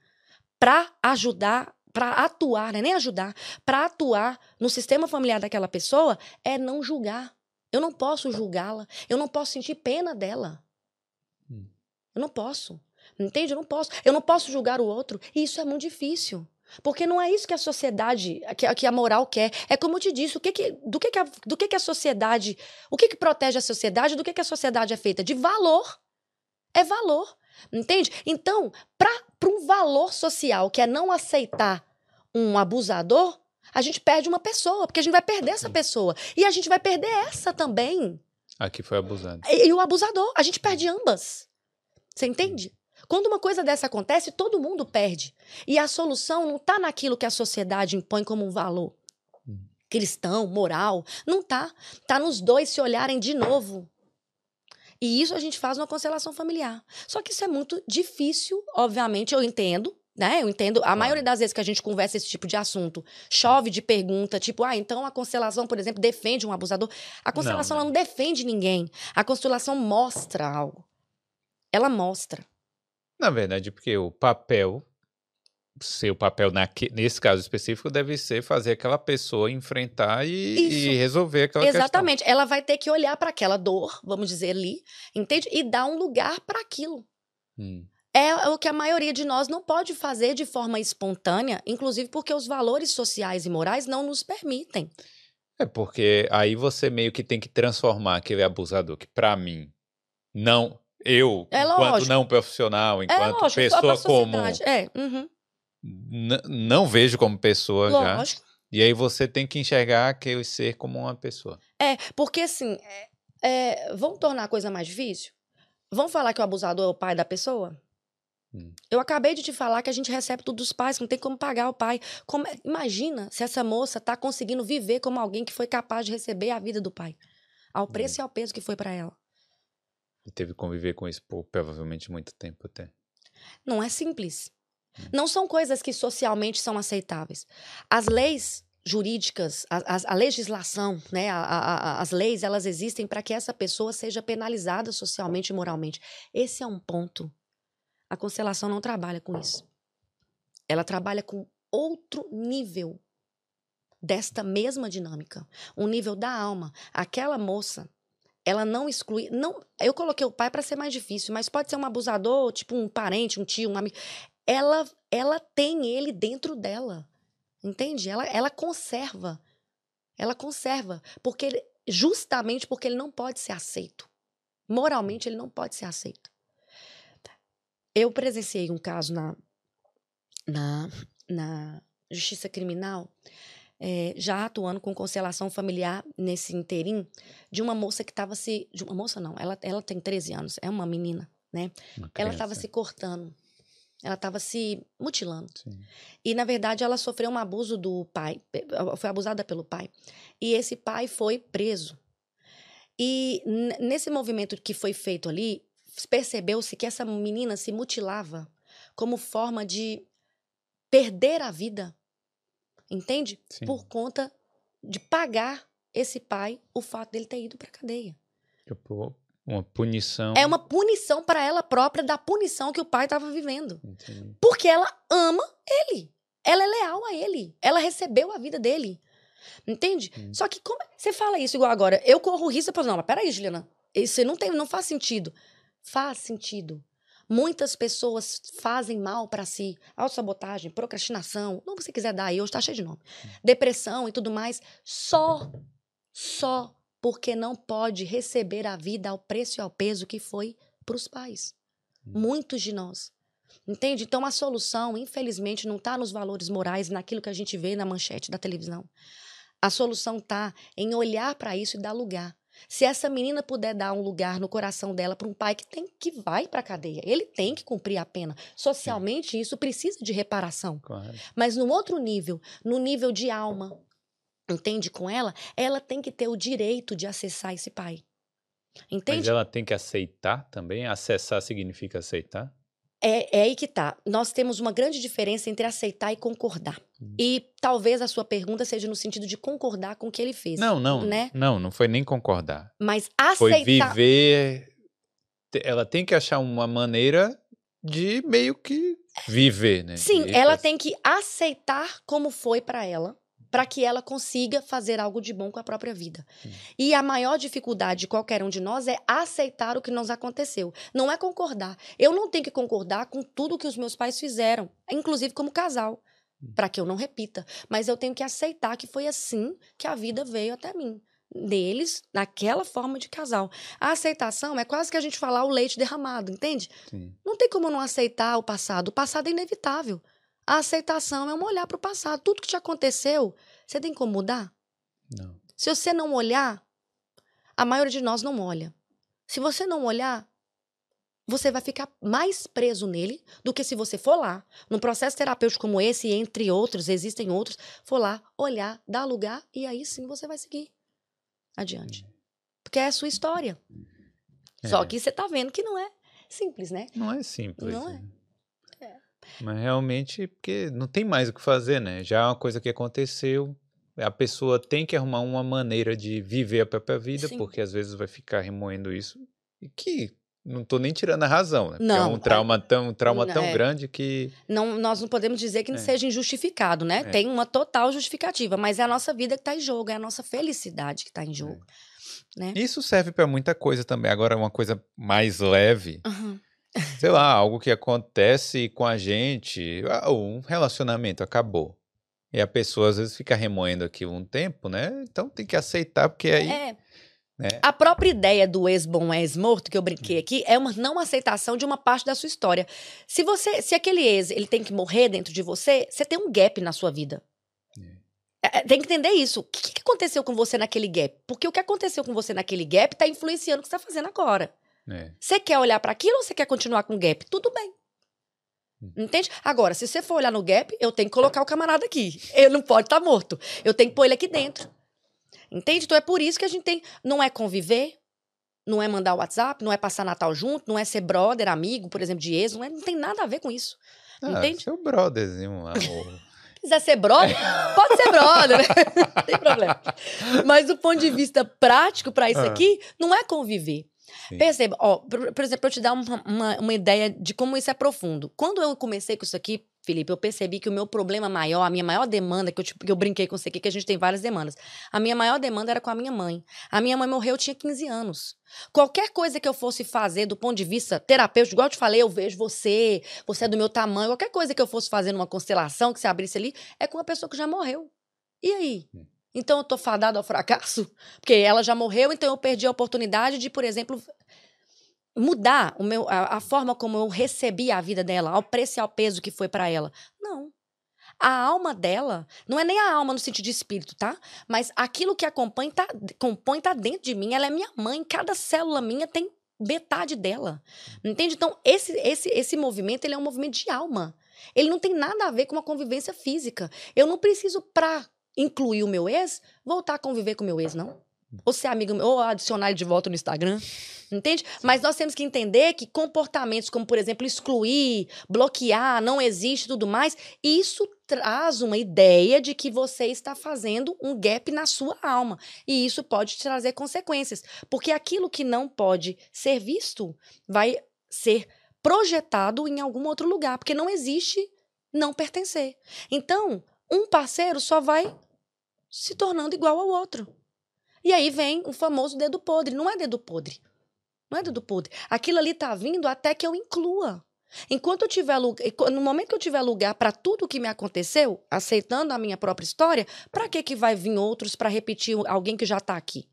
para ajudar, para atuar, não é nem ajudar, para atuar no sistema familiar daquela pessoa, é não julgar. Eu não posso julgá-la, eu não posso sentir pena dela. Hum. Eu não posso. Entende? Eu não posso. Eu não posso julgar o outro. E isso é muito difícil. Porque não é isso que a sociedade, que, a- que a moral quer. É como eu te disse, o que que, do, que que a, do que que a sociedade, o que que protege a sociedade, do que que a sociedade é feita? De valor. É valor. Entende? Então, para um valor social, que é não aceitar um abusador, a gente perde uma pessoa, porque a gente vai perder essa pessoa. E a gente vai perder essa também. Aqui foi abusado. E, e o abusador, a gente perde ambas. Você entende? Quando uma coisa dessa acontece, todo mundo perde. E a solução não está naquilo que a sociedade impõe como um valor Hum. cristão, moral. Não tá. Tá nos dois se olharem de novo. E isso a gente faz numa constelação familiar. Só que isso é muito difícil, obviamente, eu entendo, Né? Eu entendo. A Claro. maioria das vezes que a gente conversa esse tipo de assunto, chove de pergunta, tipo, ah, então a constelação, por exemplo, defende um abusador. A constelação não. ela não defende ninguém. A constelação mostra algo. Ela mostra. Na verdade, porque o papel, seu papel naque- nesse caso específico, deve ser fazer aquela pessoa enfrentar e, e resolver aquela Exatamente. Ela vai ter que olhar para aquela dor, vamos dizer ali, entende? E dar um lugar para aquilo. questão. Hum, É o que a maioria de nós não pode fazer de forma espontânea, inclusive porque os valores sociais e morais não nos permitem. É porque aí você meio que tem que transformar aquele abusador que, pra mim, não. Eu, É enquanto lógico. não profissional, é enquanto lógico, só pessoa comum. É, uhum, não vejo como pessoa já. lógico. E aí você tem que enxergar aquele ser como uma pessoa. É, porque assim, é, é, vão tornar a coisa mais difícil? Vão falar que o abusador é o pai da pessoa? Hum. Eu acabei de te falar que a gente recebe tudo dos pais, que não tem como pagar o pai. Como é- imagina se essa moça tá conseguindo viver como alguém que foi capaz de receber a vida do pai. Ao preço e ao peso que foi para ela. E teve que conviver com isso por provavelmente muito tempo até. Não é simples. Não são coisas que socialmente são aceitáveis. As leis jurídicas, a, a- a legislação, né, a- as leis, elas existem para que essa pessoa seja penalizada socialmente e moralmente. Esse é um ponto. A constelação não trabalha com isso. Ela trabalha com outro nível desta mesma dinâmica, um nível da alma. Aquela moça, ela não exclui, não, eu coloquei o pai para ser mais difícil, mas pode ser um abusador, tipo um parente, um tio, um amigo. Ela ela tem ele dentro dela. Entende? Ela ela conserva. Ela conserva, porque ele- justamente porque ele não pode ser aceito. Moralmente ele não pode ser aceito. Eu presenciei um caso na na, na justiça criminal, eh, já atuando com constelação familiar nesse interim, de uma moça que estava se. De uma moça, não, ela, ela tem 13 anos, é uma menina, né? Uma Ela estava se cortando, ela estava se mutilando. Sim. E, na verdade, ela sofreu um abuso do pai, foi abusada pelo pai. E esse pai foi preso. E nesse movimento que foi feito ali, percebeu-se que essa menina se mutilava como forma de perder a vida. Entende? Sim. Por conta de pagar esse pai o fato dele ter ido para cadeia. Tipo, uma punição. É uma punição para ela própria da punição que o pai estava vivendo. Entendi. Porque ela ama ele. Ela é leal a ele. Ela recebeu a vida dele. Entende? Hum. Só que como você fala isso igual agora, eu corro risco, eu falo, não, mas peraí, Juliana, isso não tem, não faz sentido. Faz sentido. Muitas pessoas fazem mal para si. Autossabotagem, procrastinação, o nome que você quiser dar aí, hoje tá cheio de nome. Depressão e tudo mais, só, só porque não pode receber a vida ao preço e ao peso que foi para os pais. Muitos de nós. Entende? Então a solução, infelizmente, não está nos valores morais, naquilo que a gente vê na manchete da televisão. A solução está em olhar para isso e dar lugar. Se essa menina puder dar um lugar no coração dela para um pai que tem que vai para cadeia, ele tem que cumprir a pena. Socialmente isso precisa de reparação. Correto. Mas no outro nível, no nível de alma, entende com ela, ela tem que ter o direito de acessar esse pai. Mas Entende? ela tem que aceitar também? Acessar significa aceitar? É, é aí que tá. Nós temos uma grande diferença entre aceitar e concordar. Hum. E talvez a sua pergunta seja no sentido de concordar com o que ele fez. Não, não. Né? Não, não foi nem concordar. Mas Foi aceitar. viver. te- Ela tem que achar uma maneira de meio que viver, né? Sim, De- ela tem que aceitar como foi para ela, para que ela consiga fazer algo de bom com a própria vida. Hum. E a maior dificuldade de qualquer um de nós é aceitar o que nos aconteceu. Não é concordar. Eu não tenho que concordar com tudo que os meus pais fizeram, inclusive como casal, Hum. para que eu não repita. Mas eu tenho que aceitar que foi assim que a vida veio até mim. Deles, naquela forma de casal. A aceitação é quase que a gente falar o leite derramado, entende? Sim. Não tem como não aceitar o passado. O passado é inevitável. A aceitação é um olhar para o passado. Tudo que te aconteceu, você tem como mudar? Não. Se você não olhar, a maioria de nós não olha. Se você não olhar, você vai ficar mais preso nele do que se você for lá, num processo terapêutico como esse, entre outros, existem outros, for lá, olhar, dar lugar e aí sim você vai seguir adiante. Porque é a sua história. Só É. que você tá vendo que não é simples, né? Não é simples. Não é. Mas realmente, porque não tem mais o que fazer, né? Já é uma coisa que aconteceu. A pessoa tem que arrumar uma maneira de viver a própria vida, Sim. porque às vezes vai ficar remoendo isso. E que não tô nem tirando a razão, né? Porque Não, é um trauma tão, um trauma tão é. grande que. Não, nós não podemos dizer que não É. seja injustificado, né? É. Tem uma total justificativa, mas é a nossa vida que está em jogo, é a nossa felicidade que está em jogo. Né? Isso serve pra muita coisa também. Agora, uma coisa mais leve, Uhum. Sei lá, algo que acontece com a gente, ah, um relacionamento acabou. E a pessoa às vezes fica remoendo aquilo um tempo, né? Então tem que aceitar, porque aí. É. né? A própria ideia do ex-bom, ex-morto, que eu brinquei aqui, é uma não aceitação de uma parte da sua história. Se você, se aquele ex, ele tem que morrer dentro de você, você tem um gap na sua vida. É, é, tem que entender isso. O que, que aconteceu com você naquele gap? Porque o que aconteceu com você naquele gap está influenciando o que você está fazendo agora. É. Você quer olhar para aquilo ou você quer continuar com o gap? Tudo bem. Entende? Agora, se você for olhar no gap, eu tenho que colocar o camarada aqui. Ele não pode estar morto. Eu tenho que pôr ele aqui dentro. Entende? Então é por isso que a gente tem. Não é conviver, não é mandar WhatsApp, não é passar Natal junto, não é ser brother, amigo, por exemplo, de ex, não, é- não tem nada a ver com isso. Ah, Entende? seu brotherzinho lá. o- quiser ser brother, pode ser brother, né? não tem problema. Mas do ponto de vista prático para isso Ah. aqui, não é conviver. Sim. Perceba, ó, por, por exemplo, pra eu te dar uma, uma, uma ideia de como isso é profundo. Quando eu comecei com isso aqui, Felipe, eu percebi que o meu problema maior, a minha maior demanda, que eu, tipo, que eu brinquei com você aqui, que a gente tem várias demandas. A minha maior demanda era com a minha mãe. A minha mãe morreu, eu tinha 15 anos. Qualquer coisa que eu fosse fazer do ponto de vista terapêutico, igual eu te falei, eu vejo você, você é do meu tamanho, qualquer coisa que eu fosse fazer numa constelação, que você abrisse ali, é com uma pessoa que já morreu. E aí? Hum. Então eu tô fadado ao fracasso? Porque ela já morreu, então eu perdi a oportunidade de, por exemplo, mudar o meu, a, a forma como eu recebi a vida dela, ao preço e ao peso que foi para ela. Não. A alma dela, não é nem a alma no sentido de espírito, tá? Mas aquilo que a compõe tá, compõe tá dentro de mim. Ela é minha mãe. Cada célula minha tem metade dela. Entende? Então, esse, esse, esse movimento, ele é um movimento de alma. Ele não tem nada a ver com uma convivência física. Eu não preciso, pra incluir o meu ex, voltar a conviver com o meu ex, não. Ou ser amigo meu, ou adicionar ele de volta no Instagram. Entende? Mas nós temos que entender que comportamentos como, por exemplo, excluir, bloquear, não existe tudo mais, isso traz uma ideia de que você está fazendo um gap na sua alma. E isso pode te trazer consequências. Porque aquilo que não pode ser visto vai ser projetado em algum outro lugar. Porque não existe não pertencer. Então, um parceiro só vai se tornando igual ao outro. E aí vem o famoso dedo podre. Não é dedo podre. Não é dedo podre. Aquilo ali tá vindo até que eu inclua. Enquanto eu tiver lugar, no momento que eu tiver lugar para tudo o que me aconteceu, aceitando a minha própria história, para que que vai vir outros para repetir alguém que já tá aqui?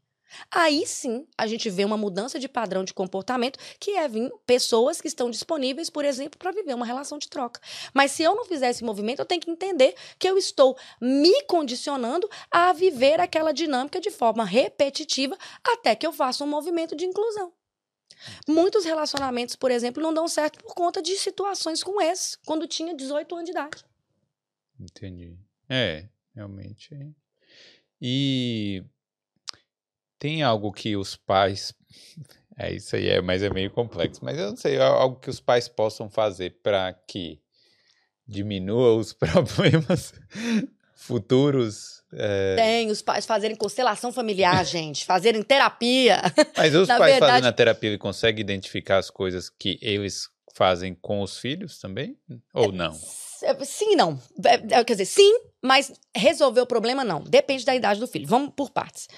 Aí sim, a gente vê uma mudança de padrão de comportamento, que é vir pessoas que estão disponíveis, por exemplo, para viver uma relação de troca. Mas se eu não fizer esse movimento, eu tenho que entender que eu estou me condicionando a viver aquela dinâmica de forma repetitiva até que eu faça um movimento de inclusão. Muitos relacionamentos, por exemplo, não dão certo por conta de situações com esse, quando tinha 18 anos de idade. Entendi. É, realmente. E tem algo que os pais. É isso aí, é, mas é meio complexo. Mas eu não sei, algo que os pais possam fazer para que diminua os problemas futuros. é, Tem os pais fazerem constelação familiar, gente, fazerem terapia. Mas os pais verdade- fazendo a terapia, ele consegue identificar as coisas que eles fazem com os filhos também? Ou não? Sim e não. É, é, Quer dizer, sim, mas resolver o problema não. Depende da idade do filho. Vamos por partes.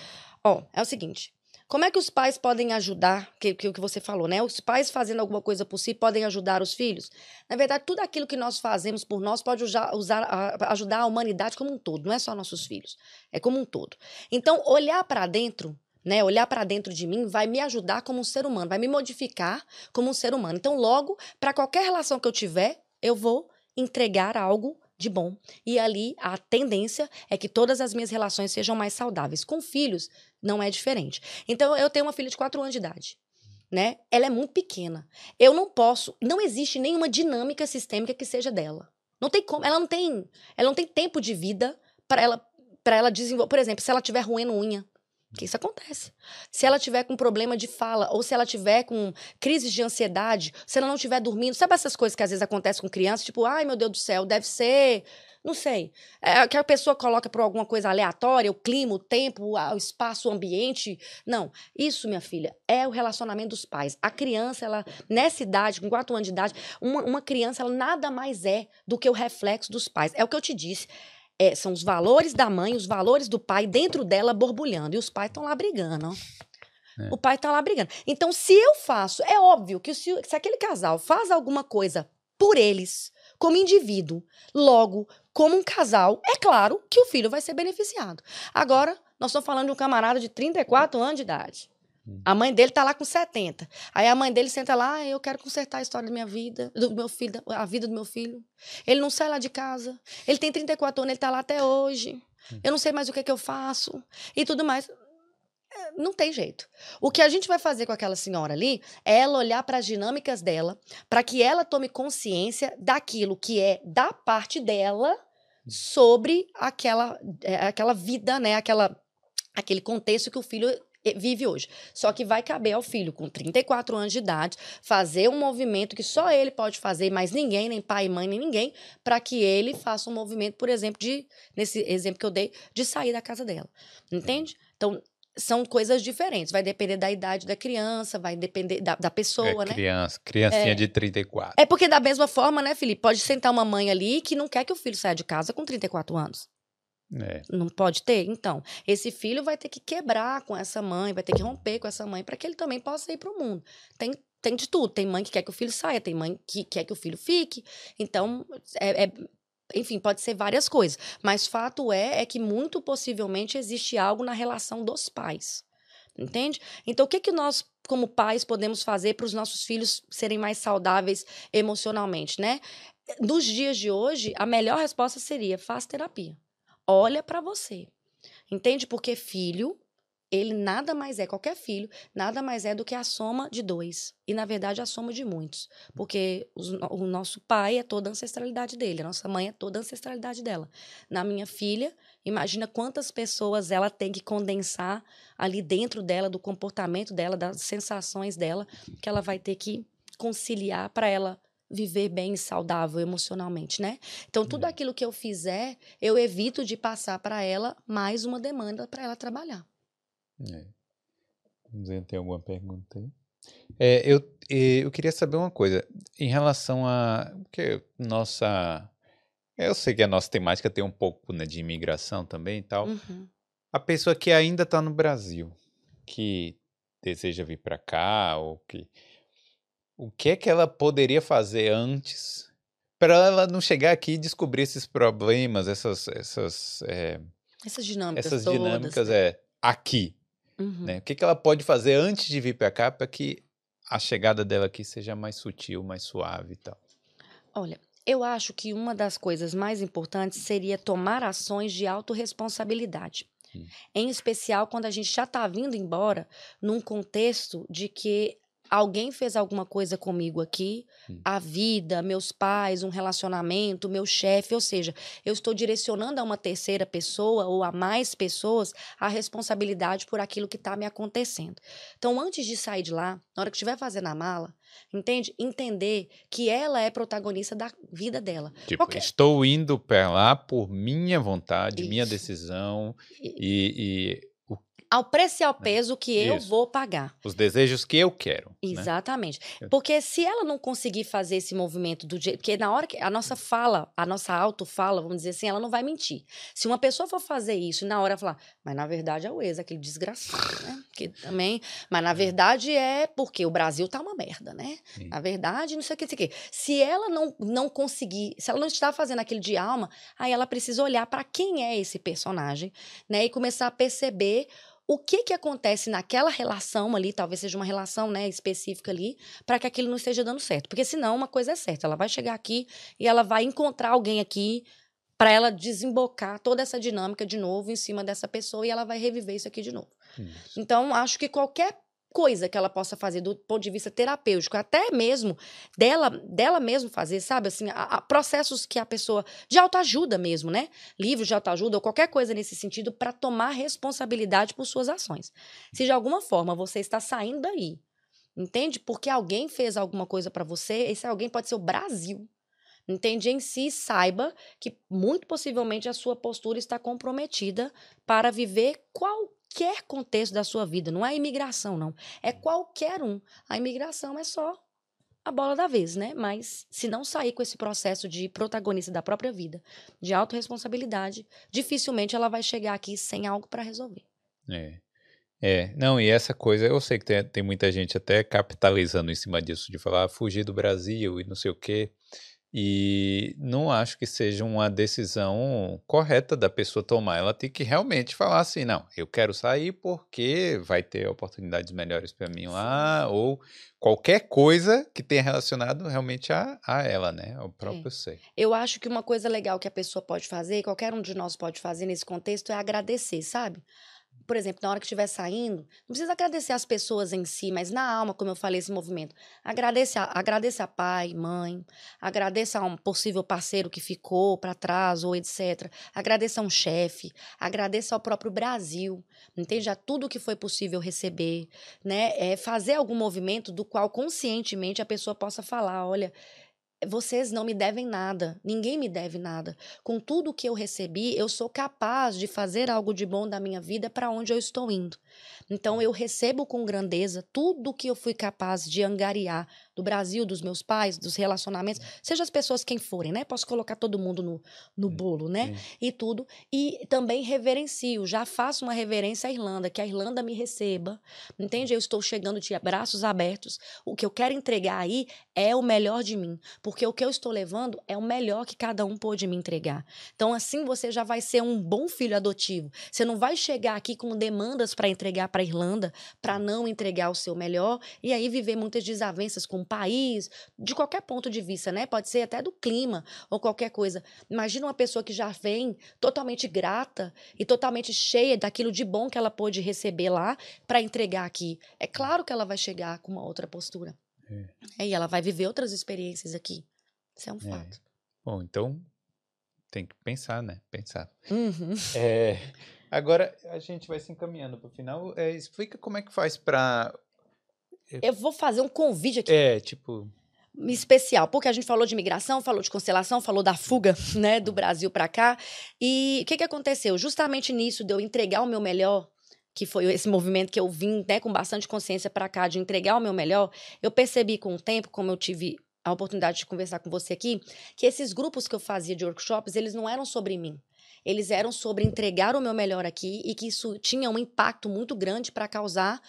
Ó, é o seguinte. Como é que os pais podem ajudar, que, que o que você falou, né? Os pais fazendo alguma coisa por si podem ajudar os filhos? Na verdade, tudo aquilo que nós fazemos por nós pode usar, usar, ajudar a humanidade como um todo, não é só nossos filhos, é como um todo. Então, olhar para dentro, né? Olhar para dentro de mim vai me ajudar como um ser humano, vai me modificar como um ser humano. Então, logo, para qualquer relação que eu tiver, eu vou entregar algo de bom. E ali a tendência é que todas as minhas relações sejam mais saudáveis. Com filhos, não é diferente. Então, eu tenho uma filha de 4 anos de idade. Né? Ela é muito pequena. Eu não posso, não existe nenhuma dinâmica sistêmica que seja dela. Não tem como, ela não tem, ela não tem tempo de vida para ela para ela desenvolver, por exemplo, se ela tiver roendo unha, Que isso acontece. Se ela tiver com problema de fala, ou se ela tiver com crises de ansiedade, se ela não estiver dormindo, sabe essas coisas que às vezes acontecem com crianças, tipo, ai meu Deus do céu, deve ser não sei. É, que a pessoa coloca por alguma coisa aleatória, o clima, o tempo, o espaço, o ambiente. Não. Isso, minha filha, é o relacionamento dos pais. A criança, ela, nessa idade, com quatro anos de idade, uma, uma criança, ela nada mais é do que o reflexo dos pais. É o que eu te disse. É, são os valores da mãe, os valores do pai dentro dela borbulhando. E os pais estão lá brigando. É. O pai está lá brigando. Então, se eu faço, é óbvio que se, se aquele casal faz alguma coisa por eles, como indivíduo, logo, como um casal, é claro que o filho vai ser beneficiado. Agora, nós estamos falando de um camarada de 34 anos de idade. Hum. A mãe dele está lá com 70. Aí a mãe dele senta lá, ah, eu quero consertar a história da minha vida, do meu filho, a vida do meu filho. Ele não sai lá de casa. Ele tem 34 anos, ele está lá até hoje. Hum. Eu não sei mais o que, é que eu faço. E tudo mais não tem jeito. O que a gente vai fazer com aquela senhora ali é ela olhar para as dinâmicas dela, para que ela tome consciência daquilo que é da parte dela sobre aquela, é, aquela vida, né? Aquela, aquele contexto que o filho vive hoje. Só que vai caber ao filho, com 34 anos de idade, fazer um movimento que só ele pode fazer, mas ninguém, nem pai, mãe, nem ninguém, para que ele faça um movimento, por exemplo, de, nesse exemplo que eu dei, de sair da casa dela. Entende? Então, são coisas diferentes. Vai depender da idade da criança, vai depender da, da pessoa, é, né? Criança, criancinha é. de 34. É porque da mesma forma, né, Felipe? Pode sentar uma mãe ali que não quer que o filho saia de casa com 34 anos. É. Não pode ter? Então, esse filho vai ter que quebrar com essa mãe, vai ter que romper com essa mãe para que ele também possa ir para o mundo. Tem, tem de tudo. Tem mãe que quer que o filho saia, tem mãe que quer que o filho fique. Então, é, é enfim, pode ser várias coisas. Mas fato é, é que muito possivelmente existe algo na relação dos pais. Entende? Então, o que, que nós, como pais, podemos fazer para os nossos filhos serem mais saudáveis emocionalmente, né? Nos dias de hoje, a melhor resposta seria: faz terapia. Olha para você. Entende? Porque filho ele nada mais é, qualquer filho, nada mais é do que a soma de dois. E, na verdade, a soma de muitos. Porque os, o nosso pai é toda a ancestralidade dele, a nossa mãe é toda a ancestralidade dela. Na minha filha, imagina quantas pessoas ela tem que condensar ali dentro dela, do comportamento dela, das sensações dela, que ela vai ter que conciliar para ela viver bem e saudável emocionalmente, né? Então, tudo uhum. aquilo que eu fizer, eu evito de passar para ela mais uma demanda para ela trabalhar. É. Vamos ver, tem alguma pergunta aí? É, eu, eu queria saber uma coisa. Em relação a. Porque nossa. Eu sei que a nossa temática tem um pouco né, de imigração também e tal. Uhum. A pessoa que ainda está no Brasil, que deseja vir para cá, ou que. O que é que ela poderia fazer antes para ela não chegar aqui e descobrir esses problemas, essas. Essas, é, essas dinâmicas. Essas todas, dinâmicas, né? é, aqui. Uhum. Né? O que, que ela pode fazer antes de vir para cá para que a chegada dela aqui seja mais sutil, mais suave e tal? Olha, eu acho que uma das coisas mais importantes seria tomar ações de autorresponsabilidade. Hum. Em especial quando a gente já está vindo embora num contexto de que alguém fez alguma coisa comigo aqui, hum. a vida, meus pais, um relacionamento, meu chefe, ou seja, eu estou direcionando a uma terceira pessoa ou a mais pessoas a responsabilidade por aquilo que está me acontecendo. Então, antes de sair de lá, na hora que estiver fazendo a mala, entende? Entender que ela é protagonista da vida dela. Tipo, Porque... estou indo para lá por minha vontade, Isso. minha decisão e, e ao preço e ao né, peso que eu vou pagar. Os desejos que eu quero. Né? Exatamente. Né? Porque se ela não conseguir fazer esse movimento do jeito. Porque na hora que a nossa fala, a nossa auto-fala, vamos dizer assim, ela não vai mentir. Se uma pessoa for fazer isso e na hora falar, mas na verdade é o ex, aquele desgraçado, né? Que também. Mas na é. verdade é porque o Brasil tá uma merda, né? Sim. Na verdade, não sei o que, não sei o que. Se ela não, não conseguir, se ela não está fazendo aquele de alma, aí ela precisa olhar para quem é esse personagem, né? E começar a perceber o que que acontece naquela relação ali, talvez seja uma relação, né, específica ali, para que aquilo não esteja dando certo. Porque senão uma coisa é certa, ela vai chegar aqui e ela vai encontrar alguém aqui para ela desembocar toda essa dinâmica de novo em cima dessa pessoa e ela vai reviver isso aqui de novo. Isso. Então, acho que qualquer coisa que ela possa fazer do ponto de vista terapêutico, até mesmo dela, dela mesmo fazer, sabe? Assim, a, a processos que a pessoa de autoajuda mesmo, né? Livros de autoajuda ou qualquer coisa nesse sentido para tomar responsabilidade por suas ações. Se de alguma forma você está saindo daí, entende? Porque alguém fez alguma coisa para você, esse alguém pode ser o Brasil. Entende? Em si, saiba que muito possivelmente a sua postura está comprometida para viver qual qualquer contexto da sua vida. Não é imigração, não. É qualquer um. A imigração é só a bola da vez, né? Mas se não sair com esse processo de protagonista da própria vida, de autorresponsabilidade, dificilmente ela vai chegar aqui sem algo para resolver. É. É, não, e essa coisa, eu sei que tem, tem muita gente até capitalizando em cima disso, de falar ah, fugir do Brasil e não sei o quê. E não acho que seja uma decisão correta da pessoa tomar. Ela tem que realmente falar assim: não, eu quero sair porque vai ter oportunidades melhores para mim lá, ou qualquer coisa que tenha relacionado realmente a, a ela, né? Ao próprio é. ser. Eu acho que uma coisa legal que a pessoa pode fazer, qualquer um de nós pode fazer nesse contexto, é agradecer, sabe? Por exemplo, na hora que estiver saindo, não precisa agradecer as pessoas em si, mas na alma, como eu falei, esse movimento. Agradeça, agradeça a pai, mãe, agradeça a um possível parceiro que ficou para trás ou etc. Agradeça a um chefe, agradeça ao próprio Brasil, entende? A tudo que foi possível receber, né? É fazer algum movimento do qual conscientemente a pessoa possa falar, olha, vocês não me devem nada, ninguém me deve nada. Com tudo que eu recebi, eu sou capaz de fazer algo de bom da minha vida para onde eu estou indo. Então eu recebo com grandeza tudo que eu fui capaz de angariar do Brasil, dos meus pais, dos relacionamentos, seja as pessoas quem forem, né? Posso colocar todo mundo no, no bolo, né? E tudo. E também reverencio, já faço uma reverência à Irlanda, que a Irlanda me receba, entende? Eu estou chegando de braços abertos. O que eu quero entregar aí é o melhor de mim, porque o que eu estou levando é o melhor que cada um pôde me entregar. Então, assim, você já vai ser um bom filho adotivo. Você não vai chegar aqui com demandas para entregar para a Irlanda, para não entregar o seu melhor, e aí viver muitas desavenças com país, de qualquer ponto de vista, né? Pode ser até do clima ou qualquer coisa. Imagina uma pessoa que já vem totalmente grata e totalmente cheia daquilo de bom que ela pôde receber lá para entregar aqui. É claro que ela vai chegar com uma outra postura. É. É, e ela vai viver outras experiências aqui. Isso é um é. fato. Bom, então tem que pensar, né? Pensar. Uhum. É, agora a gente vai se encaminhando para o final. É, explica como é que faz para eu vou fazer um convite aqui. É, tipo especial, porque a gente falou de migração, falou de constelação, falou da fuga, né, do Brasil para cá. E o que que aconteceu? Justamente nisso de eu entregar o meu melhor, que foi esse movimento que eu vim, né, com bastante consciência para cá de entregar o meu melhor, eu percebi com o tempo, como eu tive a oportunidade de conversar com você aqui, que esses grupos que eu fazia de workshops, eles não eram sobre mim. Eles eram sobre entregar o meu melhor aqui e que isso tinha um impacto muito grande para causar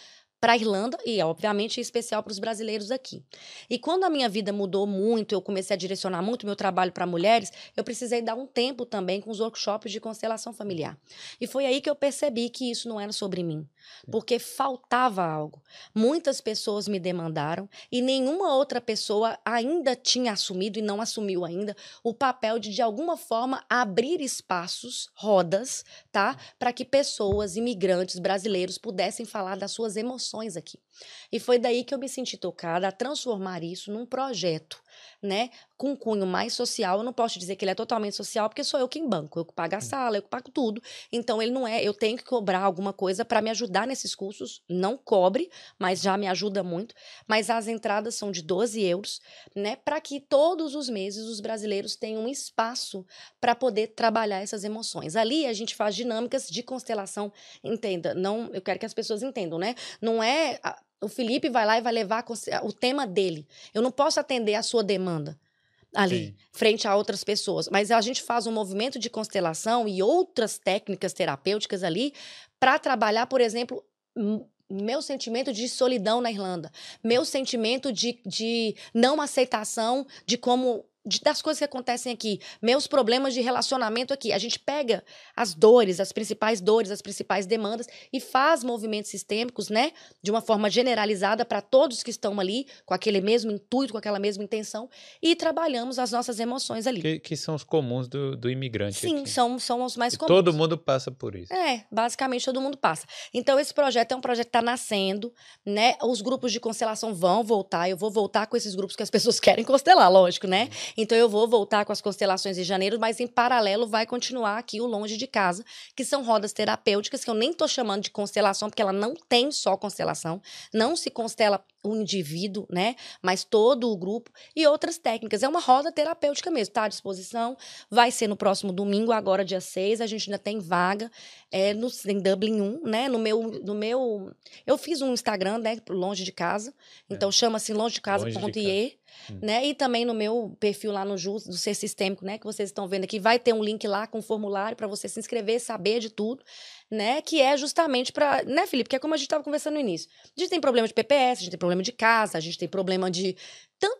para a Irlanda e, obviamente, em especial para os brasileiros aqui. E quando a minha vida mudou muito, eu comecei a direcionar muito meu trabalho para mulheres, eu precisei dar um tempo também com os workshops de constelação familiar. E foi aí que eu percebi que isso não era sobre mim, porque faltava algo. Muitas pessoas me demandaram e nenhuma outra pessoa ainda tinha assumido e não assumiu ainda o papel de de alguma forma abrir espaços, rodas, tá, para que pessoas imigrantes brasileiros pudessem falar das suas emoções aqui. E foi daí que eu me senti tocada a transformar isso num projeto, né? Com cunho mais social. Eu não posso dizer que ele é totalmente social, porque sou eu quem banco, eu que pago a sala, eu que pago tudo. Então ele não é, eu tenho que cobrar alguma coisa para me ajudar nesses cursos. Não cobre, mas já me ajuda muito. Mas as entradas são de 12 euros, né? Para que todos os meses os brasileiros tenham um espaço para poder trabalhar essas emoções. Ali a gente faz dinâmicas de constelação, entenda. Não, eu quero que as pessoas entendam, né? Não é o Felipe vai lá e vai levar o tema dele. Eu não posso atender a sua demanda ali, Sim. frente a outras pessoas. Mas a gente faz um movimento de constelação e outras técnicas terapêuticas ali para trabalhar, por exemplo, meu sentimento de solidão na Irlanda, meu sentimento de, de não aceitação de como de- das coisas que acontecem aqui, meus problemas de relacionamento aqui. A gente pega as dores, as principais dores, as principais demandas e faz movimentos sistêmicos, né, de uma forma generalizada para todos que estão ali, com aquele mesmo intuito, com aquela mesma intenção, e trabalhamos as nossas emoções ali. Que, que são os comuns do, do imigrante Sim, aqui. são, são os mais E comuns. todo mundo passa por isso. É, basicamente todo mundo passa. Então, esse projeto é um projeto que está nascendo, né? Os grupos de constelação vão voltar. Eu vou voltar com esses grupos que as pessoas querem constelar, lógico, né? Então, eu vou voltar com as constelações em janeiro, mas em paralelo vai continuar aqui o Longe de Casa, que são rodas terapêuticas, que eu nem tô chamando de constelação, porque ela não tem só constelação. Não se constela o indivíduo, né? Mas todo o grupo. E outras técnicas. É uma roda terapêutica mesmo, tá à disposição. Vai ser no próximo domingo, agora dia 6. A gente ainda tem vaga é, no, em Dublin 1, né? No meu, no meu. Eu fiz um Instagram, né? Longe de casa. Então chama-se longe de casa. Hum. Né? E também no meu perfil lá no JUS, do Ser Sistêmico, né? Que vocês estão vendo aqui, vai ter um link lá com formulário para você se inscrever, saber de tudo, né? Que é justamente para. Né, Felipe? Que é como a gente estava conversando no início. A gente tem problema de PPS, a gente tem problema de casa, a gente tem problema de.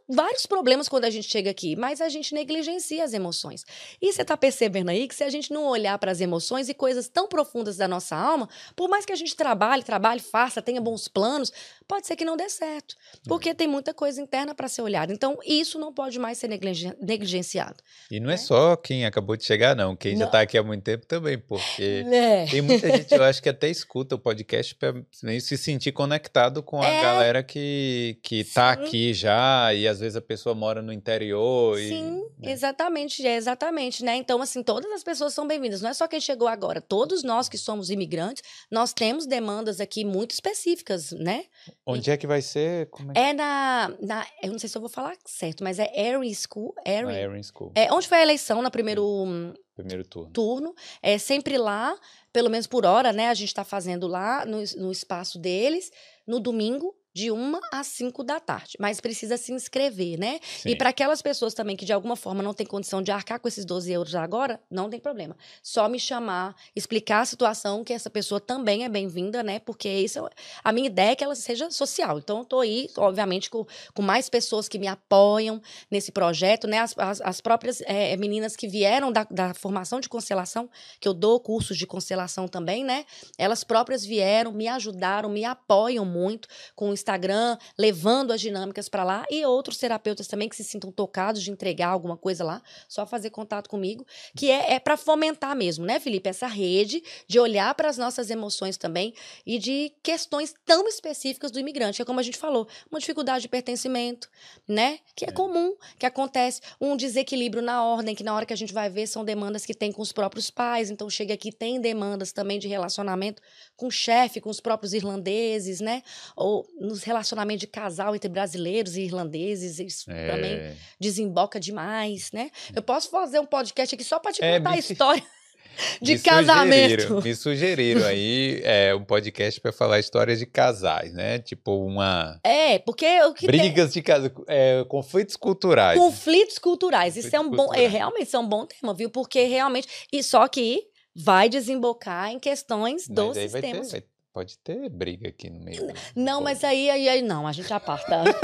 Vários problemas quando a gente chega aqui, mas a gente negligencia as emoções. E você tá percebendo aí que se a gente não olhar para as emoções e coisas tão profundas da nossa alma, por mais que a gente trabalhe, trabalhe, faça, tenha bons planos, pode ser que não dê certo. Porque tem muita coisa interna para ser olhada. Então, isso não pode mais ser negligen- negligenciado. E não é É. só quem acabou de chegar, não. Quem já Não. está aqui há muito tempo também, porque É. tem muita gente, eu acho que até escuta o podcast para se sentir conectado com a É. galera que, que tá aqui já, e às vezes a pessoa mora no interior. e, Sim, né? exatamente, é exatamente, né? Então, assim, todas as pessoas são bem-vindas. Não é só quem chegou agora. Todos nós que somos imigrantes, nós temos demandas aqui muito específicas, né? Onde é que vai ser? Como é É na, na eu não sei se eu vou falar certo, mas é Erin School, Na Erin. Erin School, É onde foi a eleição no primeiro primeiro turno. turno. É sempre lá, pelo menos por hora, né? A gente está fazendo lá no, no espaço deles, no domingo, de uma às cinco da tarde. Mas precisa se inscrever, né? E Sim. para aquelas pessoas também que de alguma forma não tem condição de arcar com esses 12 euros agora, não tem problema. Só me chamar, explicar a situação, que essa pessoa também é bem-vinda, né? Porque isso, é- a minha ideia é que ela seja social. Então, eu tô aí, obviamente, com, com mais pessoas que me apoiam nesse projeto, né? As, as, as próprias eh, meninas que vieram da, da formação de constelação, que eu dou cursos de constelação também, né? Elas próprias vieram, me ajudaram, me apoiam muito com o Instagram, levando as dinâmicas para lá e outros terapeutas também que se sintam tocados de entregar alguma coisa lá, só fazer contato comigo, que é, é para fomentar mesmo, né, Felipe? Essa rede de olhar para as nossas emoções também e de questões tão específicas do imigrante, é como a gente falou, uma dificuldade de pertencimento, né? Que é, É. comum, que acontece, um desequilíbrio na ordem, que na hora que a gente vai ver são demandas que tem com os próprios pais, então chega aqui tem demandas também de relacionamento com o chefe, com os próprios irlandeses, né? Ou nos relacionamentos de casal entre brasileiros e irlandeses, isso também É, desemboca demais, né? Eu posso fazer um podcast aqui só para te É, contar a me- história de me casamento. Sugeriram, me sugeriram aí é, um podcast para falar histórias de casais, né? Tipo uma. É, porque o que tem Brigas de casa, é, conflitos culturais. conflitos culturais, isso é um Conflitos bom, é, realmente isso é um bom tema, viu? Porque realmente e só que vai desembocar em questões Mas dos aí vai ter, sistemas. vai- pode ter briga aqui no meio. Não, mas aí, aí, aí não, a gente aparta.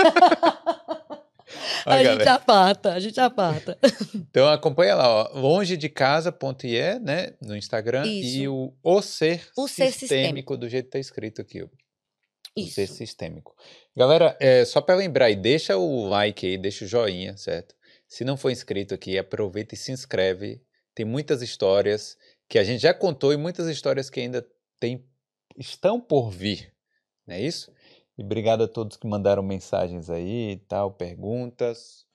Ó, a gente aparta, a gente aparta. Então acompanha lá, ó, longe de casa.ie, né, no Instagram e Isso. o O Ser O Ser Sistêmico, do jeito que tá escrito aqui, ó. O Ser Isso. Sistêmico. Galera, é, só para lembrar aí, deixa o like aí, deixa o joinha, certo? Se não for inscrito aqui, aproveita e se inscreve. Tem muitas histórias que a gente já contou e muitas histórias que ainda tem, estão por vir, não é isso? E obrigado a todos que mandaram mensagens aí e tal, perguntas.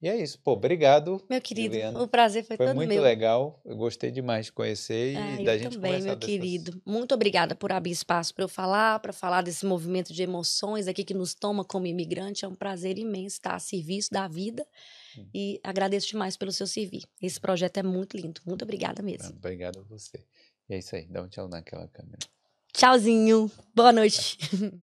E é isso, pô, obrigado. Meu querido, Juliana, o prazer foi, Foi todo muito meu. legal. Eu gostei demais de conhecer e Ah, da eu gente também, meu dessas- querido. Muito obrigada por abrir espaço para eu falar, para falar desse movimento de emoções aqui que nos toma como imigrante. É um prazer imenso estar a serviço da vida Hum. e agradeço demais pelo seu servir. Esse projeto é muito lindo. Muito obrigada mesmo. Obrigado a você. E é isso aí, dá um tchau naquela câmera. Tchauzinho. Boa noite.